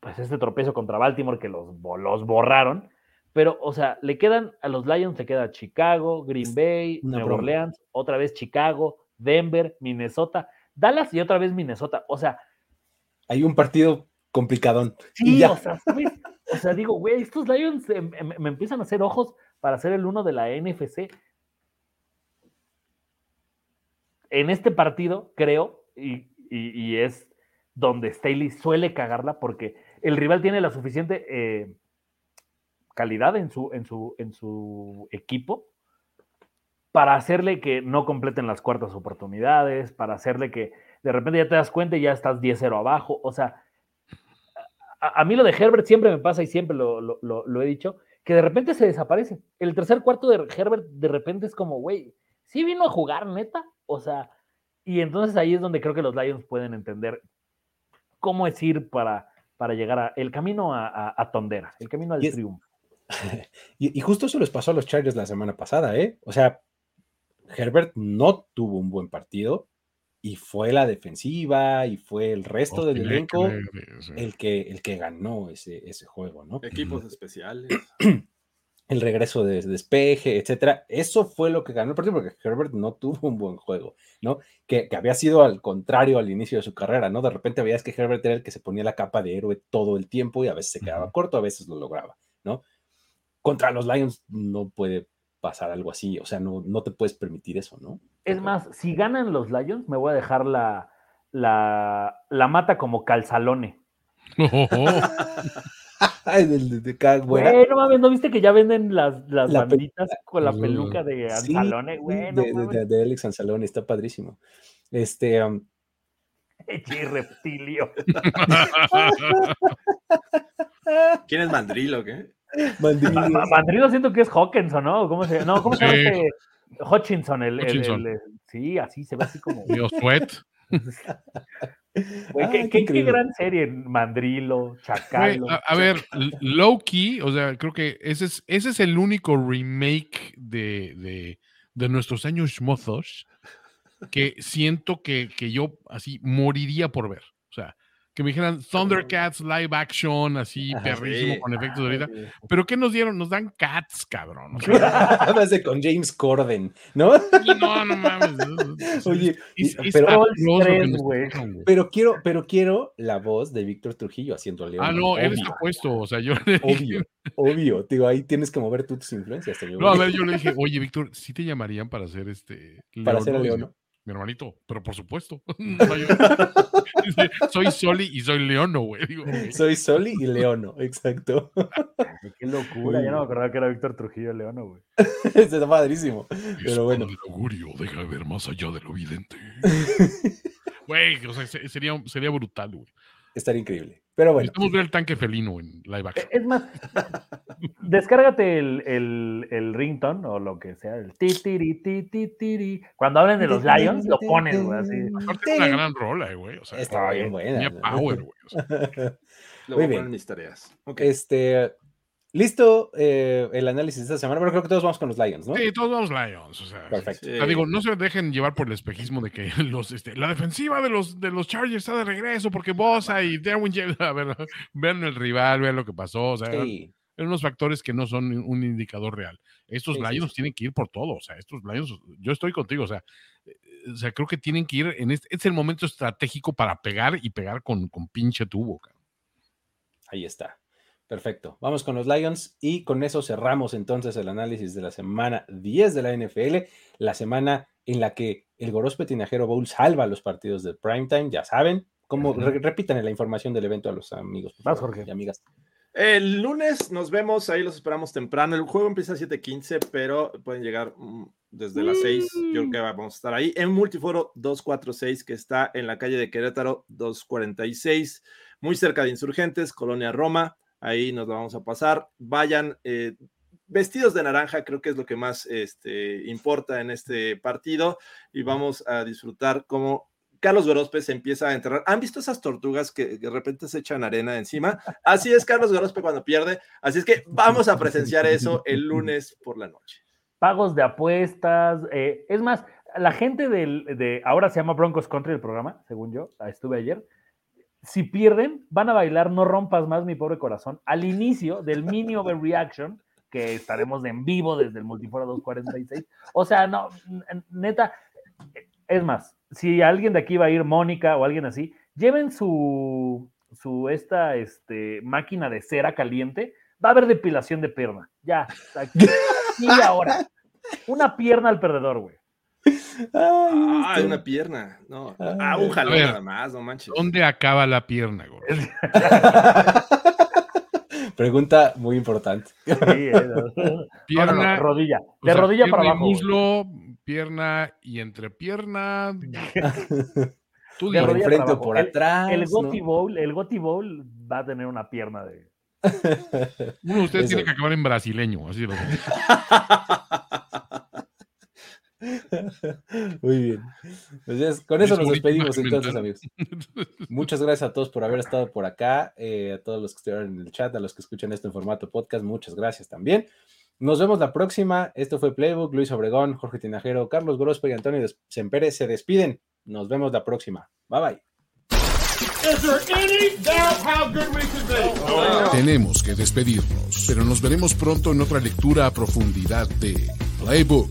E: pues este tropezo contra Baltimore que los, los borraron, pero, o sea, le quedan a los Lions, le queda Chicago, Green Bay,
A: Una
E: Nueva
A: broma.
E: Orleans, otra vez Chicago, Denver, Minnesota, Dallas y otra vez Minnesota. O sea,
A: Hay un partido complicadón.
E: Sí, o sea, ¿sabes? O sea, digo, güey, estos Lions eh, me, me empiezan a hacer ojos para ser el uno de la NFC. En este partido, creo, y, y- y es donde Staley suele cagarla, porque el rival tiene la suficiente eh, calidad en su, en, su, en su equipo para hacerle que no completen las cuartas oportunidades, para hacerle que de repente ya te das cuenta y ya estás 10-0 abajo. O sea, a, a mí lo de Herbert siempre me pasa y siempre lo, lo- lo- lo he dicho, que de repente se desaparece. El tercer cuarto de Herbert de repente es como, güey, ¿sí vino a jugar neta? O sea, y entonces ahí es donde creo que los Lions pueden entender cómo es ir para, para llegar a el camino a, a- a Tondera, el camino al
A: Y es-
E: triunfo. *laughs*
A: Y, y justo eso les pasó a los Chargers la semana pasada, ¿eh? O sea, Herbert no tuvo un buen partido y fue la defensiva y fue el resto del elenco el que, el que ganó ese, ese juego, ¿no?
B: Equipos especiales. *clears throat*
A: El regreso de despeje, etcétera. Eso fue lo que ganó el partido porque Herbert no tuvo un buen juego, ¿no? Que, que había sido al contrario al inicio de su carrera, ¿no? De repente veías que Herbert era el que se ponía la capa de héroe todo el tiempo y a veces se quedaba corto, a veces lo lograba. Contra los Lions no puede pasar algo así, o sea, no, no te puedes permitir eso, ¿no?
E: Es más, si ganan los Lions, me voy a dejar la, la, la mata como calzalone. *laughs*
A: Ay, de, de-.
E: Güey, no mames, ¿no viste que ya venden las, las
A: La
E: con la peluca de Anzalone?
A: sí,
E: Güey, no
A: de, Alex Anzalone, está padrísimo. Este, um, *laughs*
E: Che, reptilio.
B: ¿Quién es Mandrilo o qué?
E: Mandrido siento que es Hawkinson, ¿no? ¿Cómo se No, ¿cómo se llama
D: Sí.
E: este? Hutchinson, el, el-
D: Hutchinson.
E: el- Sí, así se ve así como.
D: Dios, Sweat.
E: Güey, qué,
A: qué
E: qué- gran serie. Mandrilo,
D: Güey,
E: Chacalo.
D: a, a ver, l- low key, o sea, creo que ese es, ese es el único remake de, de, de nuestros años mozos que siento que, que yo así moriría por ver. Que me dijeran Thundercats live action, así
A: Ajá,
D: perrísimo,
B: sí.
D: con efectos de ahorita.
E: Ay,
D: Pero ¿qué nos dieron? Nos dan cats, cabrón. O sea, *laughs*
A: de con James Corden, ¿no?
D: no, no mames.
A: Oye,
D: es,
A: pero-
E: Tres,
A: quiero, pero quiero la voz de Víctor Trujillo haciendo León.
D: Ah, no, él
A: obvio,
D: está puesto. O sea, yo le dije-
A: obvio, obvio. Digo, ahí tienes que mover tú tus influencias. te digo,
D: No, a ver, yo le dije, oye, Víctor, ¿sí te llamarían para hacer este.
A: para hacer a León.
D: Mi hermanito, pero por supuesto. *laughs* No, yo- Dice, soy Soli y soy Leono, güey. Digo, güey,
A: Soy Soli y Leono, exacto.
E: Qué locura. Ya no me acordaba que era Víctor Trujillo Leono, güey. *laughs*
A: Está padrísimo. Pero bueno.
D: del augurio, deja de ver más allá de lo evidente. *laughs* Güey, o sea, se- sería, sería brutal, güey.
A: Estaría increíble. Pero bueno,
D: Necesitamos ver el tanque felino en live action.
E: Es más, *laughs* descárgate el, el, el ringtone o lo que sea, el ti, tiri, ti, ti, tiri. Cuando hablen de los Lions, lo pones, güey, así.
D: Aparte es una gran rola, eh, güey. O sea,
A: Estaba bien
D: tenía
A: buena. ¿no?
D: power, güey. o sea. *laughs*
B: Lo
A: Muy
B: voy a
A: bien.
B: poner en mis tareas. Ok.
A: Este, listo eh, el análisis de esta semana, pero creo que todos vamos con los Lions, ¿no?
D: Sí, todos vamos Lions. O sea,
A: Perfecto.
D: Sea, digo, no se dejen llevar por el espejismo de que *laughs* los, este, la defensiva de los, de los Chargers está de regreso porque Bosa y Derwin James, *laughs* a ver, vean el rival, vean lo que pasó, o sea,
A: Sí,
D: eran unos factores que no son un indicador real. Estos
A: Sí, sí,
D: Lions
A: sí.
D: tienen que ir por todo, o sea, estos Lions, yo estoy contigo, o sea, eh, o sea, creo que tienen que ir en este, este es el momento estratégico para pegar y pegar con, con pinche tubo, cabrón.
A: ahí está. Perfecto. Vamos con los Lions y con eso cerramos entonces el análisis de la semana 10 de la NFL, la semana en la que el Gorospe Tinajero Bowl salva los partidos de primetime, ya saben. Como,
D: Ujú.
A: re- repítanle la información del evento a los amigos por
E: Vas,
A: favor,
E: Jorge.
A: y amigas.
B: El lunes nos vemos, ahí los esperamos temprano. El juego empieza a 7:15, pero pueden llegar mm, desde las 6. Yo creo que vamos a estar ahí en Multiforo 246, que está en la calle de Querétaro 246, muy cerca de Insurgentes, Colonia Roma. Ahí nos lo vamos a pasar. Vayan, eh, vestidos de naranja, creo que es lo que más este, importa en este partido y vamos a disfrutar cómo Carlos Gorospe se empieza a enterrar. ¿Han visto esas tortugas que de repente se echan arena encima? Así es Carlos Gorospe cuando pierde. Así es que vamos a presenciar eso el lunes por la noche.
E: Pagos de apuestas. eh, es más, la gente del, de, ahora se llama Broncos Country el programa, según yo, ah, estuve ayer. Si pierden, van a bailar No rompas más mi pobre corazón al inicio del mini overreaction que estaremos en vivo desde el Multifora 246. O sea, no, neta, es más, si alguien de aquí va a ir, Mónica o alguien así, lleven su, su esta este, máquina de cera caliente, va a haber depilación de pierna. Ya, aquí y ahora. Una pierna al perdedor, güey.
B: Ah,
A: este-
B: una pierna. No,
A: Ay.
B: ah, un jalón
D: A ver,
B: nada más, no manches.
D: ¿Dónde acaba la pierna, güey? *laughs*
A: Pregunta muy importante.
E: Sí, eh, no. No, no,
D: Pierna,
E: no, rodilla. De
D: sea,
E: rodilla
D: pierna
E: para
D: y
E: abajo.
D: muslo, pierna y entrepierna. Tú
E: De
A: Por enfrente
E: para
A: o por.
E: El-
A: atrás.
E: El
A: ¿no?
E: Gotti Bowl, el Gotti Bowl va a tener una pierna de.
D: uno de ustedes
A: Eso.
D: tiene que acabar en brasileño, así lo *laughs* *laughs*
A: Muy bien. Pues ya es- con eso
D: Es
A: nos despedimos entonces,
D: mental.
A: amigos. *laughs* Muchas gracias a todos por haber estado por acá, eh, a todos los que estuvieron en el chat, a los que escuchan esto en formato podcast, muchas gracias también. Nos vemos la próxima. Esto fue Playbook, Luis Obregón, Jorge Tinajero, Carlos Grospe y Antonio Sempere se despiden. Nos vemos la próxima. Bye bye.
F: Tenemos que despedirnos, pero nos veremos pronto en otra lectura a profundidad de Playbook,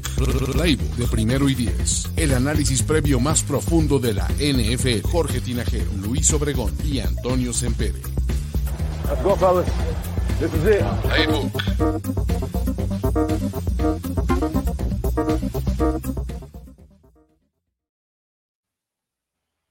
F: Playbook de primero y diez. El análisis previo más profundo de la NFL. Jorge Tinajero, Luis Obregón y Antonio Sempere. Let's go, fellas. This is it. Playbook.